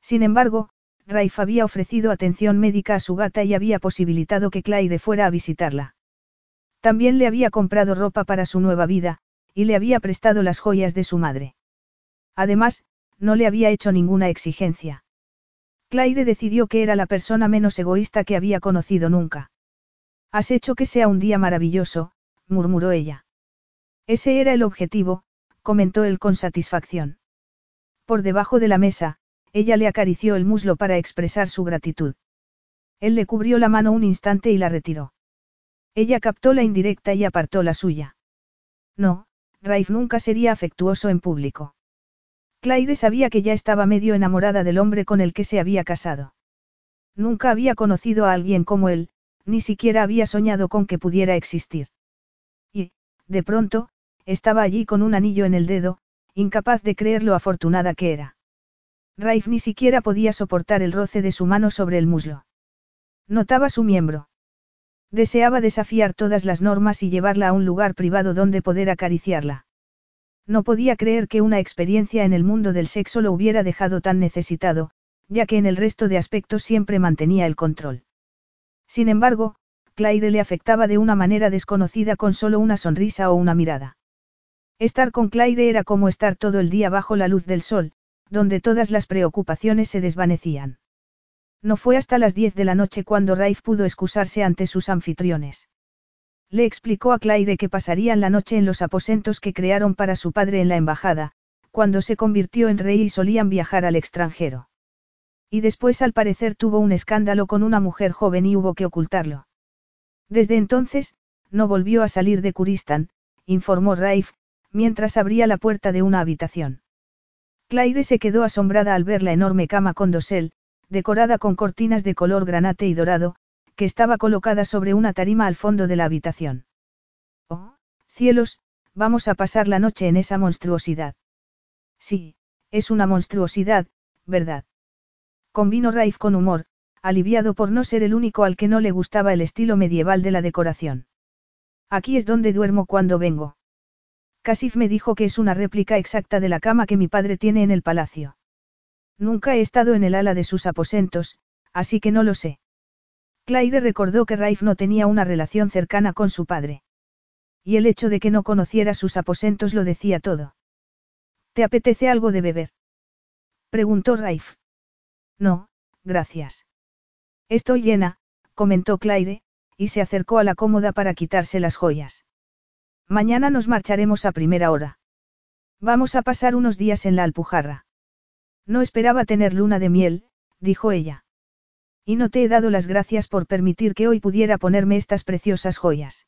Sin embargo, Raif había ofrecido atención médica a su gata y había posibilitado que Claire fuera a visitarla. También le había comprado ropa para su nueva vida, y le había prestado las joyas de su madre. Además, no le había hecho ninguna exigencia. Claire decidió que era la persona menos egoísta que había conocido nunca. Has hecho que sea un día maravilloso, murmuró ella. Ese era el objetivo, comentó él con satisfacción. Por debajo de la mesa, ella le acarició el muslo para expresar su gratitud. Él le cubrió la mano un instante y la retiró. Ella captó la indirecta y apartó la suya. No, Raif nunca sería afectuoso en público. Claire sabía que ya estaba medio enamorada del hombre con el que se había casado. Nunca había conocido a alguien como él, ni siquiera había soñado con que pudiera existir. Y, de pronto, estaba allí con un anillo en el dedo, incapaz de creer lo afortunada que era. Raif ni siquiera podía soportar el roce de su mano sobre el muslo. Notaba su miembro. Deseaba desafiar todas las normas y llevarla a un lugar privado donde poder acariciarla. No podía creer que una experiencia en el mundo del sexo lo hubiera dejado tan necesitado, ya que en el resto de aspectos siempre mantenía el control. Sin embargo, Claire le afectaba de una manera desconocida con solo una sonrisa o una mirada. Estar con Claire era como estar todo el día bajo la luz del sol, donde todas las preocupaciones se desvanecían. No fue hasta las diez de la noche cuando Raif pudo excusarse ante sus anfitriones. Le explicó a Claire que pasarían la noche en los aposentos que crearon para su padre en la embajada, cuando se convirtió en rey y solían viajar al extranjero. Y después al parecer tuvo un escándalo con una mujer joven y hubo que ocultarlo. Desde entonces, no volvió a salir de Kuristan, informó Raif, mientras abría la puerta de una habitación. Claire se quedó asombrada al ver la enorme cama con dosel, decorada con cortinas de color granate y dorado, que estaba colocada sobre una tarima al fondo de la habitación. Oh, cielos, vamos a pasar la noche en esa monstruosidad. Sí, es una monstruosidad, ¿verdad? Convino Raif con humor, aliviado por no ser el único al que no le gustaba el estilo medieval de la decoración. Aquí es donde duermo cuando vengo. Casif me dijo que es una réplica exacta de la cama que mi padre tiene en el palacio. Nunca he estado en el ala de sus aposentos, así que no lo sé. Claire recordó que Raif no tenía una relación cercana con su padre. Y el hecho de que no conociera sus aposentos lo decía todo. ¿Te apetece algo de beber? Preguntó Raif. No, gracias. Estoy llena, comentó Claire, y se acercó a la cómoda para quitarse las joyas. Mañana nos marcharemos a primera hora. Vamos a pasar unos días en la Alpujarra. No esperaba tener luna de miel, dijo ella. Y no te he dado las gracias por permitir que hoy pudiera ponerme estas preciosas joyas.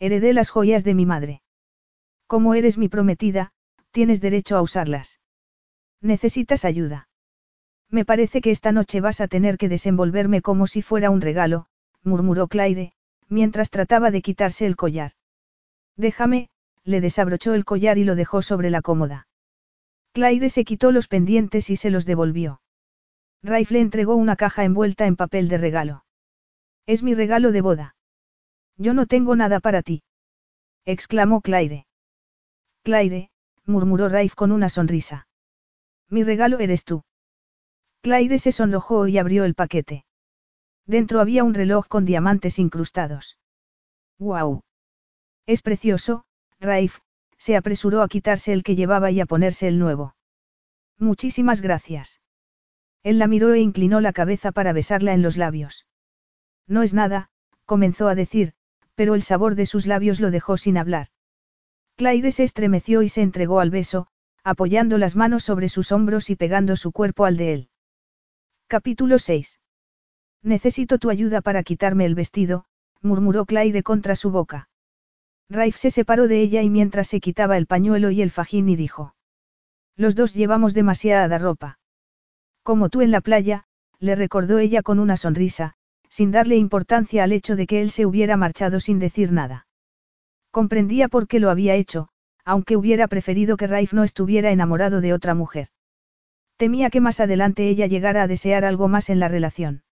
Heredé las joyas de mi madre. Como eres mi prometida, tienes derecho a usarlas. Necesitas ayuda. Me parece que esta noche vas a tener que desenvolverme como si fuera un regalo, murmuró Claire, mientras trataba de quitarse el collar. Déjame, le desabrochó el collar y lo dejó sobre la cómoda. Claire se quitó los pendientes y se los devolvió. Raif le entregó una caja envuelta en papel de regalo. Es mi regalo de boda. Yo no tengo nada para ti. exclamó Claire. Claire, murmuró Raif con una sonrisa. Mi regalo eres tú. Claire se sonrojó y abrió el paquete. Dentro había un reloj con diamantes incrustados. ¡Guau! Es precioso, Raif, se apresuró a quitarse el que llevaba y a ponerse el nuevo. Muchísimas gracias. Él la miró e inclinó la cabeza para besarla en los labios. No es nada, comenzó a decir, pero el sabor de sus labios lo dejó sin hablar. Claire se estremeció y se entregó al beso, apoyando las manos sobre sus hombros y pegando su cuerpo al de él. Capítulo 6. Necesito tu ayuda para quitarme el vestido, murmuró Claire contra su boca. Raif se separó de ella y mientras se quitaba el pañuelo y el fajín y dijo. Los dos llevamos demasiada ropa. Como tú en la playa, le recordó ella con una sonrisa, sin darle importancia al hecho de que él se hubiera marchado sin decir nada. Comprendía por qué lo había hecho, aunque hubiera preferido que Raif no estuviera enamorado de otra mujer. Temía que más adelante ella llegara a desear algo más en la relación.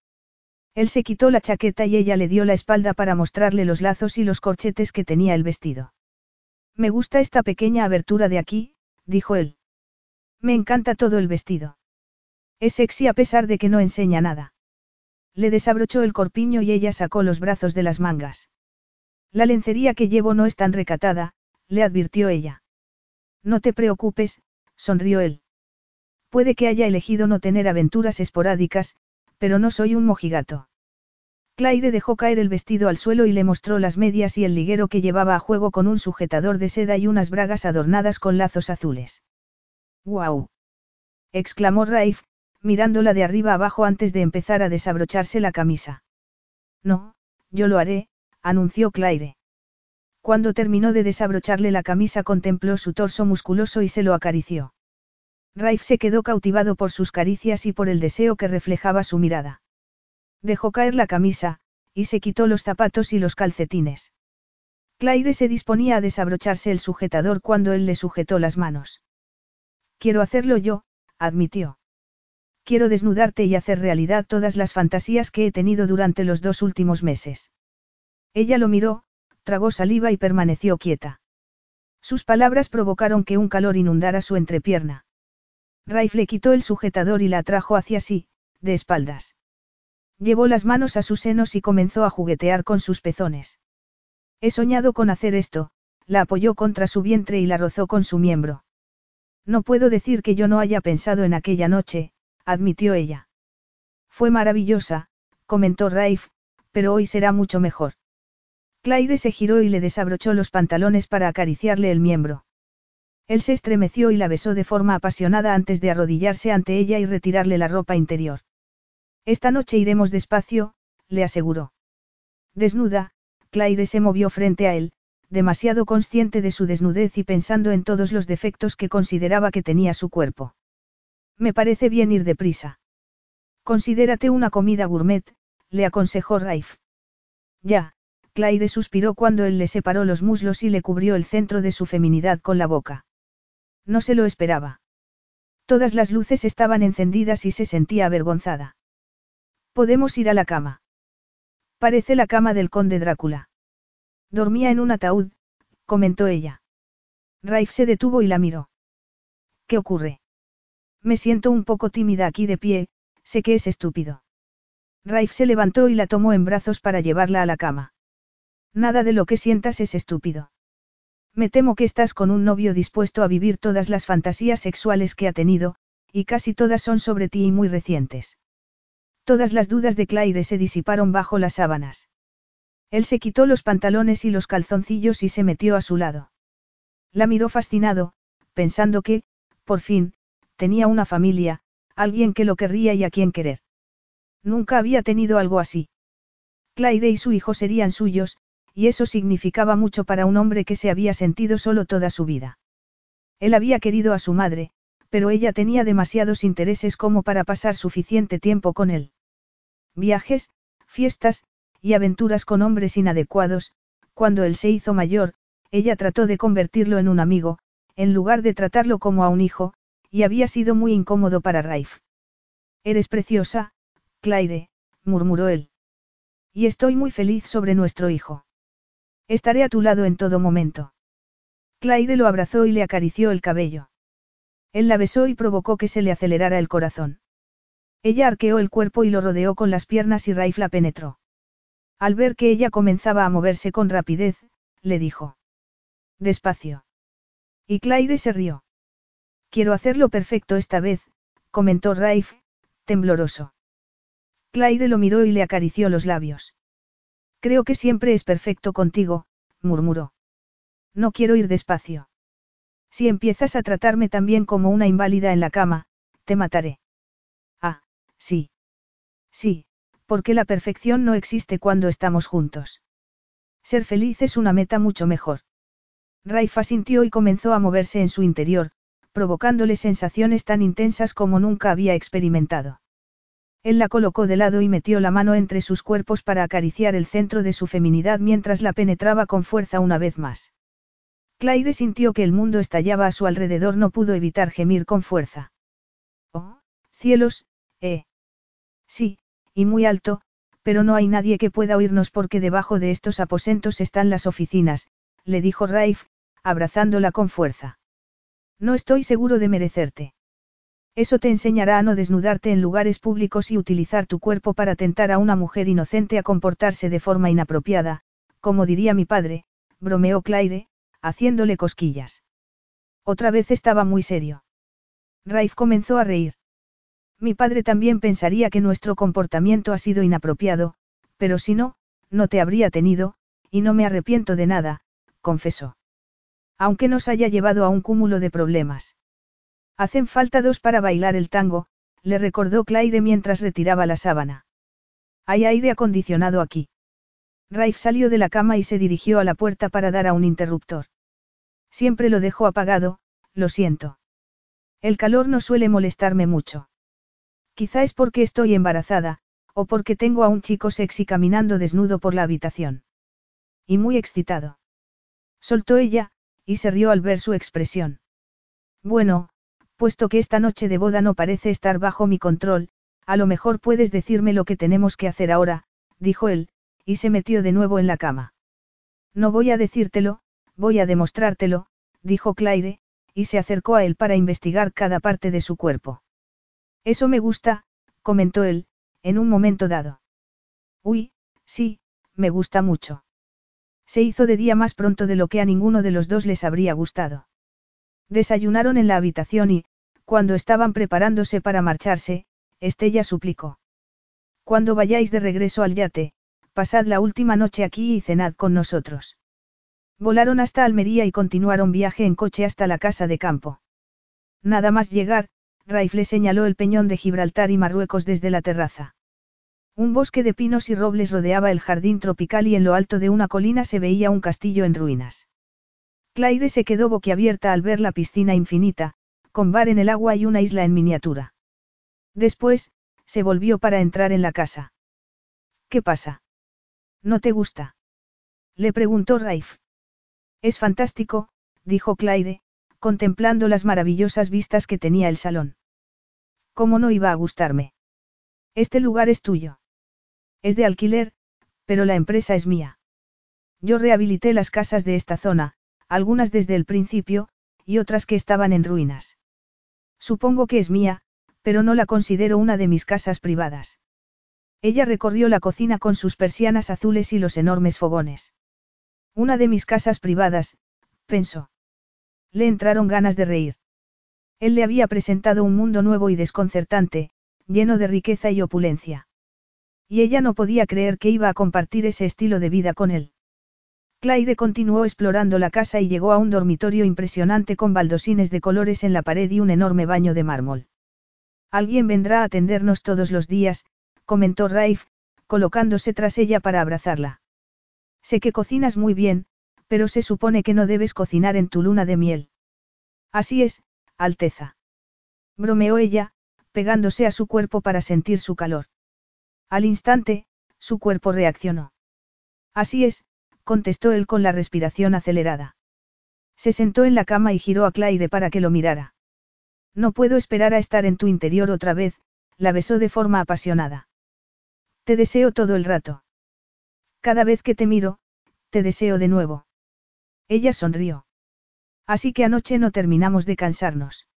Él se quitó la chaqueta y ella le dio la espalda para mostrarle los lazos y los corchetes que tenía el vestido. Me gusta esta pequeña abertura de aquí, dijo él. Me encanta todo el vestido. Es sexy a pesar de que no enseña nada. Le desabrochó el corpiño y ella sacó los brazos de las mangas. La lencería que llevo no es tan recatada, le advirtió ella. No te preocupes, sonrió él. Puede que haya elegido no tener aventuras esporádicas, pero no soy un mojigato. Claire dejó caer el vestido al suelo y le mostró las medias y el liguero que llevaba a juego con un sujetador de seda y unas bragas adornadas con lazos azules. ¡Guau! exclamó Raif, mirándola de arriba abajo antes de empezar a desabrocharse la camisa. No, yo lo haré, anunció Claire. Cuando terminó de desabrocharle la camisa contempló su torso musculoso y se lo acarició. Raif se quedó cautivado por sus caricias y por el deseo que reflejaba su mirada. Dejó caer la camisa, y se quitó los zapatos y los calcetines. Claire se disponía a desabrocharse el sujetador cuando él le sujetó las manos. Quiero hacerlo yo, admitió. Quiero desnudarte y hacer realidad todas las fantasías que he tenido durante los dos últimos meses. Ella lo miró, tragó saliva y permaneció quieta. Sus palabras provocaron que un calor inundara su entrepierna. Raif le quitó el sujetador y la atrajo hacia sí, de espaldas. Llevó las manos a sus senos y comenzó a juguetear con sus pezones. He soñado con hacer esto, la apoyó contra su vientre y la rozó con su miembro. No puedo decir que yo no haya pensado en aquella noche, admitió ella. Fue maravillosa, comentó Raif, pero hoy será mucho mejor. Claire se giró y le desabrochó los pantalones para acariciarle el miembro. Él se estremeció y la besó de forma apasionada antes de arrodillarse ante ella y retirarle la ropa interior. Esta noche iremos despacio, le aseguró. Desnuda, Claire se movió frente a él, demasiado consciente de su desnudez y pensando en todos los defectos que consideraba que tenía su cuerpo. Me parece bien ir deprisa. Considérate una comida gourmet, le aconsejó Raif. Ya, Claire suspiró cuando él le separó los muslos y le cubrió el centro de su feminidad con la boca. No se lo esperaba. Todas las luces estaban encendidas y se sentía avergonzada. Podemos ir a la cama. Parece la cama del conde Drácula. Dormía en un ataúd, comentó ella. Raif se detuvo y la miró. ¿Qué ocurre? Me siento un poco tímida aquí de pie, sé que es estúpido. Raif se levantó y la tomó en brazos para llevarla a la cama. Nada de lo que sientas es estúpido. Me temo que estás con un novio dispuesto a vivir todas las fantasías sexuales que ha tenido, y casi todas son sobre ti y muy recientes. Todas las dudas de Claire se disiparon bajo las sábanas. Él se quitó los pantalones y los calzoncillos y se metió a su lado. La miró fascinado, pensando que, por fin, tenía una familia, alguien que lo querría y a quien querer. Nunca había tenido algo así. Claire y su hijo serían suyos, y eso significaba mucho para un hombre que se había sentido solo toda su vida. Él había querido a su madre, pero ella tenía demasiados intereses como para pasar suficiente tiempo con él. Viajes, fiestas, y aventuras con hombres inadecuados, cuando él se hizo mayor, ella trató de convertirlo en un amigo, en lugar de tratarlo como a un hijo, y había sido muy incómodo para Raif. Eres preciosa, Claire, murmuró él. Y estoy muy feliz sobre nuestro hijo. Estaré a tu lado en todo momento. Claire lo abrazó y le acarició el cabello. Él la besó y provocó que se le acelerara el corazón. Ella arqueó el cuerpo y lo rodeó con las piernas y Raif la penetró. Al ver que ella comenzaba a moverse con rapidez, le dijo. Despacio. Y Claire se rió. Quiero hacerlo perfecto esta vez, comentó Raif, tembloroso. Claire lo miró y le acarició los labios. Creo que siempre es perfecto contigo, murmuró. No quiero ir despacio. Si empiezas a tratarme también como una inválida en la cama, te mataré. Ah, sí. Sí, porque la perfección no existe cuando estamos juntos. Ser feliz es una meta mucho mejor. Raifa sintió y comenzó a moverse en su interior, provocándole sensaciones tan intensas como nunca había experimentado. Él la colocó de lado y metió la mano entre sus cuerpos para acariciar el centro de su feminidad mientras la penetraba con fuerza una vez más. Claire sintió que el mundo estallaba a su alrededor, no pudo evitar gemir con fuerza. Oh, cielos, eh. Sí, y muy alto, pero no hay nadie que pueda oírnos porque debajo de estos aposentos están las oficinas, le dijo Raif, abrazándola con fuerza. No estoy seguro de merecerte. Eso te enseñará a no desnudarte en lugares públicos y utilizar tu cuerpo para tentar a una mujer inocente a comportarse de forma inapropiada, como diría mi padre, bromeó Claire, haciéndole cosquillas. Otra vez estaba muy serio. Raif comenzó a reír. Mi padre también pensaría que nuestro comportamiento ha sido inapropiado, pero si no, no te habría tenido, y no me arrepiento de nada, confesó. Aunque nos haya llevado a un cúmulo de problemas. Hacen falta dos para bailar el tango, le recordó Claire mientras retiraba la sábana. Hay aire acondicionado aquí. Raif salió de la cama y se dirigió a la puerta para dar a un interruptor. Siempre lo dejo apagado, lo siento. El calor no suele molestarme mucho. Quizá es porque estoy embarazada, o porque tengo a un chico sexy caminando desnudo por la habitación. Y muy excitado. Soltó ella, y se rió al ver su expresión. Bueno, puesto que esta noche de boda no parece estar bajo mi control, a lo mejor puedes decirme lo que tenemos que hacer ahora, dijo él, y se metió de nuevo en la cama. No voy a decírtelo, voy a demostrártelo, dijo Claire, y se acercó a él para investigar cada parte de su cuerpo. Eso me gusta, comentó él, en un momento dado. Uy, sí, me gusta mucho. Se hizo de día más pronto de lo que a ninguno de los dos les habría gustado. Desayunaron en la habitación y, cuando estaban preparándose para marcharse, Estella suplicó. Cuando vayáis de regreso al yate, pasad la última noche aquí y cenad con nosotros. Volaron hasta Almería y continuaron viaje en coche hasta la casa de campo. Nada más llegar, Raif le señaló el peñón de Gibraltar y Marruecos desde la terraza. Un bosque de pinos y robles rodeaba el jardín tropical y en lo alto de una colina se veía un castillo en ruinas. Claire se quedó boquiabierta al ver la piscina infinita, con bar en el agua y una isla en miniatura. Después, se volvió para entrar en la casa. ¿Qué pasa? ¿No te gusta? Le preguntó Raif. Es fantástico, dijo Claire, contemplando las maravillosas vistas que tenía el salón. ¿Cómo no iba a gustarme? Este lugar es tuyo. Es de alquiler, pero la empresa es mía. Yo rehabilité las casas de esta zona, algunas desde el principio, y otras que estaban en ruinas. Supongo que es mía, pero no la considero una de mis casas privadas. Ella recorrió la cocina con sus persianas azules y los enormes fogones. Una de mis casas privadas, pensó. Le entraron ganas de reír. Él le había presentado un mundo nuevo y desconcertante, lleno de riqueza y opulencia. Y ella no podía creer que iba a compartir ese estilo de vida con él. Claire continuó explorando la casa y llegó a un dormitorio impresionante con baldosines de colores en la pared y un enorme baño de mármol. Alguien vendrá a atendernos todos los días, comentó Raif, colocándose tras ella para abrazarla. Sé que cocinas muy bien, pero se supone que no debes cocinar en tu luna de miel. Así es, Alteza. Bromeó ella, pegándose a su cuerpo para sentir su calor. Al instante, su cuerpo reaccionó. Así es, contestó él con la respiración acelerada. Se sentó en la cama y giró a Claire para que lo mirara. No puedo esperar a estar en tu interior otra vez, la besó de forma apasionada. Te deseo todo el rato. Cada vez que te miro, te deseo de nuevo. Ella sonrió. Así que anoche no terminamos de cansarnos.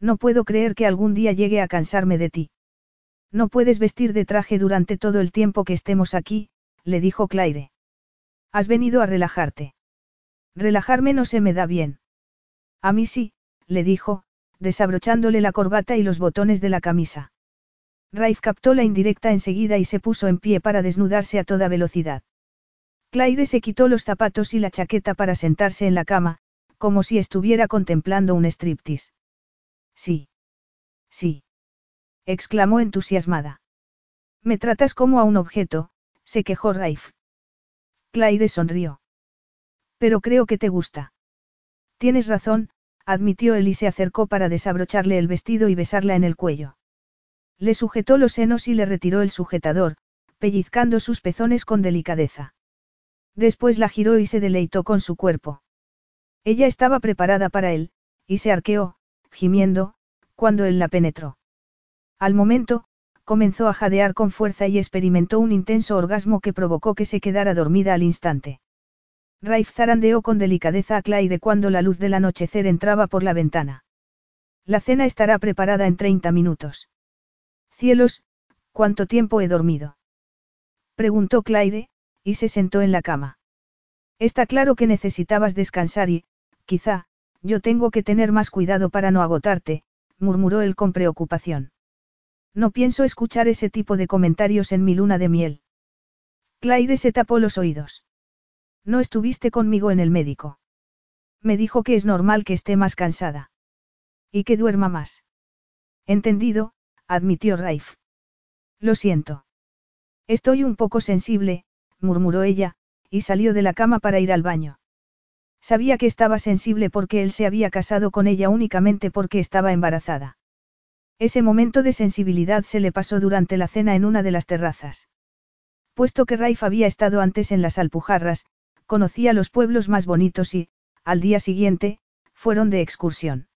No puedo creer que algún día llegue a cansarme de ti. No puedes vestir de traje durante todo el tiempo que estemos aquí, le dijo Claire. Has venido a relajarte. Relajarme no se me da bien. A mí sí, le dijo, desabrochándole la corbata y los botones de la camisa. Raif captó la indirecta enseguida y se puso en pie para desnudarse a toda velocidad. Claire se quitó los zapatos y la chaqueta para sentarse en la cama, como si estuviera contemplando un striptease. Sí. Sí. Exclamó entusiasmada. Me tratas como a un objeto, se quejó Raif. Claire sonrió. Pero creo que te gusta. Tienes razón, admitió él y se acercó para desabrocharle el vestido y besarla en el cuello. Le sujetó los senos y le retiró el sujetador, pellizcando sus pezones con delicadeza. Después la giró y se deleitó con su cuerpo. Ella estaba preparada para él, y se arqueó, gimiendo, cuando él la penetró. Al momento, comenzó a jadear con fuerza y experimentó un intenso orgasmo que provocó que se quedara dormida al instante. Raif zarandeó con delicadeza a Claire cuando la luz del anochecer entraba por la ventana. La cena estará preparada en 30 minutos. Cielos, ¿cuánto tiempo he dormido? Preguntó Claire, y se sentó en la cama. Está claro que necesitabas descansar y, quizá, yo tengo que tener más cuidado para no agotarte, murmuró él con preocupación. No pienso escuchar ese tipo de comentarios en mi luna de miel. Claire se tapó los oídos. No estuviste conmigo en el médico. Me dijo que es normal que esté más cansada. Y que duerma más. Entendido, admitió Raif. Lo siento. Estoy un poco sensible, murmuró ella, y salió de la cama para ir al baño. Sabía que estaba sensible porque él se había casado con ella únicamente porque estaba embarazada. Ese momento de sensibilidad se le pasó durante la cena en una de las terrazas. Puesto que Raif había estado antes en las Alpujarras, conocía los pueblos más bonitos y, al día siguiente, fueron de excursión.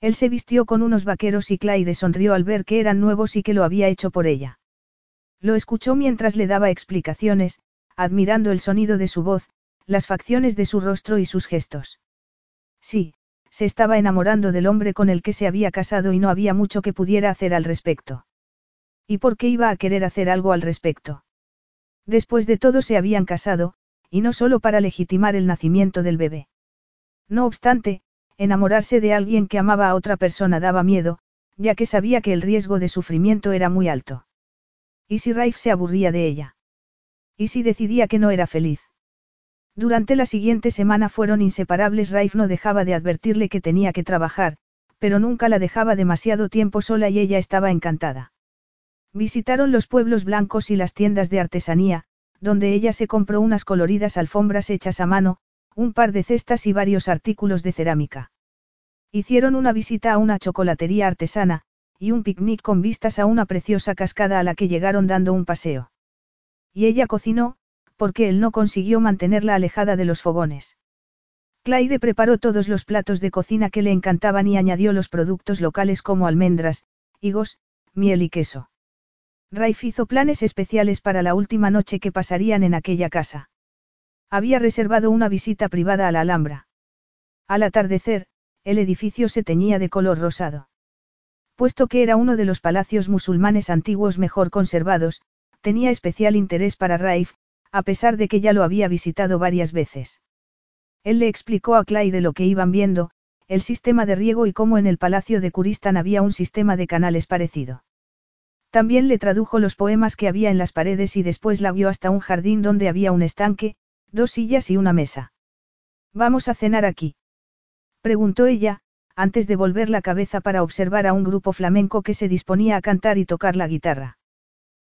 Él se vistió con unos vaqueros y Claire sonrió al ver que eran nuevos y que lo había hecho por ella. Lo escuchó mientras le daba explicaciones, admirando el sonido de su voz, las facciones de su rostro y sus gestos. Sí, se estaba enamorando del hombre con el que se había casado y no había mucho que pudiera hacer al respecto. ¿Y por qué iba a querer hacer algo al respecto? Después de todo se habían casado, y no solo para legitimar el nacimiento del bebé. No obstante, enamorarse de alguien que amaba a otra persona daba miedo, ya que sabía que el riesgo de sufrimiento era muy alto. ¿Y si Raif se aburría de ella? ¿Y si decidía que no era feliz? Durante la siguiente semana fueron inseparables. Raif no dejaba de advertirle que tenía que trabajar, pero nunca la dejaba demasiado tiempo sola y ella estaba encantada. Visitaron los pueblos blancos y las tiendas de artesanía, donde ella se compró unas coloridas alfombras hechas a mano, un par de cestas y varios artículos de cerámica. Hicieron una visita a una chocolatería artesana, y un picnic con vistas a una preciosa cascada a la que llegaron dando un paseo. Y ella cocinó, porque él no consiguió mantenerla alejada de los fogones. Claire preparó todos los platos de cocina que le encantaban y añadió los productos locales como almendras, higos, miel y queso. Raif hizo planes especiales para la última noche que pasarían en aquella casa. Había reservado una visita privada a la Alhambra. Al atardecer, el edificio se teñía de color rosado. Puesto que era uno de los palacios musulmanes antiguos mejor conservados, tenía especial interés para Raif, a pesar de que ya lo había visitado varias veces. Él le explicó a Claire lo que iban viendo, el sistema de riego y cómo en el palacio de Curistan había un sistema de canales parecido. También le tradujo los poemas que había en las paredes y después la guió hasta un jardín donde había un estanque, dos sillas y una mesa. ¿Vamos a cenar aquí? Preguntó ella, antes de volver la cabeza para observar a un grupo flamenco que se disponía a cantar y tocar la guitarra.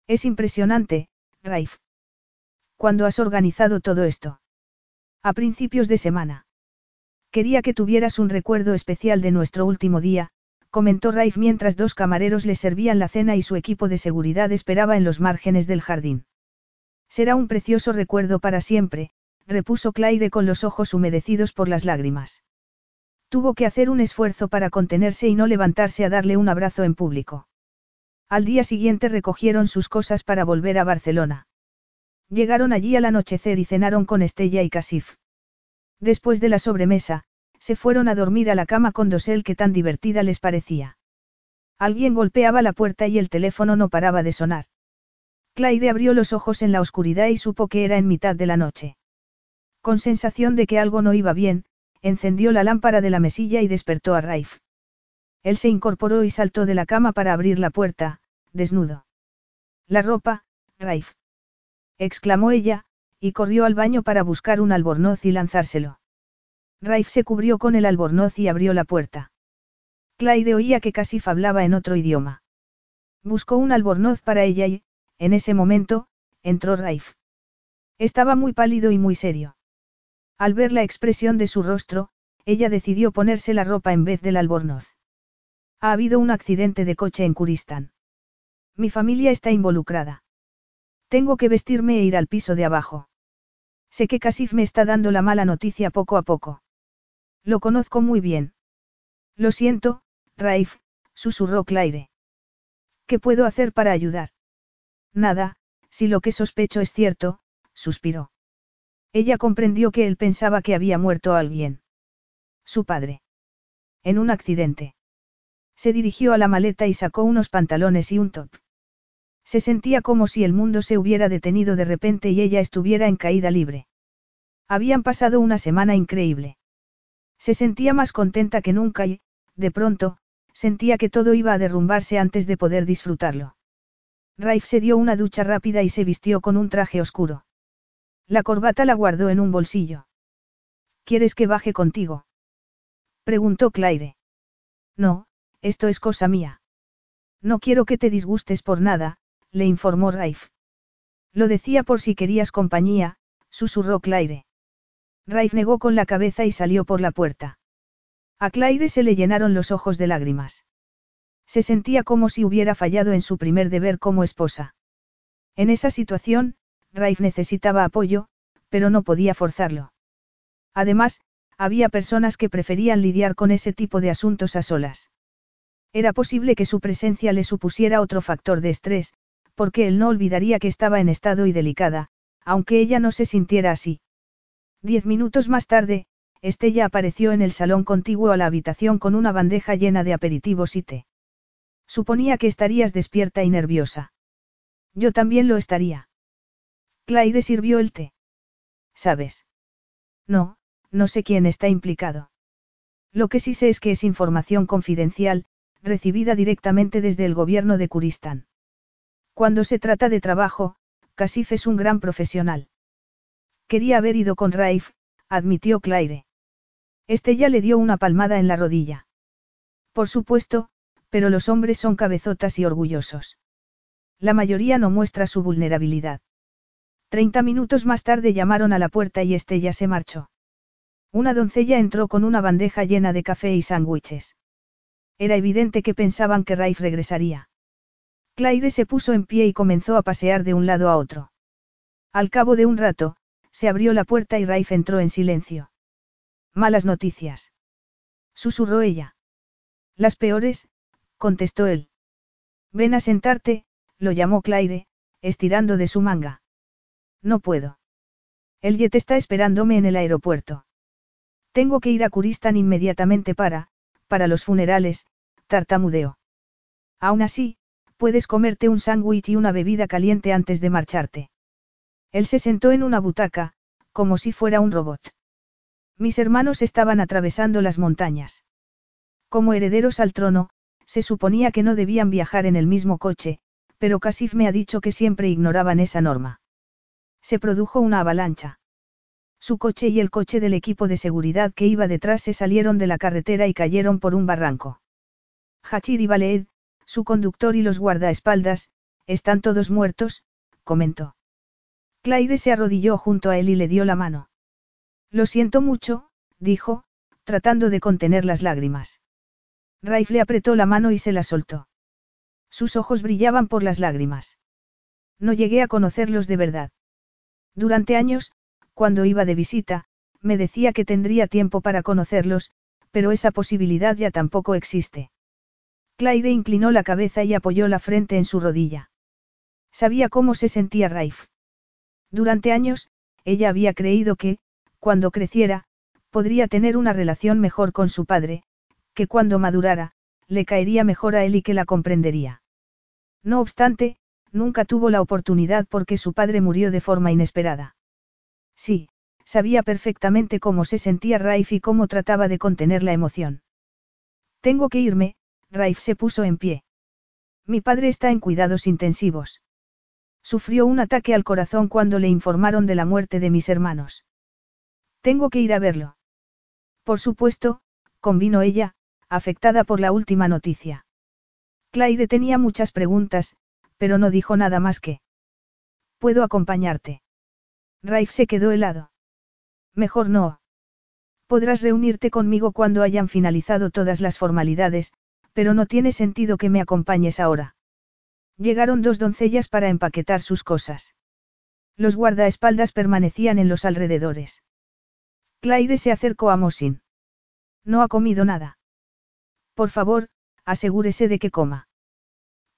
Es impresionante, Raif. ¿Cuándo has organizado todo esto? A principios de semana. Quería que tuvieras un recuerdo especial de nuestro último día, comentó Raif mientras dos camareros le servían la cena y su equipo de seguridad esperaba en los márgenes del jardín. Será un precioso recuerdo para siempre, repuso Claire con los ojos humedecidos por las lágrimas. Tuvo que hacer un esfuerzo para contenerse y no levantarse a darle un abrazo en público. Al día siguiente recogieron sus cosas para volver a Barcelona. Llegaron allí al anochecer y cenaron con Estella y Casif. Después de la sobremesa, se fueron a dormir a la cama con dosel que tan divertida les parecía. Alguien golpeaba la puerta y el teléfono no paraba de sonar. Claire abrió los ojos en la oscuridad y supo que era en mitad de la noche. Con sensación de que algo no iba bien, encendió la lámpara de la mesilla y despertó a Raif. Él se incorporó y saltó de la cama para abrir la puerta, desnudo. La ropa, Raif exclamó ella, y corrió al baño para buscar un albornoz y lanzárselo. Raif se cubrió con el albornoz y abrió la puerta. Claire oía que Casif hablaba en otro idioma. Buscó un albornoz para ella y, en ese momento, entró Raif. Estaba muy pálido y muy serio. Al ver la expresión de su rostro, ella decidió ponerse la ropa en vez del albornoz. Ha habido un accidente de coche en Kuristán. Mi familia está involucrada. Tengo que vestirme e ir al piso de abajo. Sé que Casif me está dando la mala noticia poco a poco. Lo conozco muy bien. Lo siento, Raif, susurró Claire. ¿Qué puedo hacer para ayudar? Nada, si lo que sospecho es cierto, suspiró. Ella comprendió que él pensaba que había muerto alguien. Su padre. En un accidente. Se dirigió a la maleta y sacó unos pantalones y un top. Se sentía como si el mundo se hubiera detenido de repente y ella estuviera en caída libre. Habían pasado una semana increíble. Se sentía más contenta que nunca y, de pronto, sentía que todo iba a derrumbarse antes de poder disfrutarlo. Raif se dio una ducha rápida y se vistió con un traje oscuro. La corbata la guardó en un bolsillo. ¿Quieres que baje contigo? Preguntó Claire. No, esto es cosa mía. No quiero que te disgustes por nada, le informó Raif. Lo decía por si querías compañía, susurró Claire. Raif negó con la cabeza y salió por la puerta. A Claire se le llenaron los ojos de lágrimas. Se sentía como si hubiera fallado en su primer deber como esposa. En esa situación, Raif necesitaba apoyo, pero no podía forzarlo. Además, había personas que preferían lidiar con ese tipo de asuntos a solas. Era posible que su presencia le supusiera otro factor de estrés, porque él no olvidaría que estaba en estado y delicada, aunque ella no se sintiera así. Diez minutos más tarde, Estella apareció en el salón contiguo a la habitación con una bandeja llena de aperitivos y té. Suponía que estarías despierta y nerviosa. Yo también lo estaría. Claire sirvió el té. ¿Sabes? No, no sé quién está implicado. Lo que sí sé es que es información confidencial, recibida directamente desde el gobierno de Kuristán. Cuando se trata de trabajo, Casif es un gran profesional. Quería haber ido con Raif, admitió Claire. Estella le dio una palmada en la rodilla. Por supuesto, pero los hombres son cabezotas y orgullosos. La mayoría no muestra su vulnerabilidad. Treinta minutos más tarde llamaron a la puerta y Estella se marchó. Una doncella entró con una bandeja llena de café y sándwiches. Era evidente que pensaban que Raif regresaría. Claire se puso en pie y comenzó a pasear de un lado a otro. Al cabo de un rato, se abrió la puerta y Raif entró en silencio. Malas noticias. Susurró ella. Las peores, contestó él. Ven a sentarte, lo llamó Claire, estirando de su manga. No puedo. El jet está esperándome en el aeropuerto. Tengo que ir a Kuristan inmediatamente para, para los funerales, tartamudeo. Aún así, puedes comerte un sándwich y una bebida caliente antes de marcharte. Él se sentó en una butaca, como si fuera un robot. Mis hermanos estaban atravesando las montañas. Como herederos al trono, se suponía que no debían viajar en el mismo coche, pero Casif me ha dicho que siempre ignoraban esa norma. Se produjo una avalancha. Su coche y el coche del equipo de seguridad que iba detrás se salieron de la carretera y cayeron por un barranco. Hachir y Baleed, su conductor y los guardaespaldas, están todos muertos, comentó. Claire se arrodilló junto a él y le dio la mano. Lo siento mucho, dijo, tratando de contener las lágrimas. Raif le apretó la mano y se la soltó. Sus ojos brillaban por las lágrimas. No llegué a conocerlos de verdad. Durante años, cuando iba de visita, me decía que tendría tiempo para conocerlos, pero esa posibilidad ya tampoco existe. Claire inclinó la cabeza y apoyó la frente en su rodilla. Sabía cómo se sentía Raif. Durante años, ella había creído que, cuando creciera, podría tener una relación mejor con su padre, que cuando madurara, le caería mejor a él y que la comprendería. No obstante, nunca tuvo la oportunidad porque su padre murió de forma inesperada. Sí, sabía perfectamente cómo se sentía Raif y cómo trataba de contener la emoción. Tengo que irme, Raif se puso en pie. Mi padre está en cuidados intensivos. Sufrió un ataque al corazón cuando le informaron de la muerte de mis hermanos. Tengo que ir a verlo. Por supuesto, convino ella, afectada por la última noticia. Claire tenía muchas preguntas, pero no dijo nada más que. ¿Puedo acompañarte? Raif se quedó helado. Mejor no. Podrás reunirte conmigo cuando hayan finalizado todas las formalidades, pero no tiene sentido que me acompañes ahora. Llegaron dos doncellas para empaquetar sus cosas. Los guardaespaldas permanecían en los alrededores. Claire se acercó a Mosin. No ha comido nada. Por favor, asegúrese de que coma.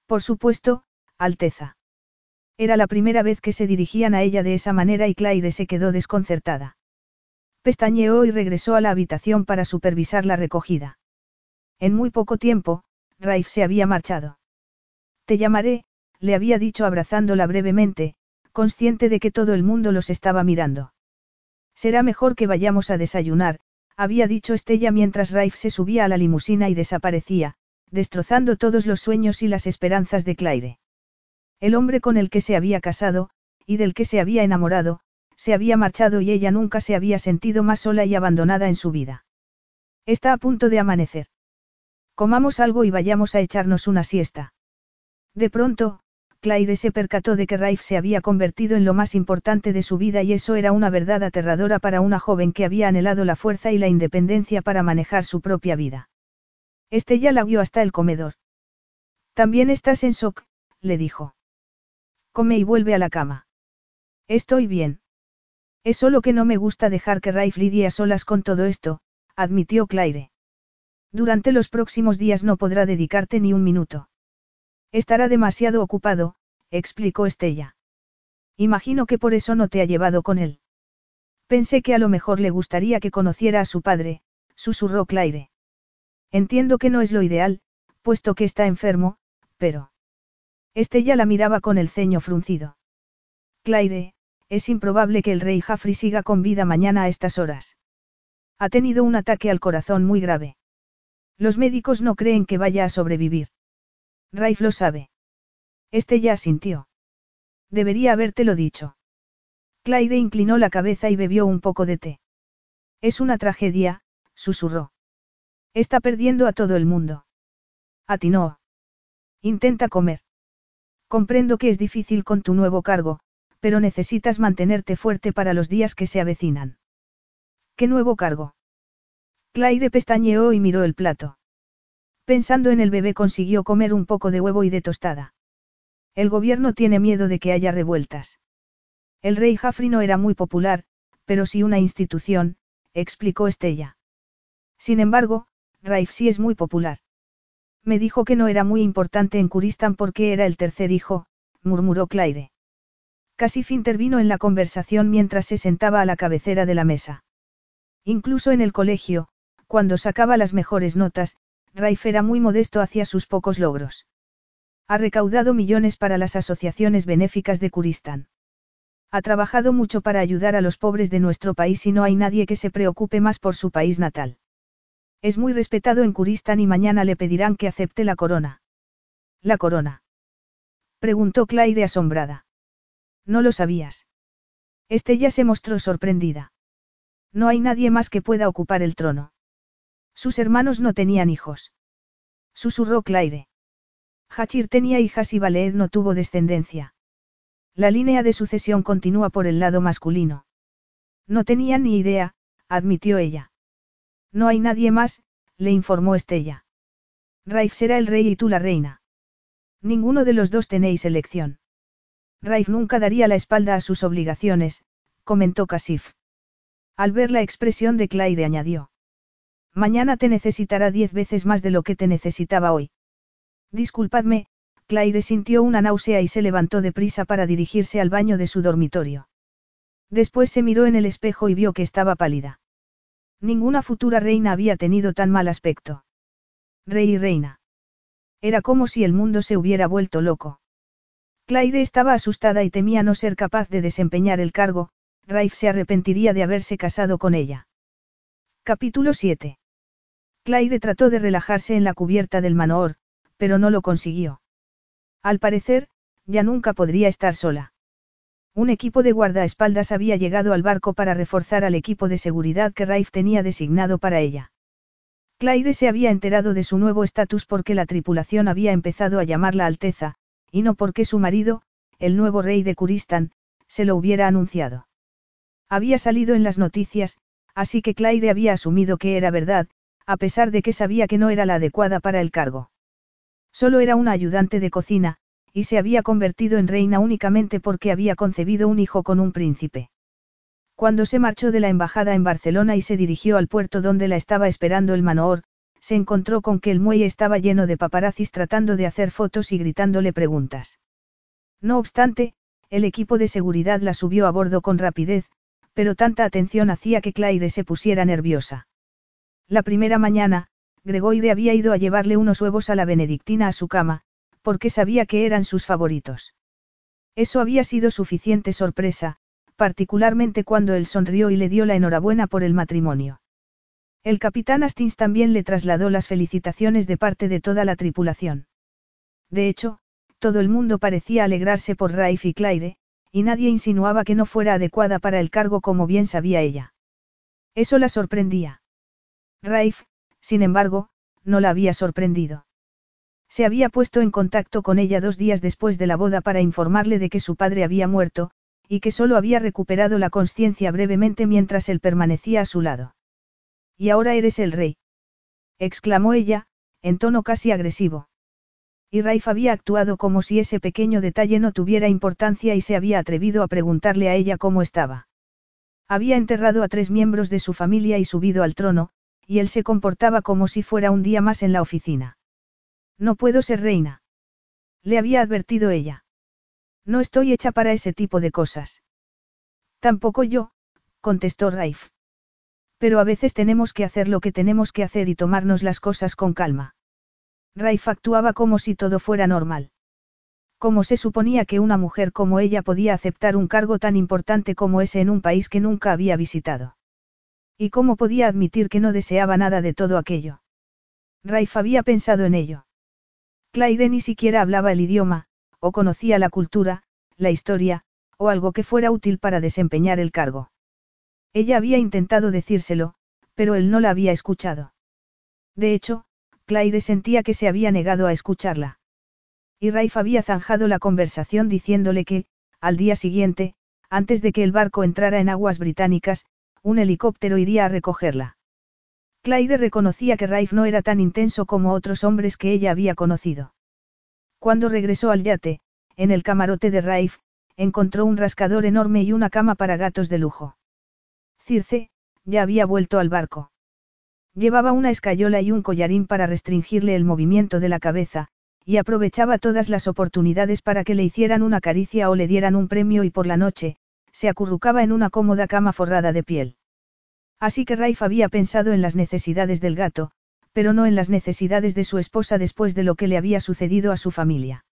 Por supuesto, Alteza. Era la primera vez que se dirigían a ella de esa manera y Claire se quedó desconcertada. Pestañeó y regresó a la habitación para supervisar la recogida. En muy poco tiempo, Raif se había marchado. Te llamaré, le había dicho abrazándola brevemente, consciente de que todo el mundo los estaba mirando. Será mejor que vayamos a desayunar, había dicho Estella mientras Raif se subía a la limusina y desaparecía, destrozando todos los sueños y las esperanzas de Claire. El hombre con el que se había casado, y del que se había enamorado, se había marchado y ella nunca se había sentido más sola y abandonada en su vida. Está a punto de amanecer. Comamos algo y vayamos a echarnos una siesta. De pronto, Claire se percató de que Raif se había convertido en lo más importante de su vida y eso era una verdad aterradora para una joven que había anhelado la fuerza y la independencia para manejar su propia vida. Estella la guió hasta el comedor. También estás en shock, le dijo. Come y vuelve a la cama. Estoy bien. Es solo que no me gusta dejar que Raif lidie a solas con todo esto, admitió Claire. Durante los próximos días no podrá dedicarte ni un minuto. Estará demasiado ocupado, explicó Estella. Imagino que por eso no te ha llevado con él. Pensé que a lo mejor le gustaría que conociera a su padre, susurró Claire. Entiendo que no es lo ideal, puesto que está enfermo, pero... Estella la miraba con el ceño fruncido. Claire, es improbable que el rey Jaffrey siga con vida mañana a estas horas. Ha tenido un ataque al corazón muy grave. Los médicos no creen que vaya a sobrevivir. Raif lo sabe. Este ya asintió. Debería habértelo dicho. Claire inclinó la cabeza y bebió un poco de té. Es una tragedia, susurró. Está perdiendo a todo el mundo. A ti no. Intenta comer. Comprendo que es difícil con tu nuevo cargo, pero necesitas mantenerte fuerte para los días que se avecinan. ¿Qué nuevo cargo? Claire pestañeó y miró el plato. Pensando en el bebé consiguió comer un poco de huevo y de tostada. El gobierno tiene miedo de que haya revueltas. El rey Jafri no era muy popular, pero sí una institución, explicó Estella. Sin embargo, Raif sí es muy popular. Me dijo que no era muy importante en Kuristan porque era el tercer hijo, murmuró Claire. Casif intervino en la conversación mientras se sentaba a la cabecera de la mesa. Incluso en el colegio, cuando sacaba las mejores notas, Raif era muy modesto hacia sus pocos logros. Ha recaudado millones para las asociaciones benéficas de Kuristán. Ha trabajado mucho para ayudar a los pobres de nuestro país y no hay nadie que se preocupe más por su país natal. Es muy respetado en Kuristán y mañana le pedirán que acepte la corona. ¿La corona? Preguntó Claire asombrada. No lo sabías. Estella se mostró sorprendida. No hay nadie más que pueda ocupar el trono. Sus hermanos no tenían hijos. Susurró Claire. Hachir tenía hijas y Baleed no tuvo descendencia. La línea de sucesión continúa por el lado masculino. No tenía ni idea, admitió ella. No hay nadie más, le informó Estella. Raif será el rey y tú la reina. Ninguno de los dos tenéis elección. Raif nunca daría la espalda a sus obligaciones, comentó Casif. Al ver la expresión de Claire añadió. Mañana te necesitará diez veces más de lo que te necesitaba hoy. Disculpadme, Claire sintió una náusea y se levantó deprisa para dirigirse al baño de su dormitorio. Después se miró en el espejo y vio que estaba pálida. Ninguna futura reina había tenido tan mal aspecto. Rey y reina. Era como si el mundo se hubiera vuelto loco. Claire estaba asustada y temía no ser capaz de desempeñar el cargo, Raif se arrepentiría de haberse casado con ella. Capítulo 7. Claire trató de relajarse en la cubierta del manoor, pero no lo consiguió. Al parecer, ya nunca podría estar sola. Un equipo de guardaespaldas había llegado al barco para reforzar al equipo de seguridad que Raif tenía designado para ella. Claire se había enterado de su nuevo estatus porque la tripulación había empezado a llamarla Alteza, y no porque su marido, el nuevo rey de Kuristán, se lo hubiera anunciado. Había salido en las noticias, así que Claire había asumido que era verdad, a pesar de que sabía que no era la adecuada para el cargo. Solo era una ayudante de cocina, y se había convertido en reina únicamente porque había concebido un hijo con un príncipe. Cuando se marchó de la embajada en Barcelona y se dirigió al puerto donde la estaba esperando el manoor, se encontró con que el muelle estaba lleno de paparazzis tratando de hacer fotos y gritándole preguntas. No obstante, el equipo de seguridad la subió a bordo con rapidez, pero tanta atención hacía que Claire se pusiera nerviosa. La primera mañana, Gregoire había ido a llevarle unos huevos a la benedictina a su cama, porque sabía que eran sus favoritos. Eso había sido suficiente sorpresa, particularmente cuando él sonrió y le dio la enhorabuena por el matrimonio. El capitán Astins también le trasladó las felicitaciones de parte de toda la tripulación. De hecho, todo el mundo parecía alegrarse por Raif y Claire, y nadie insinuaba que no fuera adecuada para el cargo como bien sabía ella. Eso la sorprendía. Raif, sin embargo, no la había sorprendido. Se había puesto en contacto con ella dos días después de la boda para informarle de que su padre había muerto, y que solo había recuperado la conciencia brevemente mientras él permanecía a su lado. Y ahora eres el rey. exclamó ella, en tono casi agresivo. Y Raif había actuado como si ese pequeño detalle no tuviera importancia y se había atrevido a preguntarle a ella cómo estaba. Había enterrado a tres miembros de su familia y subido al trono, y él se comportaba como si fuera un día más en la oficina. No puedo ser reina. Le había advertido ella. No estoy hecha para ese tipo de cosas. Tampoco yo, contestó Raif. Pero a veces tenemos que hacer lo que tenemos que hacer y tomarnos las cosas con calma. Raif actuaba como si todo fuera normal. ¿Cómo se suponía que una mujer como ella podía aceptar un cargo tan importante como ese en un país que nunca había visitado? ¿Y cómo podía admitir que no deseaba nada de todo aquello? Raif había pensado en ello. Claire ni siquiera hablaba el idioma, o conocía la cultura, la historia, o algo que fuera útil para desempeñar el cargo. Ella había intentado decírselo, pero él no la había escuchado. De hecho, Claire sentía que se había negado a escucharla. Y Raif había zanjado la conversación diciéndole que, al día siguiente, antes de que el barco entrara en aguas británicas, un helicóptero iría a recogerla. Claire reconocía que Raif no era tan intenso como otros hombres que ella había conocido. Cuando regresó al yate, en el camarote de Raif, encontró un rascador enorme y una cama para gatos de lujo. Circe, ya había vuelto al barco. Llevaba una escayola y un collarín para restringirle el movimiento de la cabeza, y aprovechaba todas las oportunidades para que le hicieran una caricia o le dieran un premio y por la noche, se acurrucaba en una cómoda cama forrada de piel. Así que Raif había pensado en las necesidades del gato, pero no en las necesidades de su esposa después de lo que le había sucedido a su familia.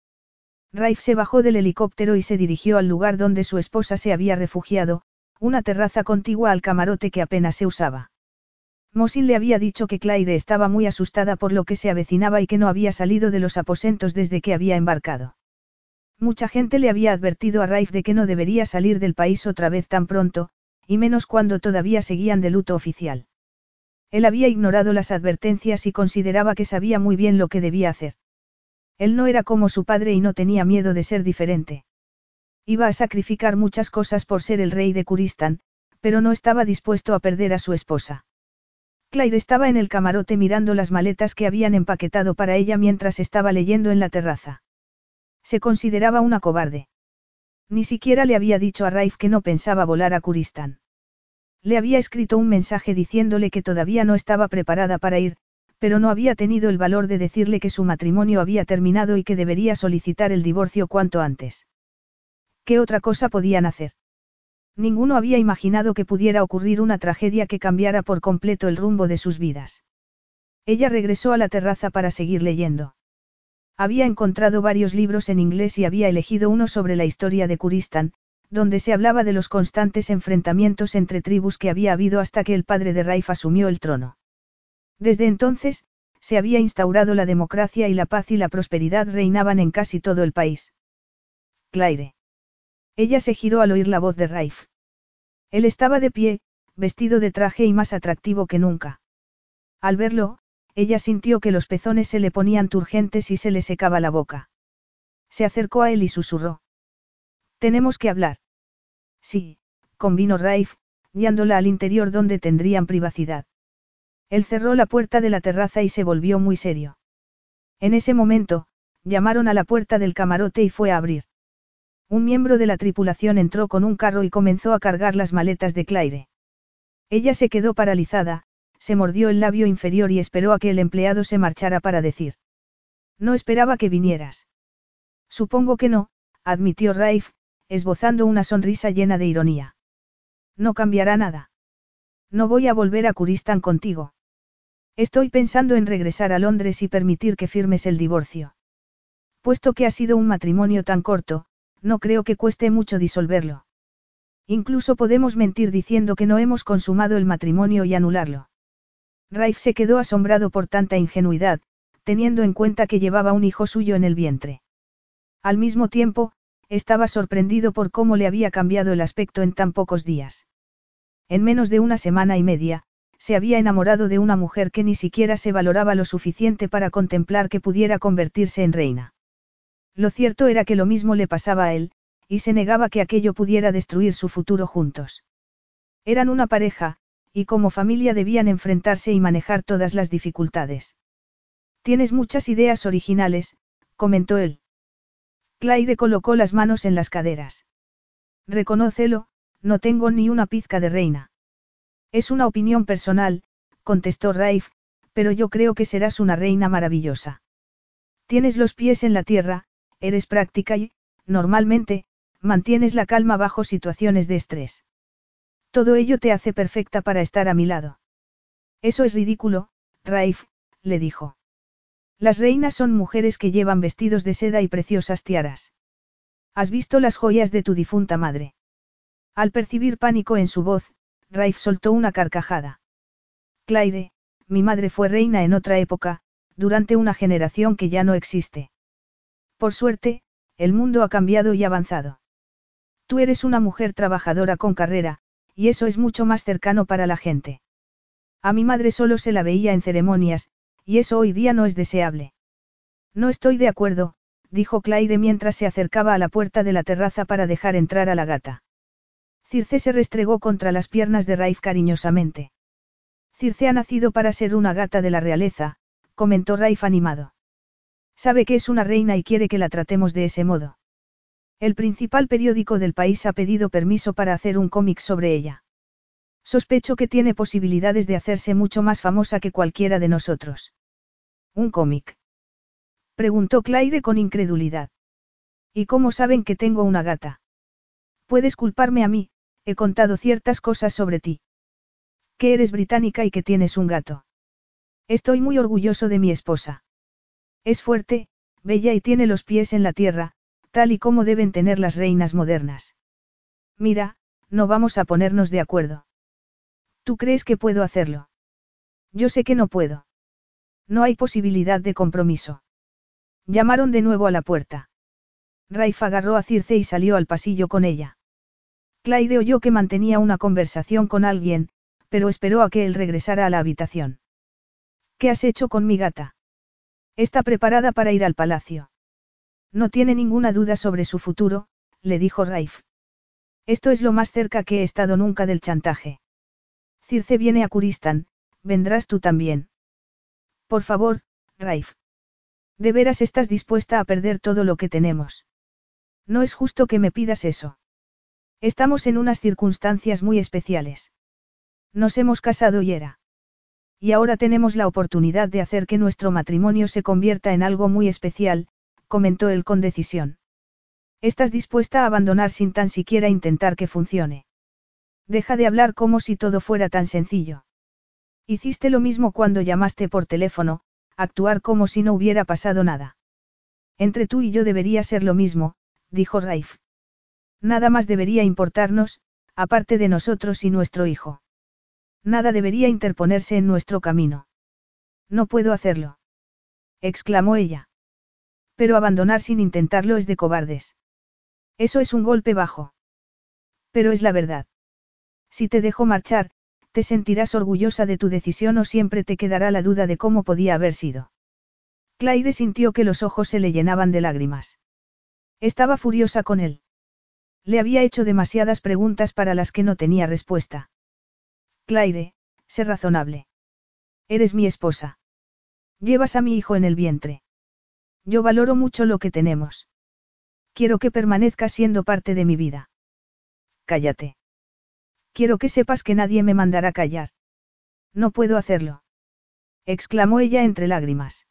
Raif se bajó del helicóptero y se dirigió al lugar donde su esposa se había refugiado, una terraza contigua al camarote que apenas se usaba. Mosin le había dicho que Claire estaba muy asustada por lo que se avecinaba y que no había salido de los aposentos desde que había embarcado. Mucha gente le había advertido a Raif de que no debería salir del país otra vez tan pronto, y menos cuando todavía seguían de luto oficial. Él había ignorado las advertencias y consideraba que sabía muy bien lo que debía hacer. Él no era como su padre y no tenía miedo de ser diferente. Iba a sacrificar muchas cosas por ser el rey de Kuristan, pero no estaba dispuesto a perder a su esposa. Claire estaba en el camarote mirando las maletas que habían empaquetado para ella mientras estaba leyendo en la terraza. Se consideraba una cobarde. Ni siquiera le había dicho a Raif que no pensaba volar a Kuristán. Le había escrito un mensaje diciéndole que todavía no estaba preparada para ir, pero no había tenido el valor de decirle que su matrimonio había terminado y que debería solicitar el divorcio cuanto antes. ¿Qué otra cosa podían hacer? Ninguno había imaginado que pudiera ocurrir una tragedia que cambiara por completo el rumbo de sus vidas. Ella regresó a la terraza para seguir leyendo. Había encontrado varios libros en inglés y había elegido uno sobre la historia de Kuristan, donde se hablaba de los constantes enfrentamientos entre tribus que había habido hasta que el padre de Raif asumió el trono. Desde entonces, se había instaurado la democracia y la paz y la prosperidad reinaban en casi todo el país. Claire. Ella se giró al oír la voz de Raif. Él estaba de pie, vestido de traje y más atractivo que nunca. Al verlo, ella sintió que los pezones se le ponían turgentes y se le secaba la boca. Se acercó a él y susurró. Tenemos que hablar. Sí, convino Raif, guiándola al interior donde tendrían privacidad. Él cerró la puerta de la terraza y se volvió muy serio. En ese momento, llamaron a la puerta del camarote y fue a abrir. Un miembro de la tripulación entró con un carro y comenzó a cargar las maletas de Claire. Ella se quedó paralizada, se mordió el labio inferior y esperó a que el empleado se marchara para decir. No esperaba que vinieras. Supongo que no, admitió Raif, esbozando una sonrisa llena de ironía. No cambiará nada. No voy a volver a Kuristan contigo. Estoy pensando en regresar a Londres y permitir que firmes el divorcio. Puesto que ha sido un matrimonio tan corto, no creo que cueste mucho disolverlo. Incluso podemos mentir diciendo que no hemos consumado el matrimonio y anularlo. Raif se quedó asombrado por tanta ingenuidad, teniendo en cuenta que llevaba un hijo suyo en el vientre. Al mismo tiempo, estaba sorprendido por cómo le había cambiado el aspecto en tan pocos días. En menos de una semana y media, se había enamorado de una mujer que ni siquiera se valoraba lo suficiente para contemplar que pudiera convertirse en reina. Lo cierto era que lo mismo le pasaba a él, y se negaba que aquello pudiera destruir su futuro juntos. Eran una pareja, y como familia debían enfrentarse y manejar todas las dificultades. Tienes muchas ideas originales, comentó él. Claire colocó las manos en las caderas. Reconócelo, no tengo ni una pizca de reina. Es una opinión personal, contestó Raif, pero yo creo que serás una reina maravillosa. Tienes los pies en la tierra, eres práctica y, normalmente, mantienes la calma bajo situaciones de estrés. Todo ello te hace perfecta para estar a mi lado. Eso es ridículo, Raif, le dijo. Las reinas son mujeres que llevan vestidos de seda y preciosas tiaras. ¿Has visto las joyas de tu difunta madre? Al percibir pánico en su voz, Raif soltó una carcajada. Claire, mi madre fue reina en otra época, durante una generación que ya no existe. Por suerte, el mundo ha cambiado y avanzado. Tú eres una mujer trabajadora con carrera, y eso es mucho más cercano para la gente. A mi madre solo se la veía en ceremonias, y eso hoy día no es deseable. No estoy de acuerdo, dijo Claire mientras se acercaba a la puerta de la terraza para dejar entrar a la gata. Circe se restregó contra las piernas de Raif cariñosamente. Circe ha nacido para ser una gata de la realeza, comentó Raif animado. Sabe que es una reina y quiere que la tratemos de ese modo. El principal periódico del país ha pedido permiso para hacer un cómic sobre ella. Sospecho que tiene posibilidades de hacerse mucho más famosa que cualquiera de nosotros. Un cómic. Preguntó Claire con incredulidad. ¿Y cómo saben que tengo una gata? Puedes culparme a mí, he contado ciertas cosas sobre ti. Que eres británica y que tienes un gato. Estoy muy orgulloso de mi esposa. Es fuerte, bella y tiene los pies en la tierra, tal y como deben tener las reinas modernas. Mira, no vamos a ponernos de acuerdo. ¿Tú crees que puedo hacerlo? Yo sé que no puedo. No hay posibilidad de compromiso. Llamaron de nuevo a la puerta. Raif agarró a Circe y salió al pasillo con ella. Claire oyó que mantenía una conversación con alguien, pero esperó a que él regresara a la habitación. ¿Qué has hecho con mi gata? Está preparada para ir al palacio. No tiene ninguna duda sobre su futuro, le dijo Raif. Esto es lo más cerca que he estado nunca del chantaje. Circe viene a Kuristan, vendrás tú también. Por favor, Raif. ¿De veras estás dispuesta a perder todo lo que tenemos? No es justo que me pidas eso. Estamos en unas circunstancias muy especiales. Nos hemos casado y era. Y ahora tenemos la oportunidad de hacer que nuestro matrimonio se convierta en algo muy especial, comentó él con decisión. Estás dispuesta a abandonar sin tan siquiera intentar que funcione. Deja de hablar como si todo fuera tan sencillo. Hiciste lo mismo cuando llamaste por teléfono, actuar como si no hubiera pasado nada. Entre tú y yo debería ser lo mismo, dijo Raif. Nada más debería importarnos, aparte de nosotros y nuestro hijo. Nada debería interponerse en nuestro camino. No puedo hacerlo. exclamó ella. Pero abandonar sin intentarlo es de cobardes. Eso es un golpe bajo. Pero es la verdad. Si te dejo marchar, te sentirás orgullosa de tu decisión o siempre te quedará la duda de cómo podía haber sido. Claire sintió que los ojos se le llenaban de lágrimas. Estaba furiosa con él. Le había hecho demasiadas preguntas para las que no tenía respuesta. Claire, sé razonable. Eres mi esposa. Llevas a mi hijo en el vientre. Yo valoro mucho lo que tenemos. Quiero que permanezcas siendo parte de mi vida. Cállate. Quiero que sepas que nadie me mandará callar. No puedo hacerlo. exclamó ella entre lágrimas.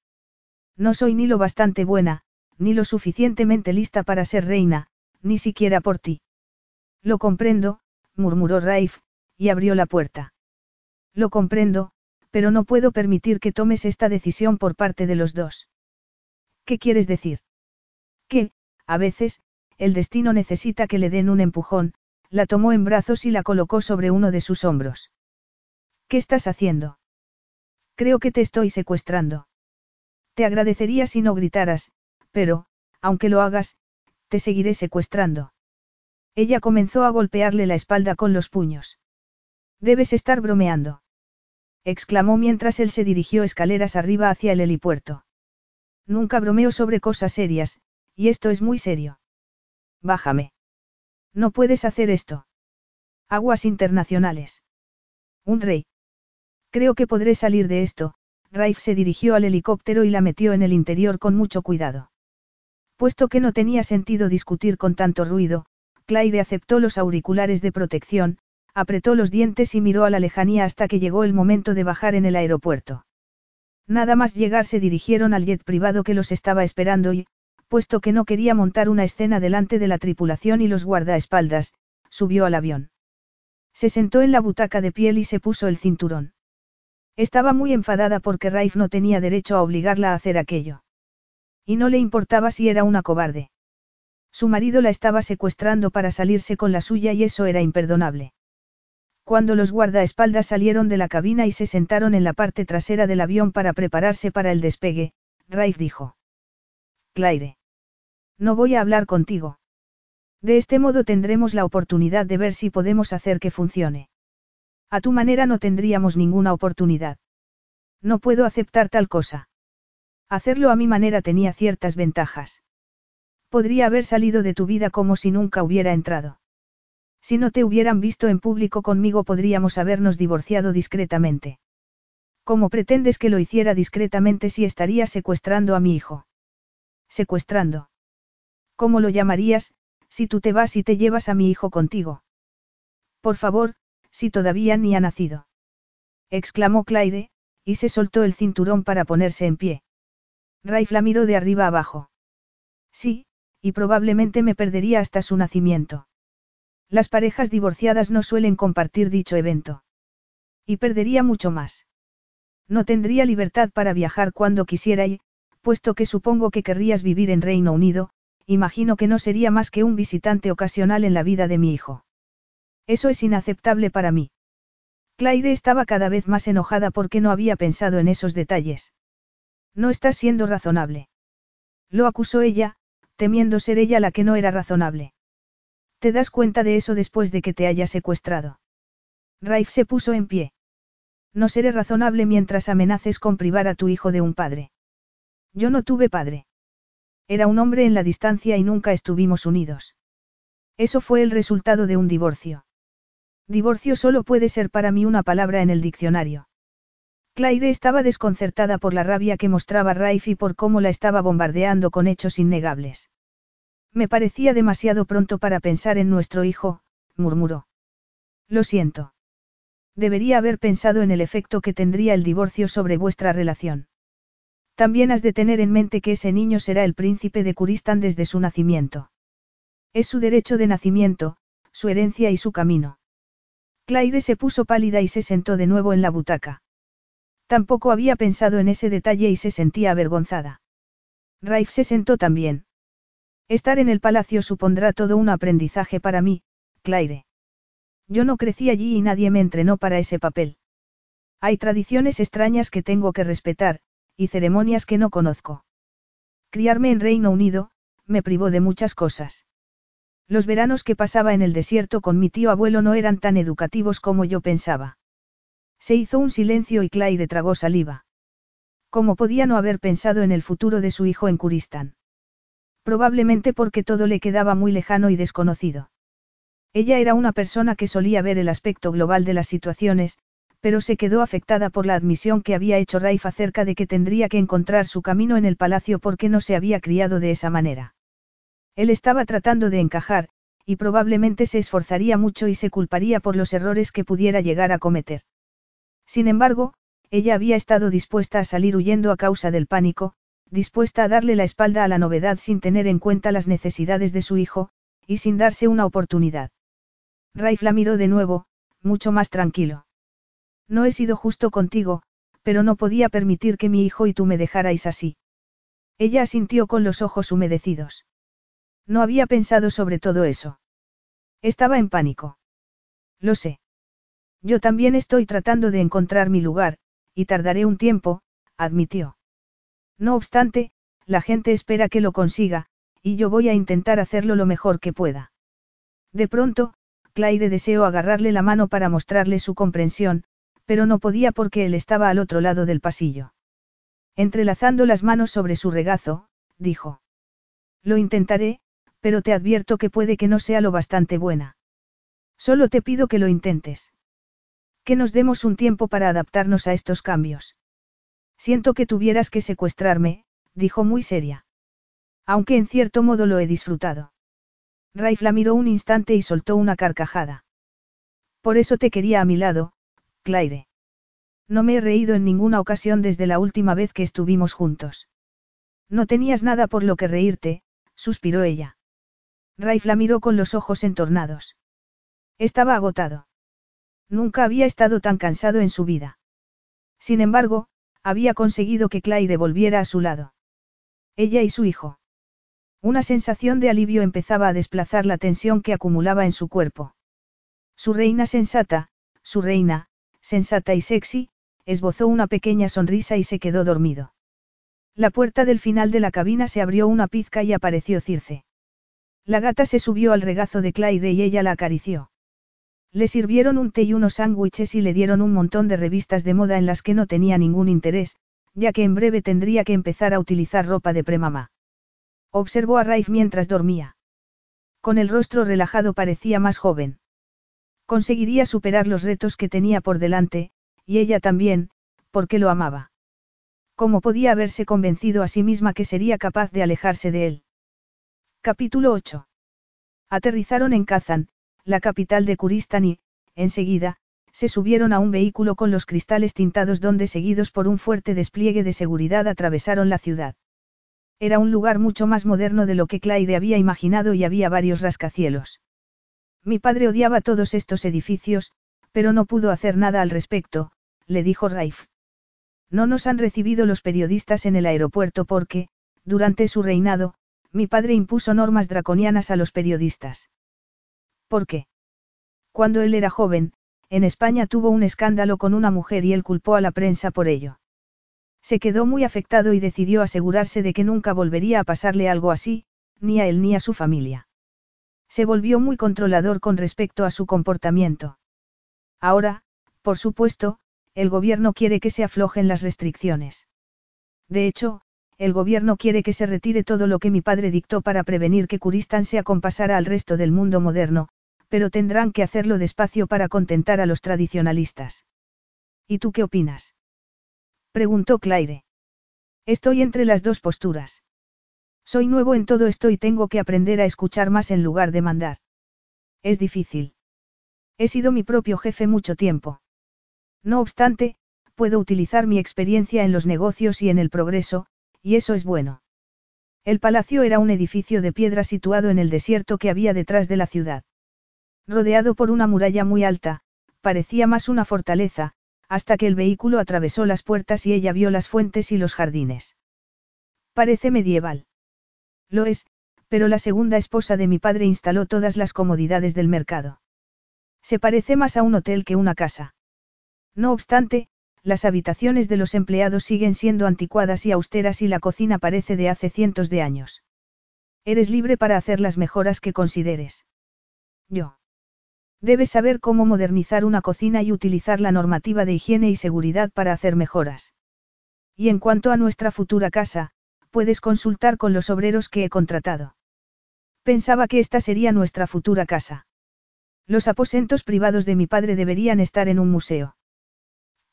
No soy ni lo bastante buena, ni lo suficientemente lista para ser reina, ni siquiera por ti. Lo comprendo, murmuró Raif, y abrió la puerta. Lo comprendo, pero no puedo permitir que tomes esta decisión por parte de los dos. ¿Qué quieres decir? Que, a veces, el destino necesita que le den un empujón, la tomó en brazos y la colocó sobre uno de sus hombros. ¿Qué estás haciendo? Creo que te estoy secuestrando. Te agradecería si no gritaras, pero, aunque lo hagas, te seguiré secuestrando. Ella comenzó a golpearle la espalda con los puños. Debes estar bromeando. exclamó mientras él se dirigió escaleras arriba hacia el helipuerto. Nunca bromeo sobre cosas serias, y esto es muy serio. Bájame. No puedes hacer esto. Aguas internacionales. Un rey. Creo que podré salir de esto. Raif se dirigió al helicóptero y la metió en el interior con mucho cuidado. Puesto que no tenía sentido discutir con tanto ruido, Claire aceptó los auriculares de protección, apretó los dientes y miró a la lejanía hasta que llegó el momento de bajar en el aeropuerto. Nada más llegar se dirigieron al jet privado que los estaba esperando y, puesto que no quería montar una escena delante de la tripulación y los guardaespaldas, subió al avión. Se sentó en la butaca de piel y se puso el cinturón. Estaba muy enfadada porque Raif no tenía derecho a obligarla a hacer aquello. Y no le importaba si era una cobarde. Su marido la estaba secuestrando para salirse con la suya y eso era imperdonable. Cuando los guardaespaldas salieron de la cabina y se sentaron en la parte trasera del avión para prepararse para el despegue, Raif dijo. Claire. No voy a hablar contigo. De este modo tendremos la oportunidad de ver si podemos hacer que funcione. A tu manera no tendríamos ninguna oportunidad. No puedo aceptar tal cosa. Hacerlo a mi manera tenía ciertas ventajas. Podría haber salido de tu vida como si nunca hubiera entrado. Si no te hubieran visto en público conmigo podríamos habernos divorciado discretamente. ¿Cómo pretendes que lo hiciera discretamente si estaría secuestrando a mi hijo? Secuestrando. ¿Cómo lo llamarías, si tú te vas y te llevas a mi hijo contigo? Por favor, si todavía ni ha nacido. Exclamó Claire, y se soltó el cinturón para ponerse en pie. Raif la miró de arriba abajo. Sí, y probablemente me perdería hasta su nacimiento. Las parejas divorciadas no suelen compartir dicho evento. Y perdería mucho más. No tendría libertad para viajar cuando quisiera y, puesto que supongo que querrías vivir en Reino Unido, imagino que no sería más que un visitante ocasional en la vida de mi hijo. Eso es inaceptable para mí. Claire estaba cada vez más enojada porque no había pensado en esos detalles. No estás siendo razonable. Lo acusó ella, temiendo ser ella la que no era razonable. ¿Te das cuenta de eso después de que te haya secuestrado? Raif se puso en pie. No seré razonable mientras amenaces con privar a tu hijo de un padre. Yo no tuve padre. Era un hombre en la distancia y nunca estuvimos unidos. Eso fue el resultado de un divorcio. Divorcio solo puede ser para mí una palabra en el diccionario. Claire estaba desconcertada por la rabia que mostraba Raif y por cómo la estaba bombardeando con hechos innegables. Me parecía demasiado pronto para pensar en nuestro hijo, murmuró. Lo siento. Debería haber pensado en el efecto que tendría el divorcio sobre vuestra relación. También has de tener en mente que ese niño será el príncipe de Kuristan desde su nacimiento. Es su derecho de nacimiento, su herencia y su camino. Claire se puso pálida y se sentó de nuevo en la butaca. Tampoco había pensado en ese detalle y se sentía avergonzada. Raif se sentó también. Estar en el palacio supondrá todo un aprendizaje para mí, Claire. Yo no crecí allí y nadie me entrenó para ese papel. Hay tradiciones extrañas que tengo que respetar, y ceremonias que no conozco. Criarme en Reino Unido, me privó de muchas cosas. Los veranos que pasaba en el desierto con mi tío abuelo no eran tan educativos como yo pensaba. Se hizo un silencio y Claire tragó saliva. ¿Cómo podía no haber pensado en el futuro de su hijo en Kuristán? Probablemente porque todo le quedaba muy lejano y desconocido. Ella era una persona que solía ver el aspecto global de las situaciones, pero se quedó afectada por la admisión que había hecho Raif acerca de que tendría que encontrar su camino en el palacio porque no se había criado de esa manera. Él estaba tratando de encajar, y probablemente se esforzaría mucho y se culparía por los errores que pudiera llegar a cometer. Sin embargo, ella había estado dispuesta a salir huyendo a causa del pánico, dispuesta a darle la espalda a la novedad sin tener en cuenta las necesidades de su hijo, y sin darse una oportunidad. Raif la miró de nuevo, mucho más tranquilo. No he sido justo contigo, pero no podía permitir que mi hijo y tú me dejarais así. Ella asintió con los ojos humedecidos. No había pensado sobre todo eso. Estaba en pánico. Lo sé. Yo también estoy tratando de encontrar mi lugar, y tardaré un tiempo, admitió. No obstante, la gente espera que lo consiga, y yo voy a intentar hacerlo lo mejor que pueda. De pronto, Claire deseó agarrarle la mano para mostrarle su comprensión, pero no podía porque él estaba al otro lado del pasillo. Entrelazando las manos sobre su regazo, dijo. Lo intentaré, pero te advierto que puede que no sea lo bastante buena. Solo te pido que lo intentes. Que nos demos un tiempo para adaptarnos a estos cambios. Siento que tuvieras que secuestrarme, dijo muy seria. Aunque en cierto modo lo he disfrutado. Raif la miró un instante y soltó una carcajada. Por eso te quería a mi lado, Claire. No me he reído en ninguna ocasión desde la última vez que estuvimos juntos. No tenías nada por lo que reírte, suspiró ella. Raif la miró con los ojos entornados. Estaba agotado. Nunca había estado tan cansado en su vida. Sin embargo, había conseguido que Claire volviera a su lado. Ella y su hijo. Una sensación de alivio empezaba a desplazar la tensión que acumulaba en su cuerpo. Su reina sensata, su reina, sensata y sexy, esbozó una pequeña sonrisa y se quedó dormido. La puerta del final de la cabina se abrió una pizca y apareció Circe. La gata se subió al regazo de Claire y ella la acarició. Le sirvieron un té y unos sándwiches y le dieron un montón de revistas de moda en las que no tenía ningún interés, ya que en breve tendría que empezar a utilizar ropa de premamá. Observó a Raif mientras dormía. Con el rostro relajado parecía más joven. Conseguiría superar los retos que tenía por delante, y ella también, porque lo amaba. ¿Cómo podía haberse convencido a sí misma que sería capaz de alejarse de él? Capítulo 8. Aterrizaron en Kazan, la capital de Kuristán y, enseguida, se subieron a un vehículo con los cristales tintados donde seguidos por un fuerte despliegue de seguridad atravesaron la ciudad. Era un lugar mucho más moderno de lo que Claire había imaginado y había varios rascacielos. Mi padre odiaba todos estos edificios, pero no pudo hacer nada al respecto, le dijo Raif. No nos han recibido los periodistas en el aeropuerto porque, durante su reinado, mi padre impuso normas draconianas a los periodistas. ¿Por qué? Cuando él era joven, en España tuvo un escándalo con una mujer y él culpó a la prensa por ello. Se quedó muy afectado y decidió asegurarse de que nunca volvería a pasarle algo así, ni a él ni a su familia. Se volvió muy controlador con respecto a su comportamiento. Ahora, por supuesto, el gobierno quiere que se aflojen las restricciones. De hecho, el gobierno quiere que se retire todo lo que mi padre dictó para prevenir que Kuristan se acompasara al resto del mundo moderno, pero tendrán que hacerlo despacio para contentar a los tradicionalistas. ¿Y tú qué opinas? preguntó Claire. Estoy entre las dos posturas. Soy nuevo en todo esto y tengo que aprender a escuchar más en lugar de mandar. Es difícil. He sido mi propio jefe mucho tiempo. No obstante, puedo utilizar mi experiencia en los negocios y en el progreso, y eso es bueno. El palacio era un edificio de piedra situado en el desierto que había detrás de la ciudad. Rodeado por una muralla muy alta, parecía más una fortaleza, hasta que el vehículo atravesó las puertas y ella vio las fuentes y los jardines. Parece medieval. Lo es, pero la segunda esposa de mi padre instaló todas las comodidades del mercado. Se parece más a un hotel que una casa. No obstante, las habitaciones de los empleados siguen siendo anticuadas y austeras y la cocina parece de hace cientos de años. Eres libre para hacer las mejoras que consideres. Yo. Debes saber cómo modernizar una cocina y utilizar la normativa de higiene y seguridad para hacer mejoras. Y en cuanto a nuestra futura casa, puedes consultar con los obreros que he contratado. Pensaba que esta sería nuestra futura casa. Los aposentos privados de mi padre deberían estar en un museo.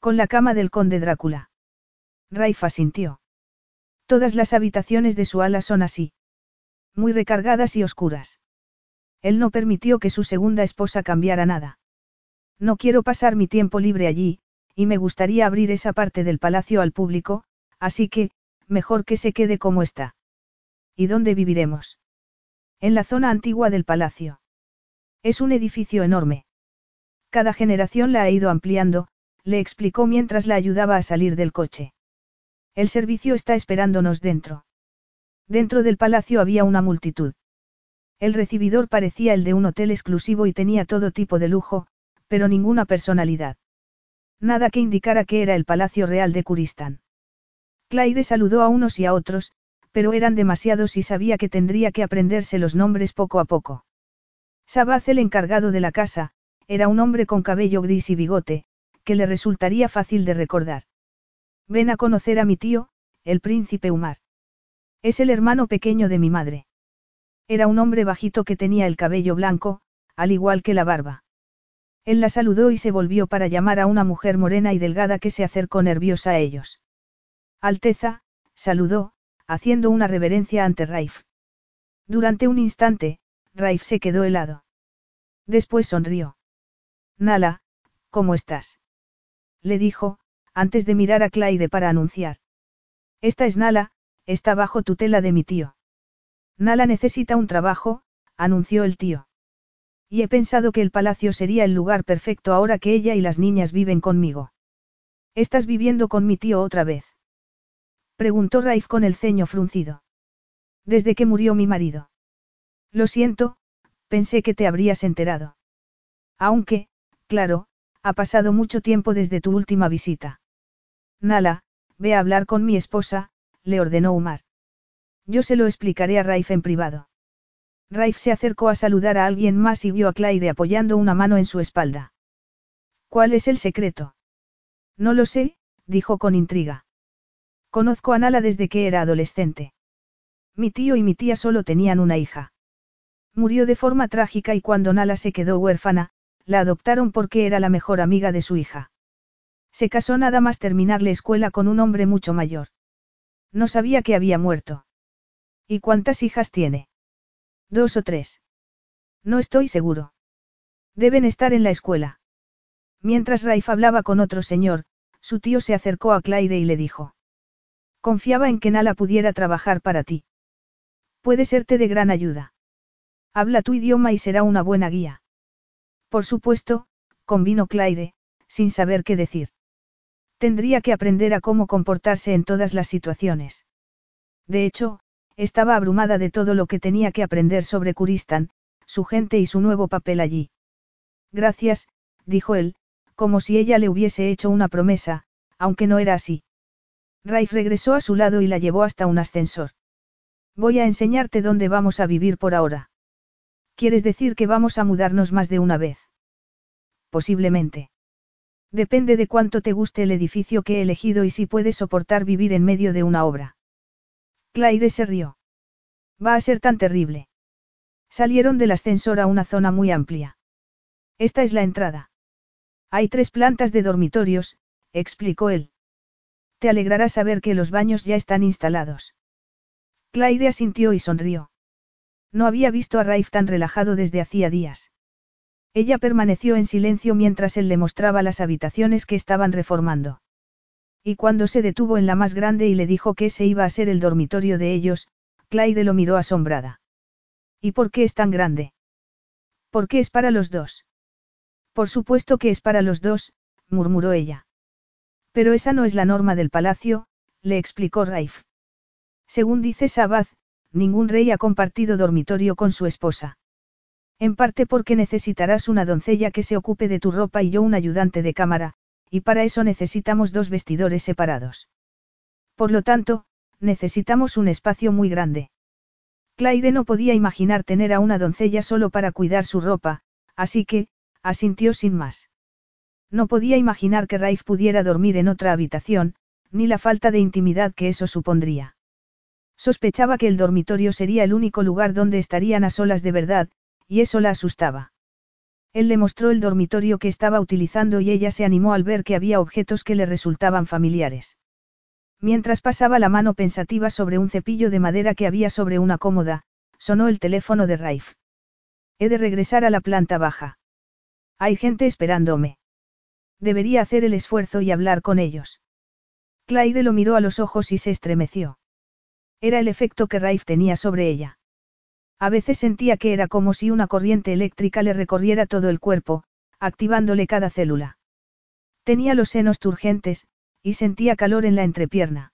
Con la cama del conde Drácula. Raifa sintió. Todas las habitaciones de su ala son así. Muy recargadas y oscuras. Él no permitió que su segunda esposa cambiara nada. No quiero pasar mi tiempo libre allí, y me gustaría abrir esa parte del palacio al público, así que, mejor que se quede como está. ¿Y dónde viviremos? En la zona antigua del palacio. Es un edificio enorme. Cada generación la ha ido ampliando, le explicó mientras la ayudaba a salir del coche. El servicio está esperándonos dentro. Dentro del palacio había una multitud. El recibidor parecía el de un hotel exclusivo y tenía todo tipo de lujo, pero ninguna personalidad. Nada que indicara que era el Palacio Real de Curistán. Claire saludó a unos y a otros, pero eran demasiados y sabía que tendría que aprenderse los nombres poco a poco. Sabaz, el encargado de la casa, era un hombre con cabello gris y bigote, que le resultaría fácil de recordar. Ven a conocer a mi tío, el príncipe Umar. Es el hermano pequeño de mi madre. Era un hombre bajito que tenía el cabello blanco, al igual que la barba. Él la saludó y se volvió para llamar a una mujer morena y delgada que se acercó nerviosa a ellos. Alteza, saludó, haciendo una reverencia ante Raif. Durante un instante, Raif se quedó helado. Después sonrió. Nala, ¿cómo estás? Le dijo, antes de mirar a Claire para anunciar. Esta es Nala, está bajo tutela de mi tío. Nala necesita un trabajo, anunció el tío. Y he pensado que el palacio sería el lugar perfecto ahora que ella y las niñas viven conmigo. ¿Estás viviendo con mi tío otra vez? Preguntó Raif con el ceño fruncido. Desde que murió mi marido. Lo siento, pensé que te habrías enterado. Aunque, claro, ha pasado mucho tiempo desde tu última visita. Nala, ve a hablar con mi esposa, le ordenó Umar. Yo se lo explicaré a Raif en privado. Raif se acercó a saludar a alguien más y vio a Claire apoyando una mano en su espalda. ¿Cuál es el secreto? No lo sé, dijo con intriga. Conozco a Nala desde que era adolescente. Mi tío y mi tía solo tenían una hija. Murió de forma trágica y cuando Nala se quedó huérfana, la adoptaron porque era la mejor amiga de su hija. Se casó nada más terminar la escuela con un hombre mucho mayor. No sabía que había muerto. ¿Y cuántas hijas tiene? Dos o tres. No estoy seguro. Deben estar en la escuela. Mientras Raif hablaba con otro señor, su tío se acercó a Claire y le dijo. Confiaba en que Nala pudiera trabajar para ti. Puede serte de gran ayuda. Habla tu idioma y será una buena guía. Por supuesto, convino Claire, sin saber qué decir. Tendría que aprender a cómo comportarse en todas las situaciones. De hecho, estaba abrumada de todo lo que tenía que aprender sobre Kuristan, su gente y su nuevo papel allí. Gracias, dijo él, como si ella le hubiese hecho una promesa, aunque no era así. Raif regresó a su lado y la llevó hasta un ascensor. Voy a enseñarte dónde vamos a vivir por ahora. ¿Quieres decir que vamos a mudarnos más de una vez? Posiblemente. Depende de cuánto te guste el edificio que he elegido y si puedes soportar vivir en medio de una obra. Claire se rió. Va a ser tan terrible. Salieron del ascensor a una zona muy amplia. Esta es la entrada. Hay tres plantas de dormitorios, explicó él. Te alegrará saber que los baños ya están instalados. Claire asintió y sonrió. No había visto a Raif tan relajado desde hacía días. Ella permaneció en silencio mientras él le mostraba las habitaciones que estaban reformando. Y cuando se detuvo en la más grande y le dijo que ese iba a ser el dormitorio de ellos, Claire lo miró asombrada. ¿Y por qué es tan grande? ¿Por qué es para los dos? Por supuesto que es para los dos, murmuró ella. Pero esa no es la norma del palacio, le explicó Raif. Según dice Sabaz, ningún rey ha compartido dormitorio con su esposa. En parte porque necesitarás una doncella que se ocupe de tu ropa y yo un ayudante de cámara, y para eso necesitamos dos vestidores separados. Por lo tanto, necesitamos un espacio muy grande. Claire no podía imaginar tener a una doncella solo para cuidar su ropa, así que, asintió sin más. No podía imaginar que Raif pudiera dormir en otra habitación, ni la falta de intimidad que eso supondría. Sospechaba que el dormitorio sería el único lugar donde estarían a solas de verdad, y eso la asustaba. Él le mostró el dormitorio que estaba utilizando y ella se animó al ver que había objetos que le resultaban familiares. Mientras pasaba la mano pensativa sobre un cepillo de madera que había sobre una cómoda, sonó el teléfono de Raif. He de regresar a la planta baja. Hay gente esperándome. Debería hacer el esfuerzo y hablar con ellos. Claire lo miró a los ojos y se estremeció. Era el efecto que Raif tenía sobre ella. A veces sentía que era como si una corriente eléctrica le recorriera todo el cuerpo, activándole cada célula. Tenía los senos turgentes, y sentía calor en la entrepierna.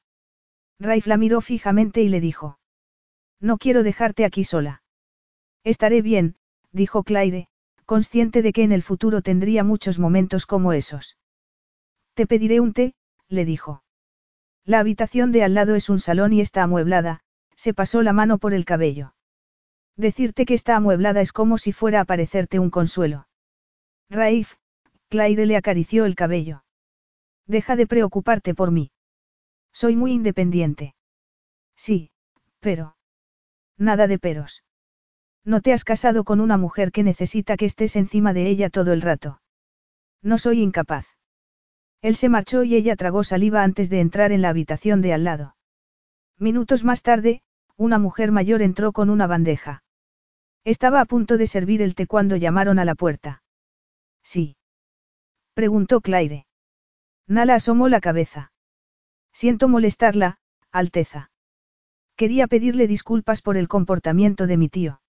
Raif la miró fijamente y le dijo. No quiero dejarte aquí sola. Estaré bien, dijo Claire, consciente de que en el futuro tendría muchos momentos como esos. Te pediré un té, le dijo. La habitación de al lado es un salón y está amueblada, se pasó la mano por el cabello. Decirte que está amueblada es como si fuera a parecerte un consuelo. Raif, Claire le acarició el cabello. Deja de preocuparte por mí. Soy muy independiente. Sí, pero. Nada de peros. No te has casado con una mujer que necesita que estés encima de ella todo el rato. No soy incapaz. Él se marchó y ella tragó saliva antes de entrar en la habitación de al lado. Minutos más tarde, una mujer mayor entró con una bandeja. Estaba a punto de servir el té cuando llamaron a la puerta. Sí. Preguntó Claire. Nala asomó la cabeza. Siento molestarla, Alteza. Quería pedirle disculpas por el comportamiento de mi tío.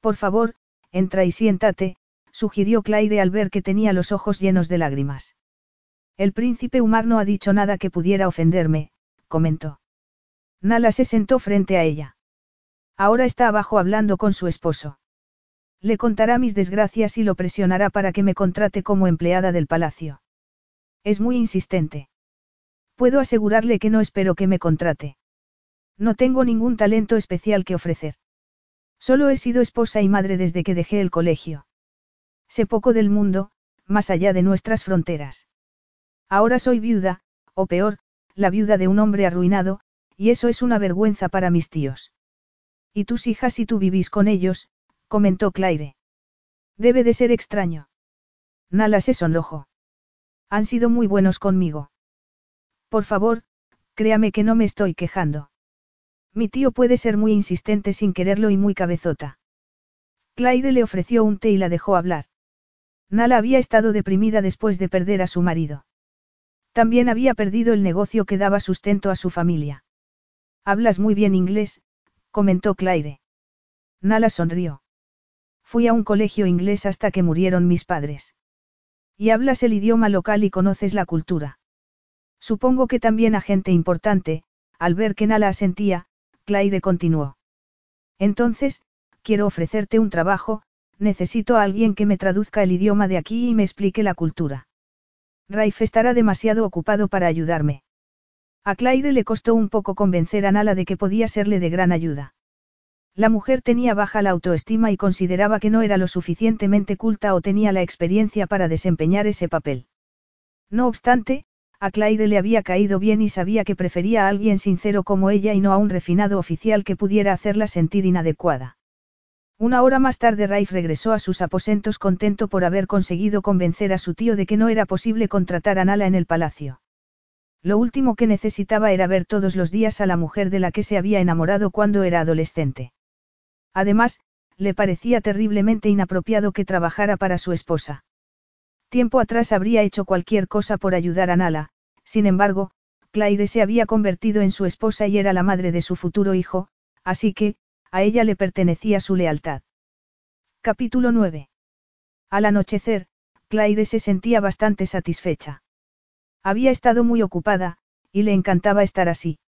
Por favor, entra y siéntate, sugirió Claire al ver que tenía los ojos llenos de lágrimas. El príncipe Umar no ha dicho nada que pudiera ofenderme, comentó. Nala se sentó frente a ella. Ahora está abajo hablando con su esposo. Le contará mis desgracias y lo presionará para que me contrate como empleada del palacio. Es muy insistente. Puedo asegurarle que no espero que me contrate. No tengo ningún talento especial que ofrecer. Solo he sido esposa y madre desde que dejé el colegio. Sé poco del mundo, más allá de nuestras fronteras. Ahora soy viuda, o peor, la viuda de un hombre arruinado, y eso es una vergüenza para mis tíos. Y tus hijas y tú vivís con ellos, comentó Claire. Debe de ser extraño. Nala se sonrojó. Han sido muy buenos conmigo. Por favor, créame que no me estoy quejando. Mi tío puede ser muy insistente sin quererlo y muy cabezota. Claire le ofreció un té y la dejó hablar. Nala había estado deprimida después de perder a su marido. También había perdido el negocio que daba sustento a su familia. Hablas muy bien inglés, comentó Claire. Nala sonrió. Fui a un colegio inglés hasta que murieron mis padres. Y hablas el idioma local y conoces la cultura. Supongo que también a gente importante, al ver que Nala asentía, Claire continuó. Entonces, quiero ofrecerte un trabajo, necesito a alguien que me traduzca el idioma de aquí y me explique la cultura. Raif estará demasiado ocupado para ayudarme. A Claire le costó un poco convencer a Nala de que podía serle de gran ayuda. La mujer tenía baja la autoestima y consideraba que no era lo suficientemente culta o tenía la experiencia para desempeñar ese papel. No obstante, a Claire le había caído bien y sabía que prefería a alguien sincero como ella y no a un refinado oficial que pudiera hacerla sentir inadecuada. Una hora más tarde Raif regresó a sus aposentos contento por haber conseguido convencer a su tío de que no era posible contratar a Nala en el palacio. Lo último que necesitaba era ver todos los días a la mujer de la que se había enamorado cuando era adolescente. Además, le parecía terriblemente inapropiado que trabajara para su esposa. Tiempo atrás habría hecho cualquier cosa por ayudar a Nala, sin embargo, Claire se había convertido en su esposa y era la madre de su futuro hijo, así que, a ella le pertenecía su lealtad. Capítulo 9. Al anochecer, Claire se sentía bastante satisfecha. Había estado muy ocupada, y le encantaba estar así.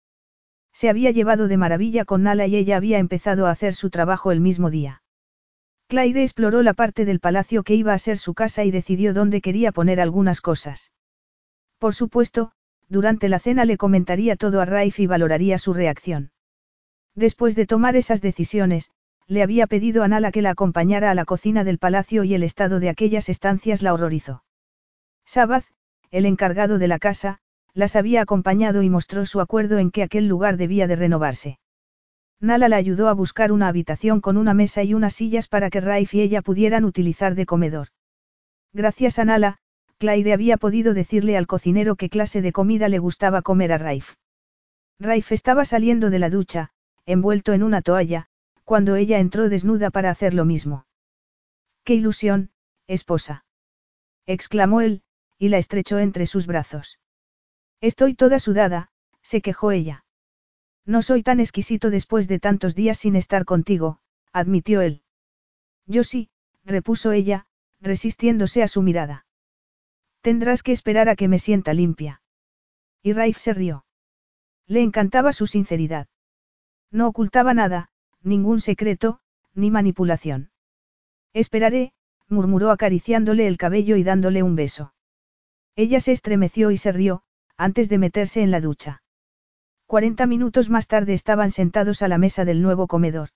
Se había llevado de maravilla con Nala y ella había empezado a hacer su trabajo el mismo día. Claire exploró la parte del palacio que iba a ser su casa y decidió dónde quería poner algunas cosas. Por supuesto, durante la cena le comentaría todo a Raif y valoraría su reacción. Después de tomar esas decisiones, le había pedido a Nala que la acompañara a la cocina del palacio y el estado de aquellas estancias la horrorizó. Sabaz, el encargado de la casa, las había acompañado y mostró su acuerdo en que aquel lugar debía de renovarse. Nala la ayudó a buscar una habitación con una mesa y unas sillas para que Raif y ella pudieran utilizar de comedor. Gracias a Nala, Claire había podido decirle al cocinero qué clase de comida le gustaba comer a Raif. Raif estaba saliendo de la ducha, envuelto en una toalla, cuando ella entró desnuda para hacer lo mismo. ¡Qué ilusión, esposa! exclamó él, y la estrechó entre sus brazos. Estoy toda sudada, se quejó ella. No soy tan exquisito después de tantos días sin estar contigo, admitió él. Yo sí, repuso ella, resistiéndose a su mirada. Tendrás que esperar a que me sienta limpia. Y Raif se rió. Le encantaba su sinceridad. No ocultaba nada, ningún secreto, ni manipulación. Esperaré, murmuró acariciándole el cabello y dándole un beso. Ella se estremeció y se rió, antes de meterse en la ducha. Cuarenta minutos más tarde estaban sentados a la mesa del nuevo comedor.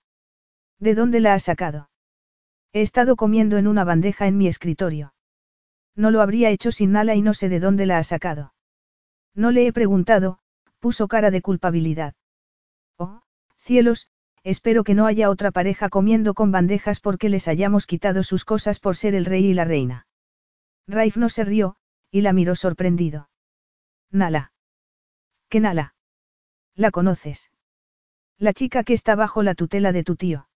¿De dónde la has sacado? He estado comiendo en una bandeja en mi escritorio. No lo habría hecho sin nada y no sé de dónde la ha sacado. No le he preguntado, puso cara de culpabilidad. Oh, Cielos, espero que no haya otra pareja comiendo con bandejas porque les hayamos quitado sus cosas por ser el rey y la reina. Raif no se rió, y la miró sorprendido. Nala. ¿Qué Nala? ¿La conoces? La chica que está bajo la tutela de tu tío.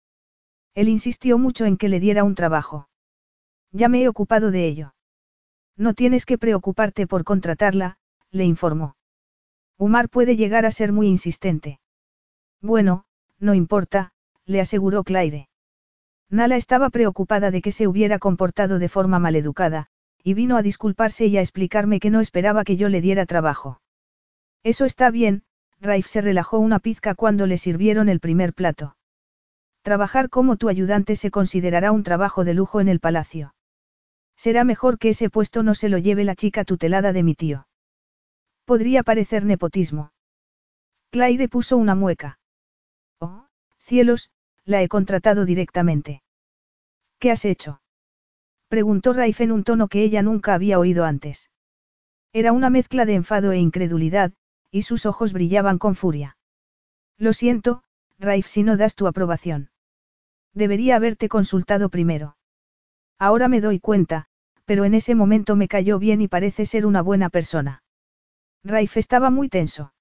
Él insistió mucho en que le diera un trabajo. Ya me he ocupado de ello. No tienes que preocuparte por contratarla, le informó. Umar puede llegar a ser muy insistente. Bueno, no importa, le aseguró Claire. Nala estaba preocupada de que se hubiera comportado de forma maleducada, y vino a disculparse y a explicarme que no esperaba que yo le diera trabajo. Eso está bien, Raif se relajó una pizca cuando le sirvieron el primer plato. Trabajar como tu ayudante se considerará un trabajo de lujo en el palacio. Será mejor que ese puesto no se lo lleve la chica tutelada de mi tío. Podría parecer nepotismo. Claire puso una mueca. Oh, cielos, la he contratado directamente. ¿Qué has hecho? Preguntó Raif en un tono que ella nunca había oído antes. Era una mezcla de enfado e incredulidad, y sus ojos brillaban con furia. Lo siento, Raif, si no das tu aprobación. Debería haberte consultado primero. Ahora me doy cuenta, pero en ese momento me cayó bien y parece ser una buena persona. Raif estaba muy tenso.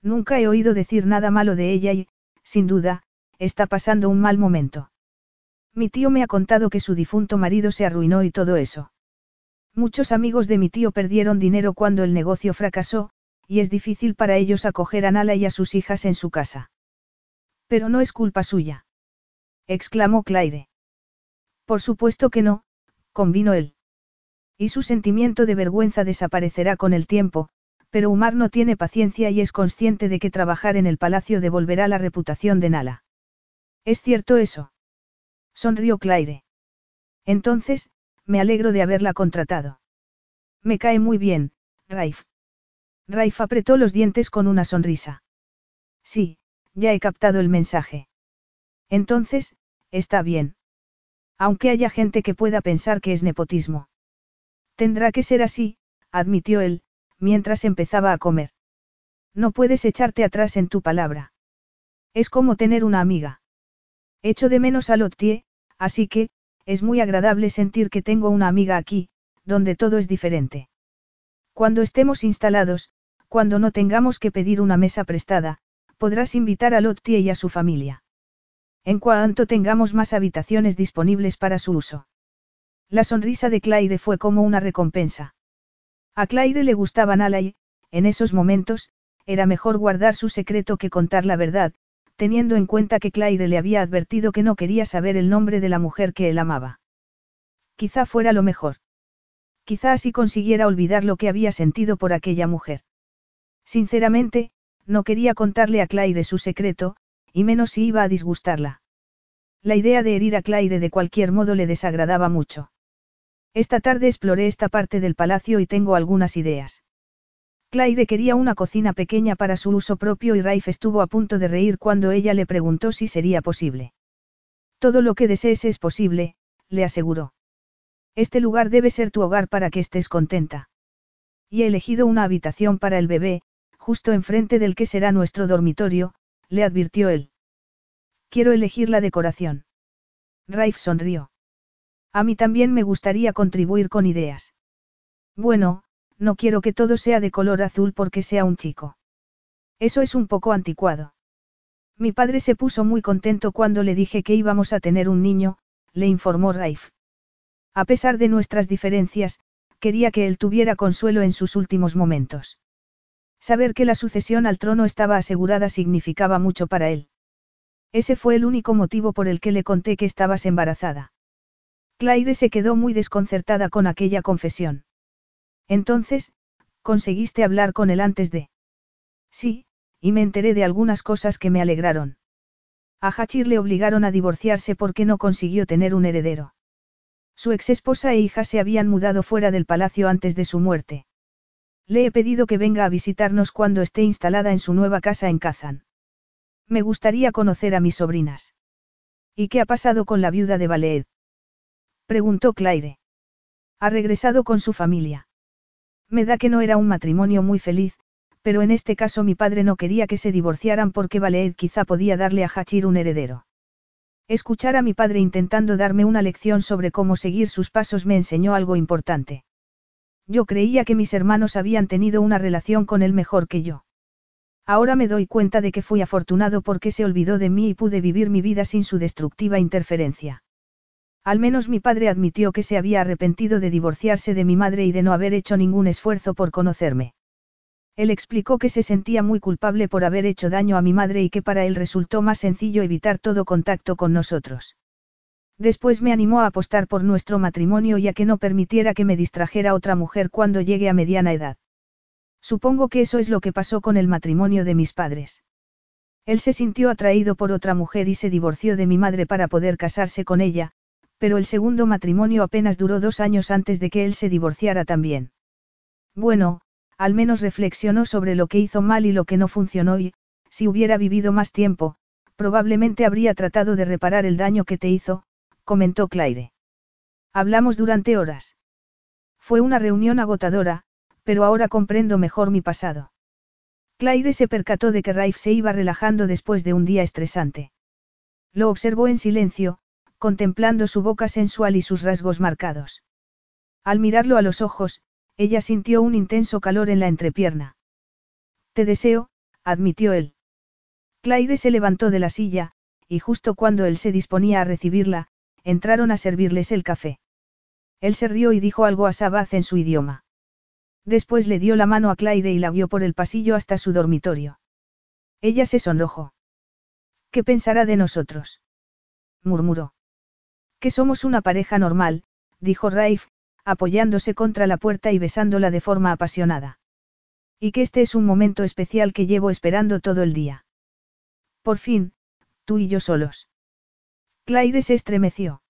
Nunca he oído decir nada malo de ella y, sin duda, está pasando un mal momento. Mi tío me ha contado que su difunto marido se arruinó y todo eso. Muchos amigos de mi tío perdieron dinero cuando el negocio fracasó, y es difícil para ellos acoger a Nala y a sus hijas en su casa. Pero no es culpa suya. exclamó Claire. Por supuesto que no, convino él. Y su sentimiento de vergüenza desaparecerá con el tiempo, pero Umar no tiene paciencia y es consciente de que trabajar en el palacio devolverá la reputación de Nala. ¿Es cierto eso? Sonrió Claire. Entonces, me alegro de haberla contratado. Me cae muy bien, Raif. Raif apretó los dientes con una sonrisa. Sí, ya he captado el mensaje. Entonces, está bien. Aunque haya gente que pueda pensar que es nepotismo. Tendrá que ser así, admitió él, mientras empezaba a comer. No puedes echarte atrás en tu palabra. Es como tener una amiga. Echo de menos a Lottie, así que, es muy agradable sentir que tengo una amiga aquí, donde todo es diferente. Cuando estemos instalados, cuando no tengamos que pedir una mesa prestada, podrás invitar a Lottie y a su familia. En cuanto tengamos más habitaciones disponibles para su uso. La sonrisa de Claire fue como una recompensa. A Claire le gustaba Nala y, en esos momentos, era mejor guardar su secreto que contar la verdad, teniendo en cuenta que Claire le había advertido que no quería saber el nombre de la mujer que él amaba. Quizá fuera lo mejor. Quizá así consiguiera olvidar lo que había sentido por aquella mujer. Sinceramente, no quería contarle a Claire su secreto, y menos si iba a disgustarla. La idea de herir a Claire de cualquier modo le desagradaba mucho. Esta tarde exploré esta parte del palacio y tengo algunas ideas. Claire quería una cocina pequeña para su uso propio y Raif estuvo a punto de reír cuando ella le preguntó si sería posible. Todo lo que desees es posible, le aseguró. Este lugar debe ser tu hogar para que estés contenta. Y he elegido una habitación para el bebé, justo enfrente del que será nuestro dormitorio, le advirtió él. Quiero elegir la decoración. Raif sonrió. A mí también me gustaría contribuir con ideas. Bueno, no quiero que todo sea de color azul porque sea un chico. Eso es un poco anticuado. Mi padre se puso muy contento cuando le dije que íbamos a tener un niño, le informó Raif. A pesar de nuestras diferencias, quería que él tuviera consuelo en sus últimos momentos. Saber que la sucesión al trono estaba asegurada significaba mucho para él. Ese fue el único motivo por el que le conté que estabas embarazada. Claire se quedó muy desconcertada con aquella confesión. Entonces, ¿conseguiste hablar con él antes de? Sí, y me enteré de algunas cosas que me alegraron. A Hachir le obligaron a divorciarse porque no consiguió tener un heredero. Su exesposa e hija se habían mudado fuera del palacio antes de su muerte. Le he pedido que venga a visitarnos cuando esté instalada en su nueva casa en Kazan. Me gustaría conocer a mis sobrinas. ¿Y qué ha pasado con la viuda de Baleed? Preguntó Claire. Ha regresado con su familia. Me da que no era un matrimonio muy feliz, pero en este caso mi padre no quería que se divorciaran porque Valeed quizá podía darle a Hachir un heredero. Escuchar a mi padre intentando darme una lección sobre cómo seguir sus pasos me enseñó algo importante. Yo creía que mis hermanos habían tenido una relación con él mejor que yo. Ahora me doy cuenta de que fui afortunado porque se olvidó de mí y pude vivir mi vida sin su destructiva interferencia. Al menos mi padre admitió que se había arrepentido de divorciarse de mi madre y de no haber hecho ningún esfuerzo por conocerme. Él explicó que se sentía muy culpable por haber hecho daño a mi madre y que para él resultó más sencillo evitar todo contacto con nosotros. Después me animó a apostar por nuestro matrimonio y a que no permitiera que me distrajera otra mujer cuando llegue a mediana edad. Supongo que eso es lo que pasó con el matrimonio de mis padres. Él se sintió atraído por otra mujer y se divorció de mi madre para poder casarse con ella, pero el segundo matrimonio apenas duró dos años antes de que él se divorciara también. Bueno, al menos reflexionó sobre lo que hizo mal y lo que no funcionó y, si hubiera vivido más tiempo, probablemente habría tratado de reparar el daño que te hizo, comentó Claire. Hablamos durante horas. Fue una reunión agotadora, pero ahora comprendo mejor mi pasado. Claire se percató de que Raif se iba relajando después de un día estresante. Lo observó en silencio, contemplando su boca sensual y sus rasgos marcados. Al mirarlo a los ojos, ella sintió un intenso calor en la entrepierna. Te deseo, admitió él. Claire se levantó de la silla, y justo cuando él se disponía a recibirla, entraron a servirles el café. Él se rió y dijo algo a Sabaz en su idioma. Después le dio la mano a Claire y la guió por el pasillo hasta su dormitorio. Ella se sonrojó. ¿Qué pensará de nosotros? murmuró. Que somos una pareja normal, dijo Raif, apoyándose contra la puerta y besándola de forma apasionada. Y que este es un momento especial que llevo esperando todo el día. Por fin, tú y yo solos. Claire se estremeció.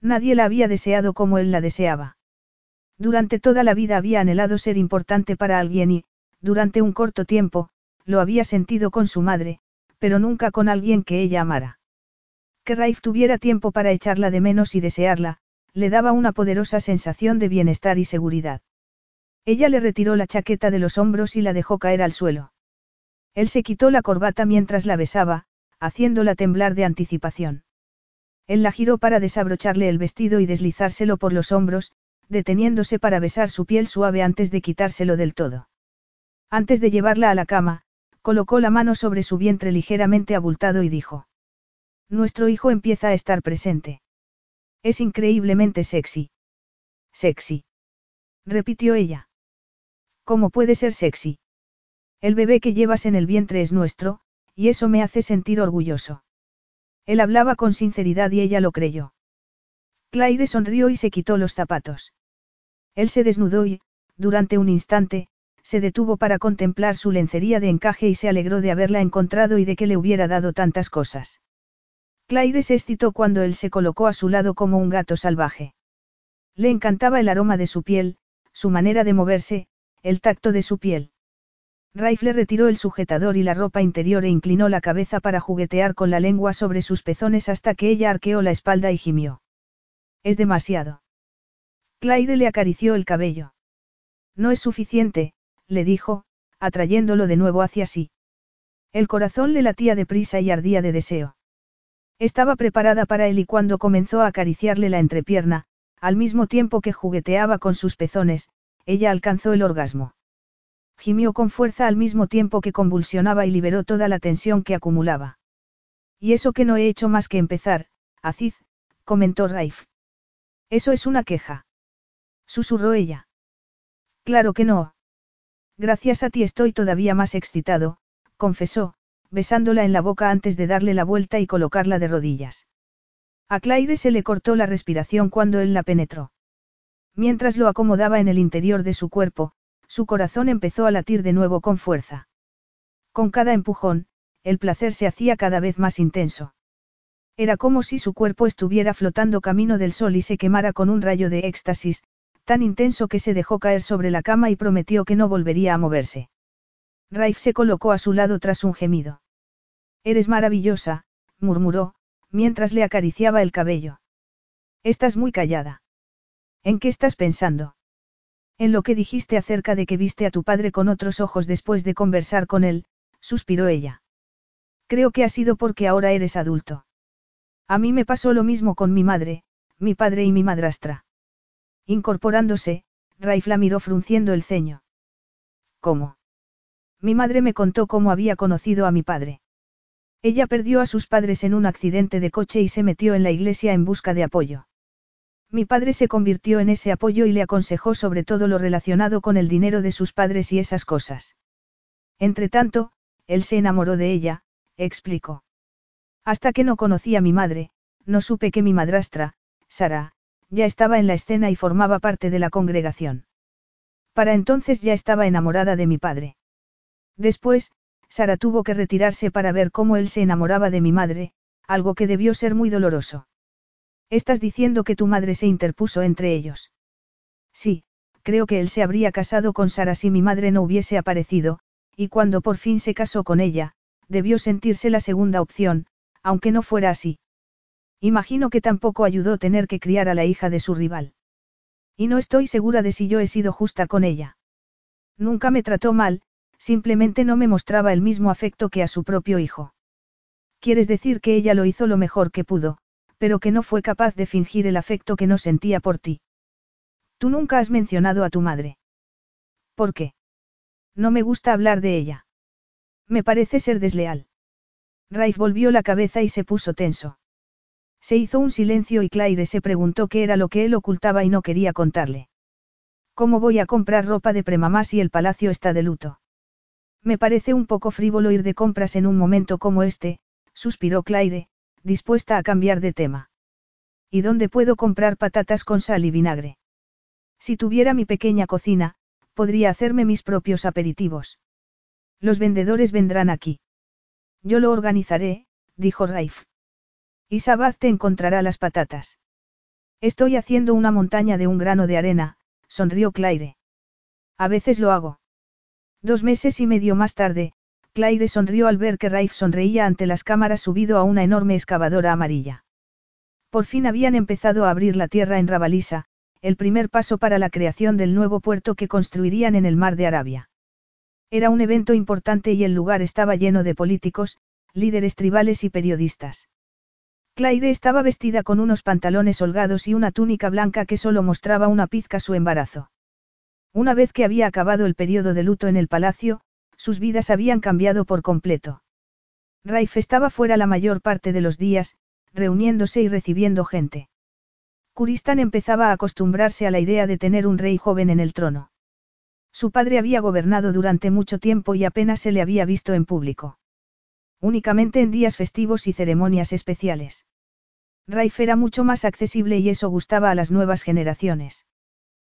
Nadie la había deseado como él la deseaba. Durante toda la vida había anhelado ser importante para alguien y, durante un corto tiempo, lo había sentido con su madre, pero nunca con alguien que ella amara. Que Raif tuviera tiempo para echarla de menos y desearla, le daba una poderosa sensación de bienestar y seguridad. Ella le retiró la chaqueta de los hombros y la dejó caer al suelo. Él se quitó la corbata mientras la besaba, haciéndola temblar de anticipación. Él la giró para desabrocharle el vestido y deslizárselo por los hombros, deteniéndose para besar su piel suave antes de quitárselo del todo. Antes de llevarla a la cama, colocó la mano sobre su vientre ligeramente abultado y dijo. Nuestro hijo empieza a estar presente. Es increíblemente sexy. Sexy. Repitió ella. ¿Cómo puede ser sexy? El bebé que llevas en el vientre es nuestro, y eso me hace sentir orgulloso. Él hablaba con sinceridad y ella lo creyó. Claire sonrió y se quitó los zapatos. Él se desnudó y, durante un instante, se detuvo para contemplar su lencería de encaje y se alegró de haberla encontrado y de que le hubiera dado tantas cosas. Claire se excitó cuando él se colocó a su lado como un gato salvaje. Le encantaba el aroma de su piel, su manera de moverse, el tacto de su piel. Raif le retiró el sujetador y la ropa interior e inclinó la cabeza para juguetear con la lengua sobre sus pezones hasta que ella arqueó la espalda y gimió. Es demasiado. Claire le acarició el cabello. No es suficiente, le dijo, atrayéndolo de nuevo hacia sí. El corazón le latía deprisa y ardía de deseo. Estaba preparada para él y cuando comenzó a acariciarle la entrepierna, al mismo tiempo que jugueteaba con sus pezones, ella alcanzó el orgasmo. Gimió con fuerza al mismo tiempo que convulsionaba y liberó toda la tensión que acumulaba. Y eso que no he hecho más que empezar, Aziz, comentó Raif. Eso es una queja. Susurró ella. Claro que no. Gracias a ti estoy todavía más excitado, confesó, besándola en la boca antes de darle la vuelta y colocarla de rodillas. A Claire se le cortó la respiración cuando él la penetró. Mientras lo acomodaba en el interior de su cuerpo, su corazón empezó a latir de nuevo con fuerza. Con cada empujón, el placer se hacía cada vez más intenso. Era como si su cuerpo estuviera flotando camino del sol y se quemara con un rayo de éxtasis, tan intenso que se dejó caer sobre la cama y prometió que no volvería a moverse. Raif se colocó a su lado tras un gemido. Eres maravillosa, murmuró, mientras le acariciaba el cabello. Estás muy callada. ¿En qué estás pensando? En lo que dijiste acerca de que viste a tu padre con otros ojos después de conversar con él, suspiró ella. Creo que ha sido porque ahora eres adulto. A mí me pasó lo mismo con mi madre, mi padre y mi madrastra. Incorporándose, Raif la miró frunciendo el ceño. ¿Cómo? Mi madre me contó cómo había conocido a mi padre. Ella perdió a sus padres en un accidente de coche y se metió en la iglesia en busca de apoyo. Mi padre se convirtió en ese apoyo y le aconsejó sobre todo lo relacionado con el dinero de sus padres y esas cosas. Entretanto, él se enamoró de ella, explicó. Hasta que no conocí a mi madre, no supe que mi madrastra, Sara, ya estaba en la escena y formaba parte de la congregación. Para entonces ya estaba enamorada de mi padre. Después, Sara tuvo que retirarse para ver cómo él se enamoraba de mi madre, algo que debió ser muy doloroso. Estás diciendo que tu madre se interpuso entre ellos. Sí, creo que él se habría casado con Sara si mi madre no hubiese aparecido, y cuando por fin se casó con ella, debió sentirse la segunda opción, aunque no fuera así. Imagino que tampoco ayudó tener que criar a la hija de su rival. Y no estoy segura de si yo he sido justa con ella. Nunca me trató mal, simplemente no me mostraba el mismo afecto que a su propio hijo. Quieres decir que ella lo hizo lo mejor que pudo, pero que no fue capaz de fingir el afecto que no sentía por ti. Tú nunca has mencionado a tu madre. ¿Por qué? No me gusta hablar de ella. Me parece ser desleal. Raif volvió la cabeza y se puso tenso. Se hizo un silencio y Claire se preguntó qué era lo que él ocultaba y no quería contarle. ¿Cómo voy a comprar ropa de premamá si el palacio está de luto? Me parece un poco frívolo ir de compras en un momento como este, suspiró Claire, dispuesta a cambiar de tema. ¿Y dónde puedo comprar patatas con sal y vinagre? Si tuviera mi pequeña cocina, podría hacerme mis propios aperitivos. Los vendedores vendrán aquí. Yo lo organizaré, dijo Raif. Y Sabaz te encontrará las patatas. Estoy haciendo una montaña de un grano de arena, sonrió Claire. A veces lo hago. Dos meses y medio más tarde, Claire sonrió al ver que Raif sonreía ante las cámaras subido a una enorme excavadora amarilla. Por fin habían empezado a abrir la tierra en Rabalisa, el primer paso para la creación del nuevo puerto que construirían en el mar de Arabia. Era un evento importante y el lugar estaba lleno de políticos, líderes tribales y periodistas. Claire estaba vestida con unos pantalones holgados y una túnica blanca que solo mostraba una pizca su embarazo. Una vez que había acabado el periodo de luto en el palacio, sus vidas habían cambiado por completo. Raif estaba fuera la mayor parte de los días, reuniéndose y recibiendo gente. Kuristan empezaba a acostumbrarse a la idea de tener un rey joven en el trono. Su padre había gobernado durante mucho tiempo y apenas se le había visto en público. Únicamente en días festivos y ceremonias especiales. Raif era mucho más accesible y eso gustaba a las nuevas generaciones.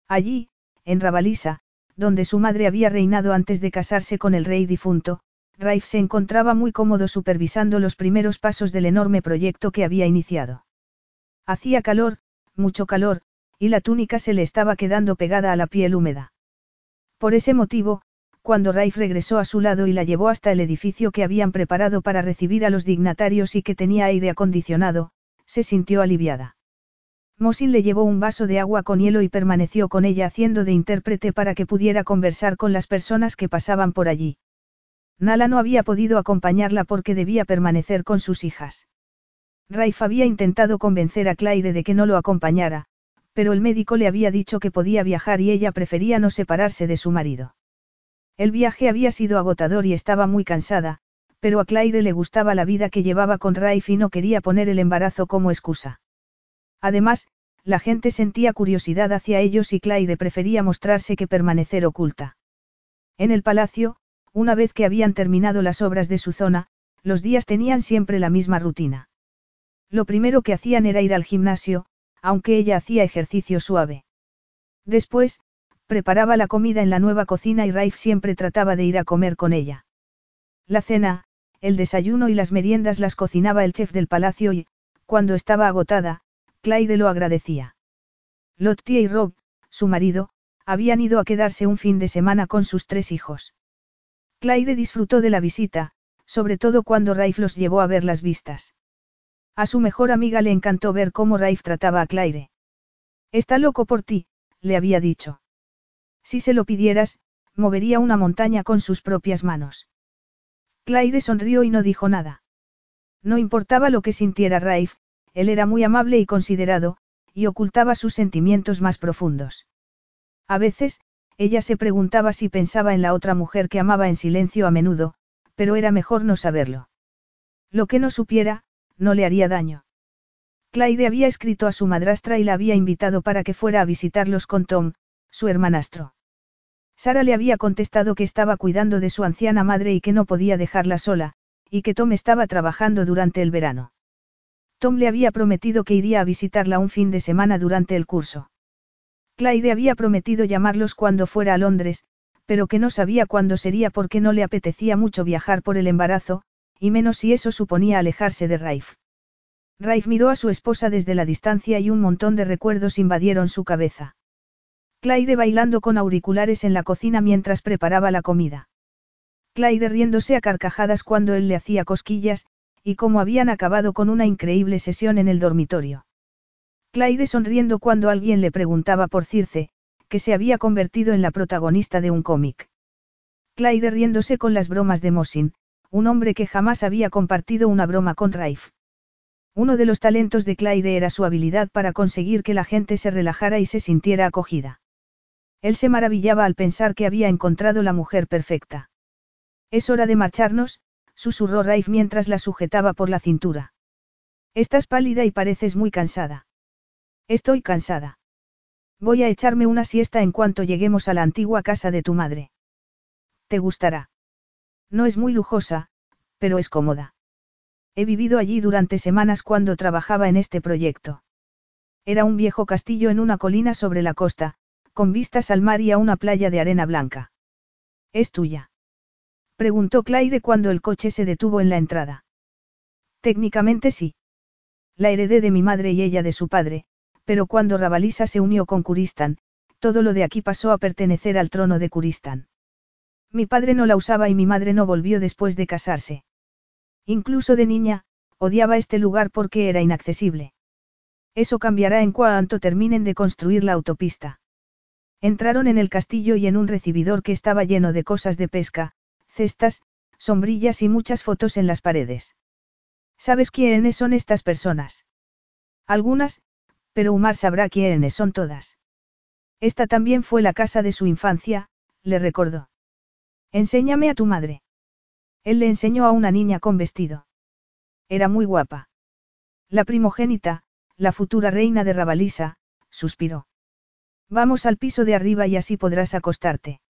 Allí, en Rabalisa, donde su madre había reinado antes de casarse con el rey difunto, Raif se encontraba muy cómodo supervisando los primeros pasos del enorme proyecto que había iniciado. Hacía calor, mucho calor, y la túnica se le estaba quedando pegada a la piel húmeda. Por ese motivo, cuando Raif regresó a su lado y la llevó hasta el edificio que habían preparado para recibir a los dignatarios y que tenía aire acondicionado, se sintió aliviada. Mosin le llevó un vaso de agua con hielo y permaneció con ella haciendo de intérprete para que pudiera conversar con las personas que pasaban por allí. Nala no había podido acompañarla porque debía permanecer con sus hijas. Raif había intentado convencer a Claire de que no lo acompañara, pero el médico le había dicho que podía viajar y ella prefería no separarse de su marido. El viaje había sido agotador y estaba muy cansada, pero a Claire le gustaba la vida que llevaba con Raif y no quería poner el embarazo como excusa. Además, la gente sentía curiosidad hacia ellos y Claire prefería mostrarse que permanecer oculta. En el palacio, una vez que habían terminado las obras de su zona, los días tenían siempre la misma rutina. Lo primero que hacían era ir al gimnasio, aunque ella hacía ejercicio suave. Después, preparaba la comida en la nueva cocina y Raif siempre trataba de ir a comer con ella. La cena, el desayuno y las meriendas las cocinaba el chef del palacio y, cuando estaba agotada, Claire lo agradecía. Lottie y Rob, su marido, habían ido a quedarse un fin de semana con sus tres hijos. Claire disfrutó de la visita, sobre todo cuando Raif los llevó a ver las vistas. A su mejor amiga le encantó ver cómo Raif trataba a Claire. Está loco por ti, le había dicho. Si se lo pidieras, movería una montaña con sus propias manos. Claire sonrió y no dijo nada. No importaba lo que sintiera Raif, él era muy amable y considerado, y ocultaba sus sentimientos más profundos. A veces, ella se preguntaba si pensaba en la otra mujer que amaba en silencio a menudo, pero era mejor no saberlo. Lo que no supiera, no le haría daño. Claire había escrito a su madrastra y la había invitado para que fuera a visitarlos con Tom, su hermanastro. Sara le había contestado que estaba cuidando de su anciana madre y que no podía dejarla sola, y que Tom estaba trabajando durante el verano. Tom le había prometido que iría a visitarla un fin de semana durante el curso. Claire había prometido llamarlos cuando fuera a Londres, pero que no sabía cuándo sería porque no le apetecía mucho viajar por el embarazo, y menos si eso suponía alejarse de Raif. Raif miró a su esposa desde la distancia y un montón de recuerdos invadieron su cabeza. Claire bailando con auriculares en la cocina mientras preparaba la comida. Claire riéndose a carcajadas cuando él le hacía cosquillas, y cómo habían acabado con una increíble sesión en el dormitorio. Claire sonriendo cuando alguien le preguntaba por Circe, que se había convertido en la protagonista de un cómic. Claire riéndose con las bromas de Mosin, un hombre que jamás había compartido una broma con Raif. Uno de los talentos de Claire era su habilidad para conseguir que la gente se relajara y se sintiera acogida. Él se maravillaba al pensar que había encontrado la mujer perfecta. Es hora de marcharnos, susurró Raif mientras la sujetaba por la cintura. Estás pálida y pareces muy cansada. Estoy cansada. Voy a echarme una siesta en cuanto lleguemos a la antigua casa de tu madre. ¿Te gustará? No es muy lujosa, pero es cómoda. He vivido allí durante semanas cuando trabajaba en este proyecto. Era un viejo castillo en una colina sobre la costa, con vistas al mar y a una playa de arena blanca. ¿Es tuya? Preguntó Claire cuando el coche se detuvo en la entrada. Técnicamente sí. La heredé de mi madre y ella de su padre, pero cuando Rabalisa se unió con Kuristán, todo lo de aquí pasó a pertenecer al trono de Kuristán. Mi padre no la usaba y mi madre no volvió después de casarse. Incluso de niña, odiaba este lugar porque era inaccesible. Eso cambiará en cuanto terminen de construir la autopista. Entraron en el castillo y en un recibidor que estaba lleno de cosas de pesca, cestas, sombrillas y muchas fotos en las paredes. ¿Sabes quiénes son estas personas? Algunas, pero Umar sabrá quiénes son todas. Esta también fue la casa de su infancia, le recordó. Enséñame a tu madre. Él le enseñó a una niña con vestido. Era muy guapa. La primogénita, la futura reina de Rabalisa, suspiró. Vamos al piso de arriba y así podrás acostarte.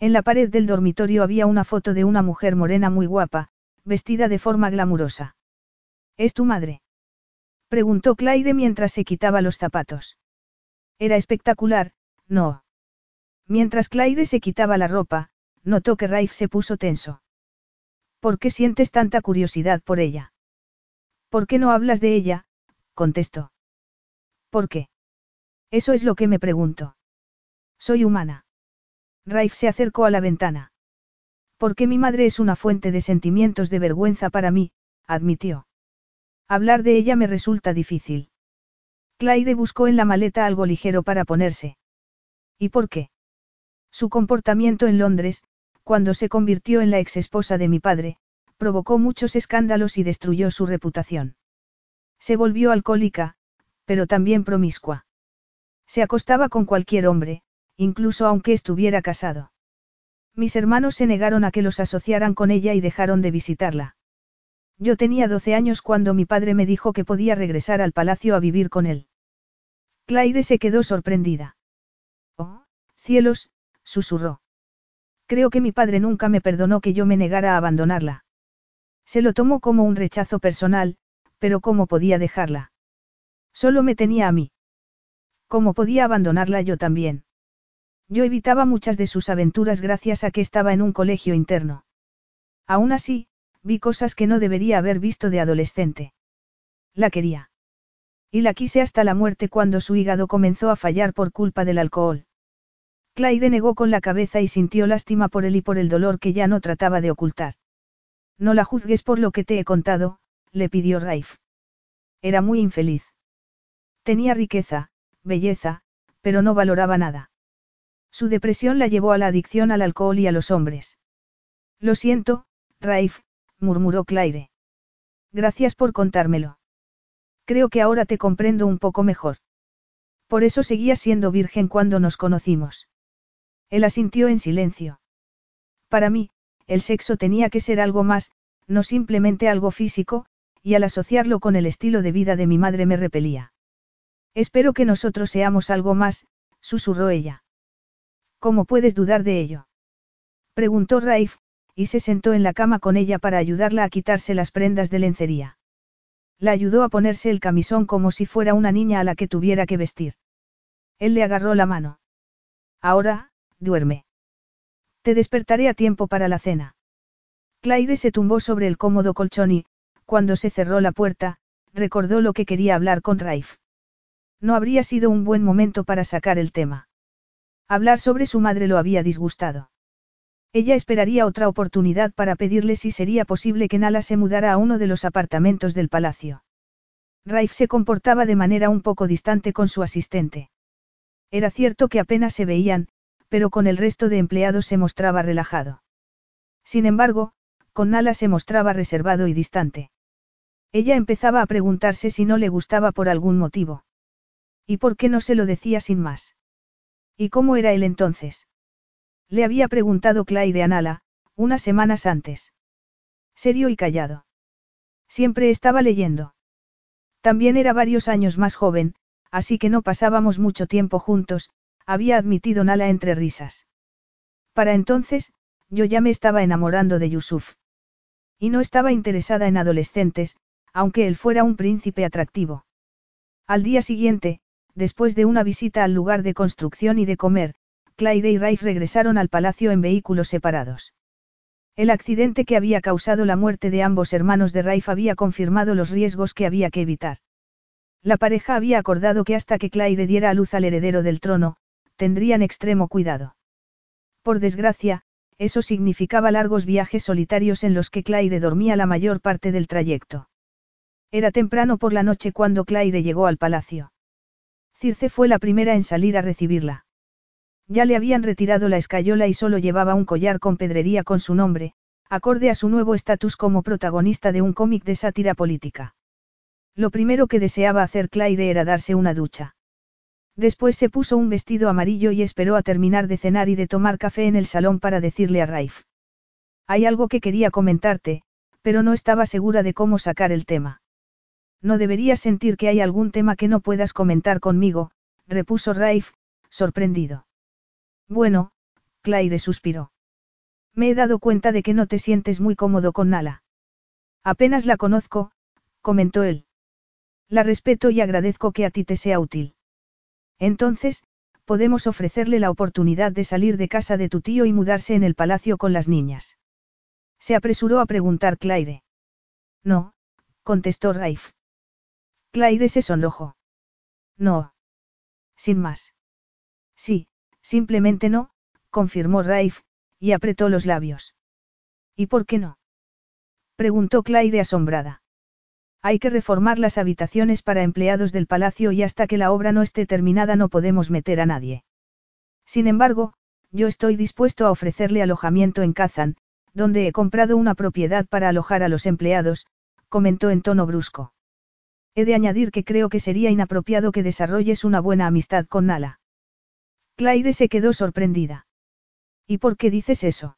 En la pared del dormitorio había una foto de una mujer morena muy guapa, vestida de forma glamurosa. ¿Es tu madre? Preguntó Claire mientras se quitaba los zapatos. Era espectacular, no. Mientras Claire se quitaba la ropa, notó que Raif se puso tenso. ¿Por qué sientes tanta curiosidad por ella? ¿Por qué no hablas de ella? contestó. ¿Por qué? Eso es lo que me pregunto. Soy humana. Raif se acercó a la ventana. Porque mi madre es una fuente de sentimientos de vergüenza para mí, admitió. Hablar de ella me resulta difícil. Claire buscó en la maleta algo ligero para ponerse. ¿Y por qué? Su comportamiento en Londres, cuando se convirtió en la ex esposa de mi padre, provocó muchos escándalos y destruyó su reputación. Se volvió alcohólica, pero también promiscua. Se acostaba con cualquier hombre, incluso aunque estuviera casado. Mis hermanos se negaron a que los asociaran con ella y dejaron de visitarla. Yo tenía 12 años cuando mi padre me dijo que podía regresar al palacio a vivir con él. Claire se quedó sorprendida. Oh, cielos, susurró. Creo que mi padre nunca me perdonó que yo me negara a abandonarla. Se lo tomó como un rechazo personal, pero ¿cómo podía dejarla? Solo me tenía a mí. ¿Cómo podía abandonarla yo también? Yo evitaba muchas de sus aventuras gracias a que estaba en un colegio interno. Aún así, vi cosas que no debería haber visto de adolescente. La quería. Y la quise hasta la muerte cuando su hígado comenzó a fallar por culpa del alcohol. Claire negó con la cabeza y sintió lástima por él y por el dolor que ya no trataba de ocultar. No la juzgues por lo que te he contado, le pidió Raif. Era muy infeliz. Tenía riqueza, belleza, pero no valoraba nada. Su depresión la llevó a la adicción al alcohol y a los hombres. Lo siento, Raif, murmuró Claire. Gracias por contármelo. Creo que ahora te comprendo un poco mejor. Por eso seguía siendo virgen cuando nos conocimos. Él asintió en silencio. Para mí, el sexo tenía que ser algo más, no simplemente algo físico, y al asociarlo con el estilo de vida de mi madre me repelía. Espero que nosotros seamos algo más, susurró ella. ¿Cómo puedes dudar de ello? Preguntó Raif, y se sentó en la cama con ella para ayudarla a quitarse las prendas de lencería. La ayudó a ponerse el camisón como si fuera una niña a la que tuviera que vestir. Él le agarró la mano. Ahora, duerme. Te despertaré a tiempo para la cena. Claire se tumbó sobre el cómodo colchón y, cuando se cerró la puerta, recordó lo que quería hablar con Raif. No habría sido un buen momento para sacar el tema. Hablar sobre su madre lo había disgustado. Ella esperaría otra oportunidad para pedirle si sería posible que Nala se mudara a uno de los apartamentos del palacio. Raif se comportaba de manera un poco distante con su asistente. Era cierto que apenas se veían, pero con el resto de empleados se mostraba relajado. Sin embargo, con Nala se mostraba reservado y distante. Ella empezaba a preguntarse si no le gustaba por algún motivo. ¿Y por qué no se lo decía sin más? ¿Y cómo era él entonces? Le había preguntado Claire a Nala, unas semanas antes. Serio y callado. Siempre estaba leyendo. También era varios años más joven, así que no pasábamos mucho tiempo juntos, había admitido Nala entre risas. Para entonces, yo ya me estaba enamorando de Yusuf. Y no estaba interesada en adolescentes, aunque él fuera un príncipe atractivo. Al día siguiente, después de una visita al lugar de construcción y de comer, Claire y Raif regresaron al palacio en vehículos separados. El accidente que había causado la muerte de ambos hermanos de Raif había confirmado los riesgos que había que evitar. La pareja había acordado que hasta que Claire diera a luz al heredero del trono, tendrían extremo cuidado. Por desgracia, eso significaba largos viajes solitarios en los que Claire dormía la mayor parte del trayecto. Era temprano por la noche cuando Claire llegó al palacio. Circe fue la primera en salir a recibirla. Ya le habían retirado la escayola y solo llevaba un collar con pedrería con su nombre, acorde a su nuevo estatus como protagonista de un cómic de sátira política. Lo primero que deseaba hacer Claire era darse una ducha. Después se puso un vestido amarillo y esperó a terminar de cenar y de tomar café en el salón para decirle a Raif. Hay algo que quería comentarte, pero no estaba segura de cómo sacar el tema. No deberías sentir que hay algún tema que no puedas comentar conmigo, repuso Raif, sorprendido. Bueno, Claire suspiró. Me he dado cuenta de que no te sientes muy cómodo con Nala. Apenas la conozco, comentó él. La respeto y agradezco que a ti te sea útil. Entonces, podemos ofrecerle la oportunidad de salir de casa de tu tío y mudarse en el palacio con las niñas. Se apresuró a preguntar Claire. No, contestó Raif. Claire se sonrojó. No. Sin más. Sí, simplemente no, confirmó Raif, y apretó los labios. ¿Y por qué no? preguntó Claire asombrada. Hay que reformar las habitaciones para empleados del palacio y hasta que la obra no esté terminada no podemos meter a nadie. Sin embargo, yo estoy dispuesto a ofrecerle alojamiento en Kazan, donde he comprado una propiedad para alojar a los empleados, comentó en tono brusco. He de añadir que creo que sería inapropiado que desarrolles una buena amistad con Nala. Claire se quedó sorprendida. ¿Y por qué dices eso?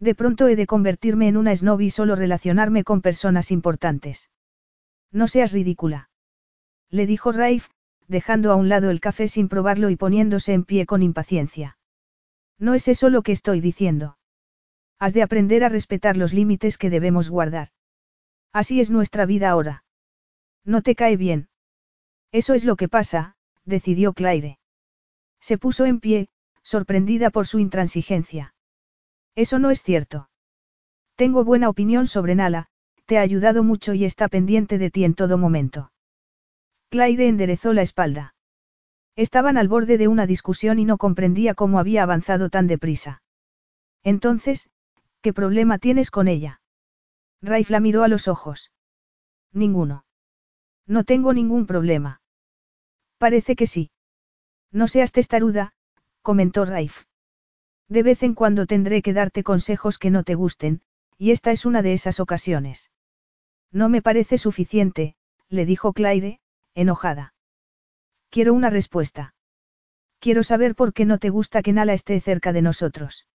De pronto he de convertirme en una snob y solo relacionarme con personas importantes. No seas ridícula. Le dijo Raif, dejando a un lado el café sin probarlo y poniéndose en pie con impaciencia. No es eso lo que estoy diciendo. Has de aprender a respetar los límites que debemos guardar. Así es nuestra vida ahora. No te cae bien. Eso es lo que pasa, decidió Claire. Se puso en pie, sorprendida por su intransigencia. Eso no es cierto. Tengo buena opinión sobre Nala, te ha ayudado mucho y está pendiente de ti en todo momento. Claire enderezó la espalda. Estaban al borde de una discusión y no comprendía cómo había avanzado tan deprisa. Entonces, ¿qué problema tienes con ella? Raif la miró a los ojos. Ninguno. No tengo ningún problema. Parece que sí. No seas testaruda, comentó Raif. De vez en cuando tendré que darte consejos que no te gusten, y esta es una de esas ocasiones. No me parece suficiente, le dijo Claire, enojada. Quiero una respuesta. Quiero saber por qué no te gusta que Nala esté cerca de nosotros.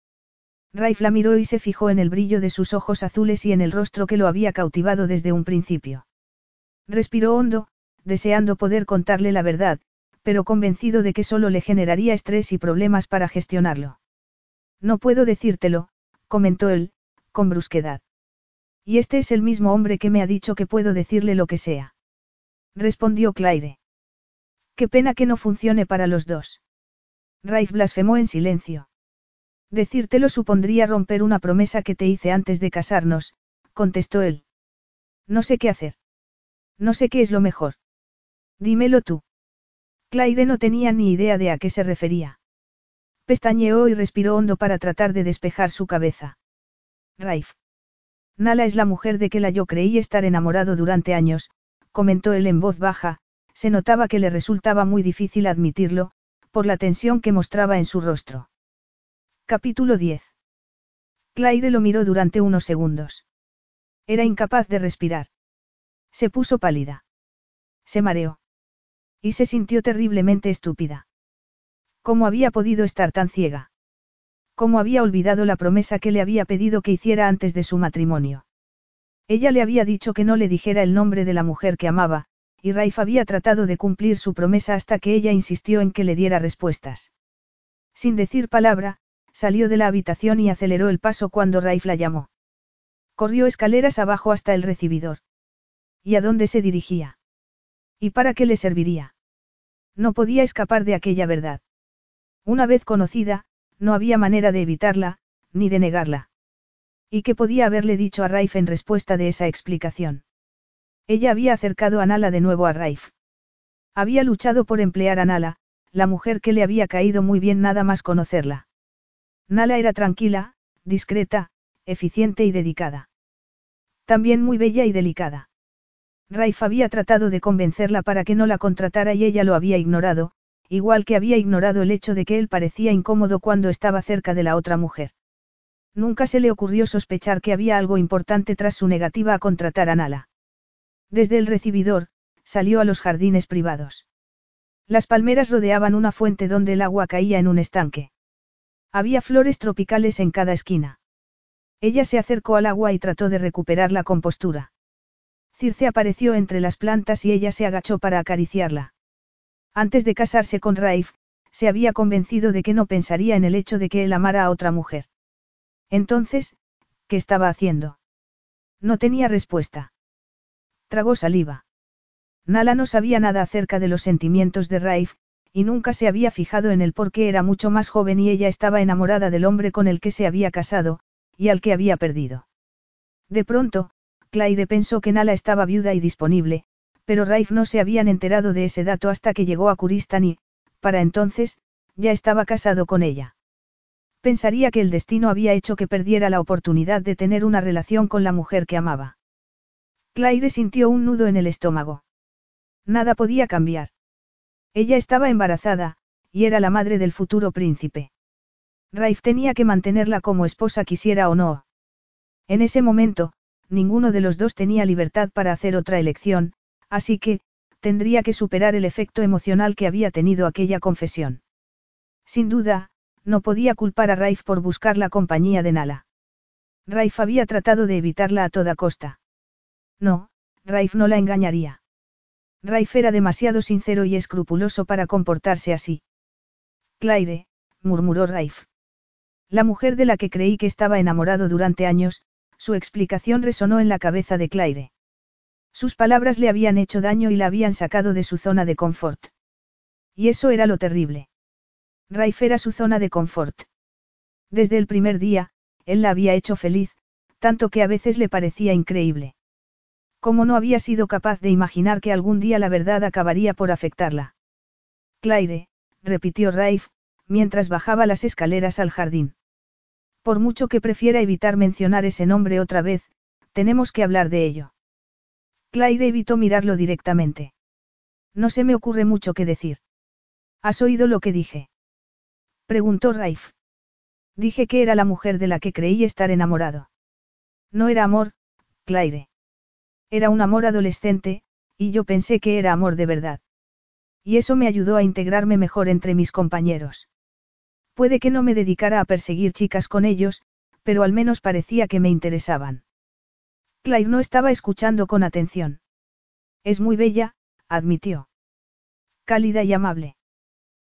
Raif la miró y se fijó en el brillo de sus ojos azules y en el rostro que lo había cautivado desde un principio. Respiró hondo, deseando poder contarle la verdad, pero convencido de que solo le generaría estrés y problemas para gestionarlo. No puedo decírtelo, comentó él, con brusquedad. Y este es el mismo hombre que me ha dicho que puedo decirle lo que sea. Respondió Claire. Qué pena que no funcione para los dos. Raif blasfemó en silencio. Decírtelo supondría romper una promesa que te hice antes de casarnos, contestó él. No sé qué hacer. No sé qué es lo mejor. Dímelo tú. Claire no tenía ni idea de a qué se refería. Pestañeó y respiró hondo para tratar de despejar su cabeza. Raif. Nala es la mujer de que la yo creí estar enamorado durante años, comentó él en voz baja, se notaba que le resultaba muy difícil admitirlo, por la tensión que mostraba en su rostro. Capítulo 10. Claire lo miró durante unos segundos. Era incapaz de respirar. Se puso pálida. Se mareó. Y se sintió terriblemente estúpida. ¿Cómo había podido estar tan ciega? cómo había olvidado la promesa que le había pedido que hiciera antes de su matrimonio. Ella le había dicho que no le dijera el nombre de la mujer que amaba, y Raif había tratado de cumplir su promesa hasta que ella insistió en que le diera respuestas. Sin decir palabra, salió de la habitación y aceleró el paso cuando Raif la llamó. Corrió escaleras abajo hasta el recibidor. ¿Y a dónde se dirigía? ¿Y para qué le serviría? No podía escapar de aquella verdad. Una vez conocida, no había manera de evitarla, ni de negarla. ¿Y qué podía haberle dicho a Raif en respuesta de esa explicación? Ella había acercado a Nala de nuevo a Raif. Había luchado por emplear a Nala, la mujer que le había caído muy bien nada más conocerla. Nala era tranquila, discreta, eficiente y dedicada. También muy bella y delicada. Raif había tratado de convencerla para que no la contratara y ella lo había ignorado, igual que había ignorado el hecho de que él parecía incómodo cuando estaba cerca de la otra mujer. Nunca se le ocurrió sospechar que había algo importante tras su negativa a contratar a Nala. Desde el recibidor, salió a los jardines privados. Las palmeras rodeaban una fuente donde el agua caía en un estanque. Había flores tropicales en cada esquina. Ella se acercó al agua y trató de recuperar la compostura. Circe apareció entre las plantas y ella se agachó para acariciarla. Antes de casarse con Raif, se había convencido de que no pensaría en el hecho de que él amara a otra mujer. Entonces, ¿qué estaba haciendo? No tenía respuesta. Tragó saliva. Nala no sabía nada acerca de los sentimientos de Raif, y nunca se había fijado en él porque era mucho más joven y ella estaba enamorada del hombre con el que se había casado, y al que había perdido. De pronto, Claire pensó que Nala estaba viuda y disponible, pero Raif no se habían enterado de ese dato hasta que llegó a Kuristan y, para entonces, ya estaba casado con ella. Pensaría que el destino había hecho que perdiera la oportunidad de tener una relación con la mujer que amaba. Claire sintió un nudo en el estómago. Nada podía cambiar. Ella estaba embarazada, y era la madre del futuro príncipe. Raif tenía que mantenerla como esposa quisiera o no. En ese momento, ninguno de los dos tenía libertad para hacer otra elección, así que, tendría que superar el efecto emocional que había tenido aquella confesión. Sin duda, no podía culpar a Raif por buscar la compañía de Nala. Raif había tratado de evitarla a toda costa. No, Raif no la engañaría. Raif era demasiado sincero y escrupuloso para comportarse así. Claire, murmuró Raif. La mujer de la que creí que estaba enamorado durante años, su explicación resonó en la cabeza de Claire. Sus palabras le habían hecho daño y la habían sacado de su zona de confort. Y eso era lo terrible. Raif era su zona de confort. Desde el primer día, él la había hecho feliz, tanto que a veces le parecía increíble. Como no había sido capaz de imaginar que algún día la verdad acabaría por afectarla. Claire, repitió Raif, mientras bajaba las escaleras al jardín. Por mucho que prefiera evitar mencionar ese nombre otra vez, tenemos que hablar de ello. Claire evitó mirarlo directamente. No se me ocurre mucho que decir. ¿Has oído lo que dije? Preguntó Raif. Dije que era la mujer de la que creí estar enamorado. No era amor, Claire. Era un amor adolescente, y yo pensé que era amor de verdad. Y eso me ayudó a integrarme mejor entre mis compañeros. Puede que no me dedicara a perseguir chicas con ellos, pero al menos parecía que me interesaban. Claire no estaba escuchando con atención. Es muy bella, admitió. Cálida y amable.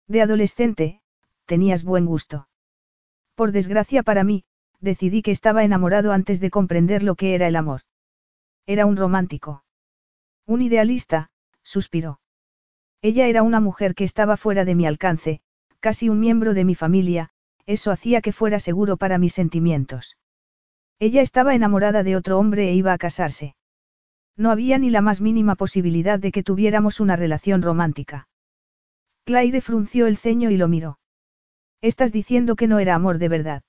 De adolescente, tenías buen gusto. Por desgracia para mí, decidí que estaba enamorado antes de comprender lo que era el amor. Era un romántico. Un idealista, suspiró. Ella era una mujer que estaba fuera de mi alcance, casi un miembro de mi familia, eso hacía que fuera seguro para mis sentimientos. Ella estaba enamorada de otro hombre e iba a casarse. No había ni la más mínima posibilidad de que tuviéramos una relación romántica. Claire frunció el ceño y lo miró. Estás diciendo que no era amor de verdad.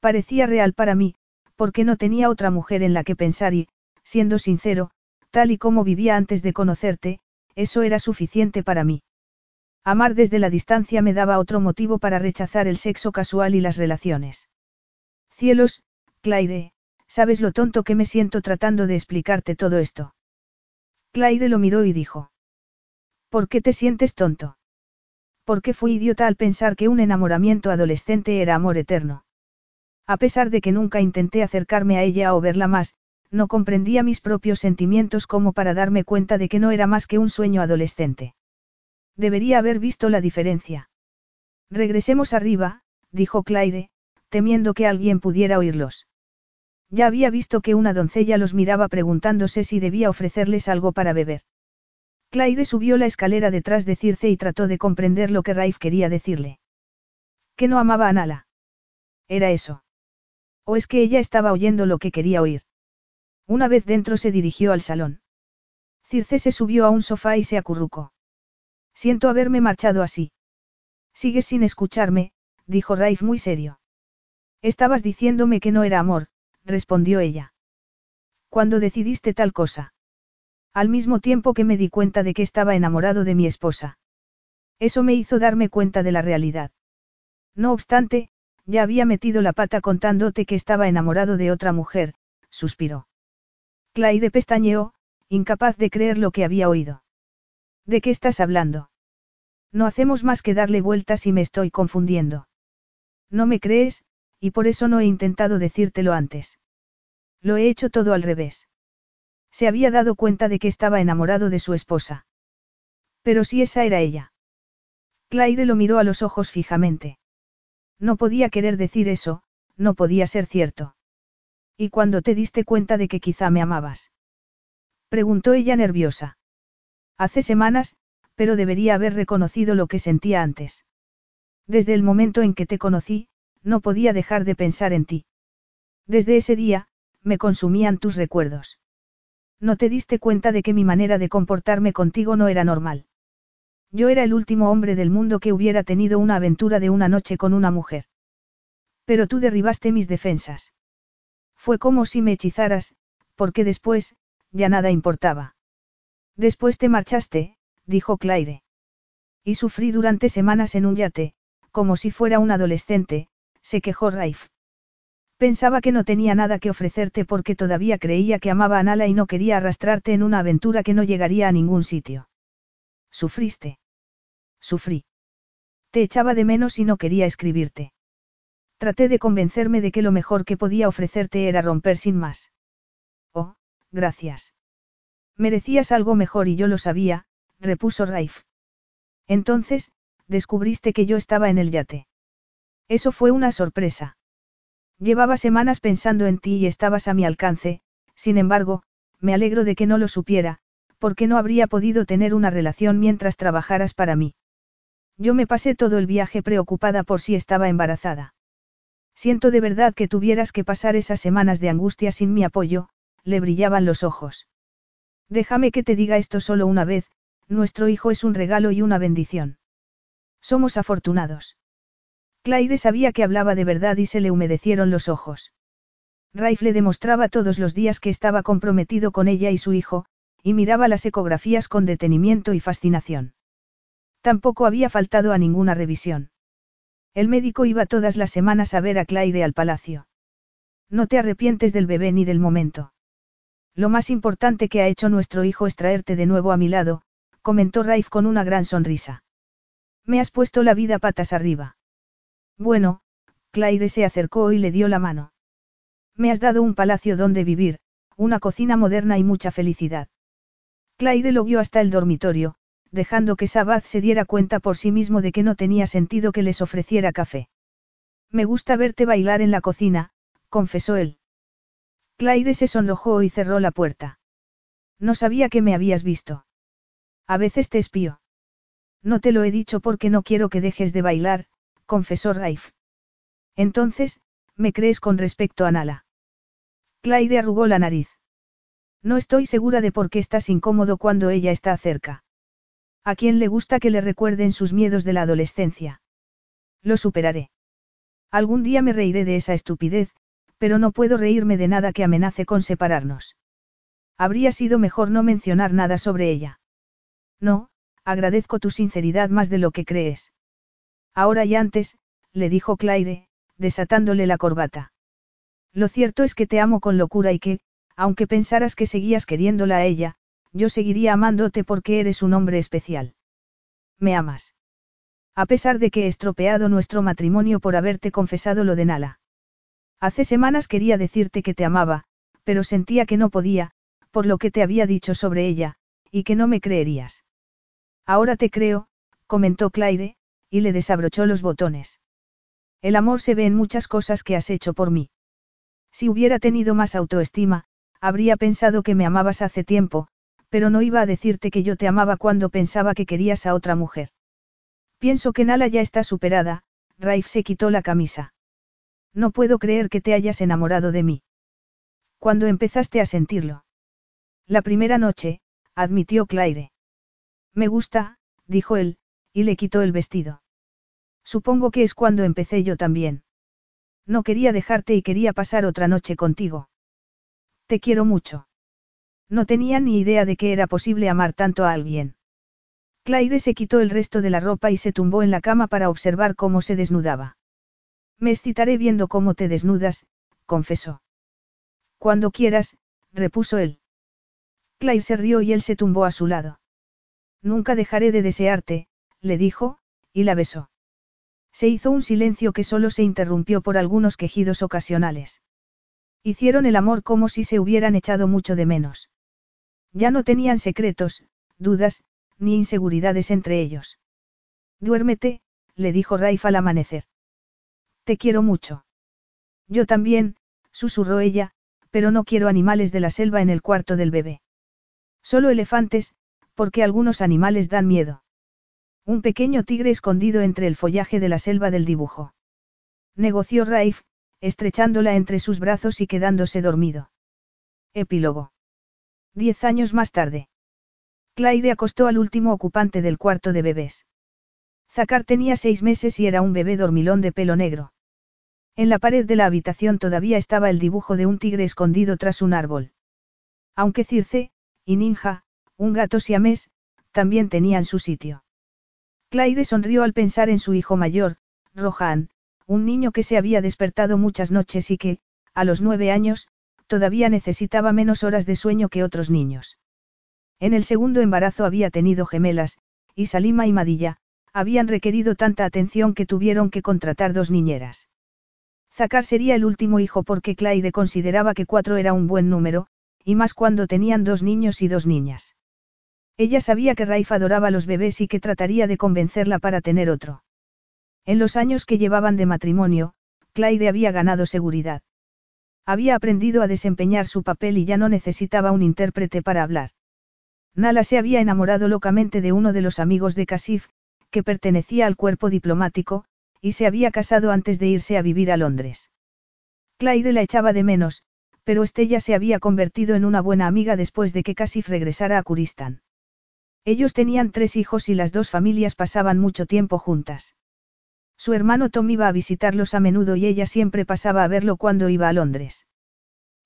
Parecía real para mí, porque no tenía otra mujer en la que pensar y, siendo sincero, tal y como vivía antes de conocerte, eso era suficiente para mí. Amar desde la distancia me daba otro motivo para rechazar el sexo casual y las relaciones. Cielos, Claire, ¿sabes lo tonto que me siento tratando de explicarte todo esto? Claire lo miró y dijo. ¿Por qué te sientes tonto? Porque fui idiota al pensar que un enamoramiento adolescente era amor eterno. A pesar de que nunca intenté acercarme a ella o verla más, no comprendía mis propios sentimientos como para darme cuenta de que no era más que un sueño adolescente. Debería haber visto la diferencia. Regresemos arriba, dijo Claire, temiendo que alguien pudiera oírlos. Ya había visto que una doncella los miraba preguntándose si debía ofrecerles algo para beber. Claire subió la escalera detrás de Circe y trató de comprender lo que Raif quería decirle. Que no amaba a Nala. Era eso. ¿O es que ella estaba oyendo lo que quería oír? Una vez dentro se dirigió al salón. Circe se subió a un sofá y se acurrucó. Siento haberme marchado así. Sigues sin escucharme, dijo Raif muy serio. Estabas diciéndome que no era amor, respondió ella. ¿Cuándo decidiste tal cosa? Al mismo tiempo que me di cuenta de que estaba enamorado de mi esposa. Eso me hizo darme cuenta de la realidad. No obstante, ya había metido la pata contándote que estaba enamorado de otra mujer, suspiró. Claire pestañeó, incapaz de creer lo que había oído. ¿De qué estás hablando? No hacemos más que darle vueltas y me estoy confundiendo. No me crees, y por eso no he intentado decírtelo antes. Lo he hecho todo al revés. Se había dado cuenta de que estaba enamorado de su esposa. Pero si esa era ella. Claire lo miró a los ojos fijamente. No podía querer decir eso, no podía ser cierto. ¿Y cuando te diste cuenta de que quizá me amabas? Preguntó ella nerviosa. Hace semanas, pero debería haber reconocido lo que sentía antes. Desde el momento en que te conocí, no podía dejar de pensar en ti. Desde ese día, me consumían tus recuerdos. No te diste cuenta de que mi manera de comportarme contigo no era normal. Yo era el último hombre del mundo que hubiera tenido una aventura de una noche con una mujer. Pero tú derribaste mis defensas. Fue como si me hechizaras, porque después, ya nada importaba. Después te marchaste, dijo Claire. Y sufrí durante semanas en un yate, como si fuera un adolescente, se quejó Raif. Pensaba que no tenía nada que ofrecerte porque todavía creía que amaba a Nala y no quería arrastrarte en una aventura que no llegaría a ningún sitio. Sufriste. Sufrí. Te echaba de menos y no quería escribirte. Traté de convencerme de que lo mejor que podía ofrecerte era romper sin más. Oh, gracias. Merecías algo mejor y yo lo sabía, repuso Raif. Entonces, descubriste que yo estaba en el yate. Eso fue una sorpresa. Llevaba semanas pensando en ti y estabas a mi alcance, sin embargo, me alegro de que no lo supiera, porque no habría podido tener una relación mientras trabajaras para mí. Yo me pasé todo el viaje preocupada por si estaba embarazada. Siento de verdad que tuvieras que pasar esas semanas de angustia sin mi apoyo, le brillaban los ojos. Déjame que te diga esto solo una vez, nuestro hijo es un regalo y una bendición. Somos afortunados. Claire sabía que hablaba de verdad y se le humedecieron los ojos. Raif le demostraba todos los días que estaba comprometido con ella y su hijo, y miraba las ecografías con detenimiento y fascinación. Tampoco había faltado a ninguna revisión. El médico iba todas las semanas a ver a Claire al palacio. No te arrepientes del bebé ni del momento. Lo más importante que ha hecho nuestro hijo es traerte de nuevo a mi lado, comentó Raif con una gran sonrisa. Me has puesto la vida patas arriba. Bueno, Claire se acercó y le dio la mano. Me has dado un palacio donde vivir, una cocina moderna y mucha felicidad. Claire lo guió hasta el dormitorio, dejando que Sabbath se diera cuenta por sí mismo de que no tenía sentido que les ofreciera café. Me gusta verte bailar en la cocina, confesó él. Claire se sonrojó y cerró la puerta. No sabía que me habías visto. A veces te espío. No te lo he dicho porque no quiero que dejes de bailar, confesó Raif. Entonces, ¿me crees con respecto a Nala? Claire arrugó la nariz. No estoy segura de por qué estás incómodo cuando ella está cerca. ¿A quién le gusta que le recuerden sus miedos de la adolescencia? Lo superaré. Algún día me reiré de esa estupidez, pero no puedo reírme de nada que amenace con separarnos. Habría sido mejor no mencionar nada sobre ella. No, agradezco tu sinceridad más de lo que crees. Ahora y antes, le dijo Claire, desatándole la corbata. Lo cierto es que te amo con locura y que, aunque pensaras que seguías queriéndola a ella, yo seguiría amándote porque eres un hombre especial. ¿Me amas? A pesar de que he estropeado nuestro matrimonio por haberte confesado lo de Nala. Hace semanas quería decirte que te amaba, pero sentía que no podía, por lo que te había dicho sobre ella, y que no me creerías. Ahora te creo, comentó Claire, y le desabrochó los botones. El amor se ve en muchas cosas que has hecho por mí. Si hubiera tenido más autoestima, habría pensado que me amabas hace tiempo, pero no iba a decirte que yo te amaba cuando pensaba que querías a otra mujer. Pienso que Nala ya está superada, Raif se quitó la camisa. No puedo creer que te hayas enamorado de mí. ¿Cuándo empezaste a sentirlo? La primera noche, admitió Claire. Me gusta, dijo él, y le quitó el vestido. Supongo que es cuando empecé yo también. No quería dejarte y quería pasar otra noche contigo. Te quiero mucho. No tenía ni idea de que era posible amar tanto a alguien. Claire se quitó el resto de la ropa y se tumbó en la cama para observar cómo se desnudaba. Me excitaré viendo cómo te desnudas, confesó. Cuando quieras, repuso él. Claire se rió y él se tumbó a su lado. Nunca dejaré de desearte, le dijo, y la besó. Se hizo un silencio que solo se interrumpió por algunos quejidos ocasionales. Hicieron el amor como si se hubieran echado mucho de menos. Ya no tenían secretos, dudas, ni inseguridades entre ellos. Duérmete, le dijo Raif al amanecer. Te quiero mucho. Yo también, susurró ella, pero no quiero animales de la selva en el cuarto del bebé. Solo elefantes, porque algunos animales dan miedo. Un pequeño tigre escondido entre el follaje de la selva del dibujo. Negoció Raif, estrechándola entre sus brazos y quedándose dormido. Epílogo. Diez años más tarde. Claire acostó al último ocupante del cuarto de bebés. Zacar tenía seis meses y era un bebé dormilón de pelo negro. En la pared de la habitación todavía estaba el dibujo de un tigre escondido tras un árbol. Aunque Circe, y Ninja, un gato siamés, también tenían su sitio. Claire sonrió al pensar en su hijo mayor, Rohan, un niño que se había despertado muchas noches y que, a los nueve años, todavía necesitaba menos horas de sueño que otros niños. En el segundo embarazo había tenido gemelas, y Salima y Madilla, habían requerido tanta atención que tuvieron que contratar dos niñeras. Zacar sería el último hijo porque Claire consideraba que cuatro era un buen número, y más cuando tenían dos niños y dos niñas. Ella sabía que Raif adoraba los bebés y que trataría de convencerla para tener otro. En los años que llevaban de matrimonio, Claire había ganado seguridad. Había aprendido a desempeñar su papel y ya no necesitaba un intérprete para hablar. Nala se había enamorado locamente de uno de los amigos de Casif, que pertenecía al cuerpo diplomático, y se había casado antes de irse a vivir a Londres. Claire la echaba de menos, pero Estella se había convertido en una buena amiga después de que Casif regresara a Kuristán. Ellos tenían tres hijos y las dos familias pasaban mucho tiempo juntas. Su hermano Tom iba a visitarlos a menudo y ella siempre pasaba a verlo cuando iba a Londres.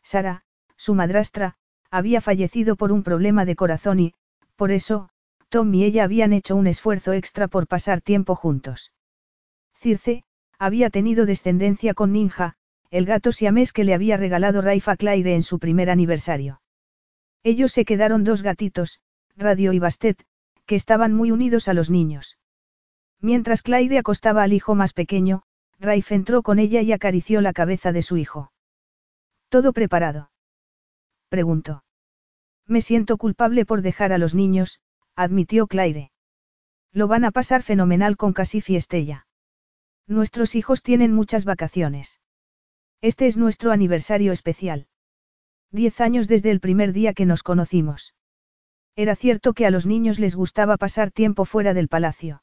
Sara, su madrastra, había fallecido por un problema de corazón y, por eso, Tom y ella habían hecho un esfuerzo extra por pasar tiempo juntos. Circe, había tenido descendencia con Ninja, el gato siamés que le había regalado Raifa Claire en su primer aniversario. Ellos se quedaron dos gatitos, Radio y Bastet, que estaban muy unidos a los niños. Mientras Claire acostaba al hijo más pequeño, Raif entró con ella y acarició la cabeza de su hijo. ¿Todo preparado? preguntó. Me siento culpable por dejar a los niños, admitió Claire. Lo van a pasar fenomenal con Casif y Estella. Nuestros hijos tienen muchas vacaciones. Este es nuestro aniversario especial. Diez años desde el primer día que nos conocimos. Era cierto que a los niños les gustaba pasar tiempo fuera del palacio.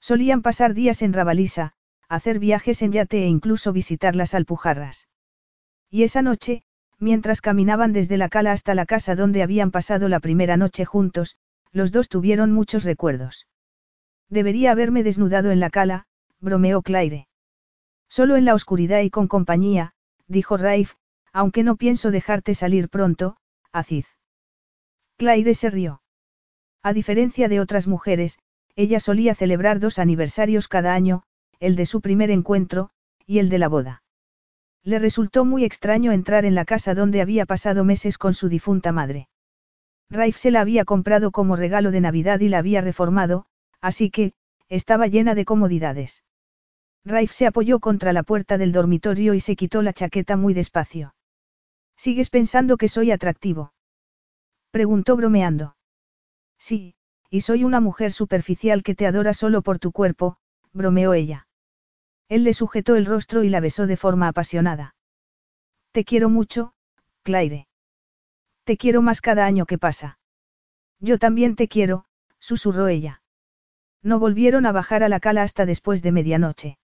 Solían pasar días en Rabalisa, hacer viajes en yate e incluso visitar las alpujarras. Y esa noche, mientras caminaban desde la cala hasta la casa donde habían pasado la primera noche juntos, los dos tuvieron muchos recuerdos. Debería haberme desnudado en la cala, bromeó Claire. Solo en la oscuridad y con compañía, dijo Raif, aunque no pienso dejarte salir pronto, Aziz. Claire se rió. A diferencia de otras mujeres, ella solía celebrar dos aniversarios cada año, el de su primer encuentro, y el de la boda. Le resultó muy extraño entrar en la casa donde había pasado meses con su difunta madre. Raif se la había comprado como regalo de Navidad y la había reformado, así que, estaba llena de comodidades. Raif se apoyó contra la puerta del dormitorio y se quitó la chaqueta muy despacio. ¿Sigues pensando que soy atractivo? Preguntó bromeando. Sí, y soy una mujer superficial que te adora solo por tu cuerpo, bromeó ella. Él le sujetó el rostro y la besó de forma apasionada. Te quiero mucho, Claire. Te quiero más cada año que pasa. Yo también te quiero, susurró ella. No volvieron a bajar a la cala hasta después de medianoche.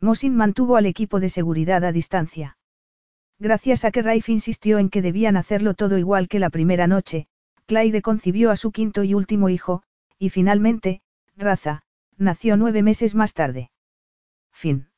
Mosin mantuvo al equipo de seguridad a distancia. Gracias a que Raif insistió en que debían hacerlo todo igual que la primera noche, Claire concibió a su quinto y último hijo, y finalmente, Raza, nació nueve meses más tarde. Fin.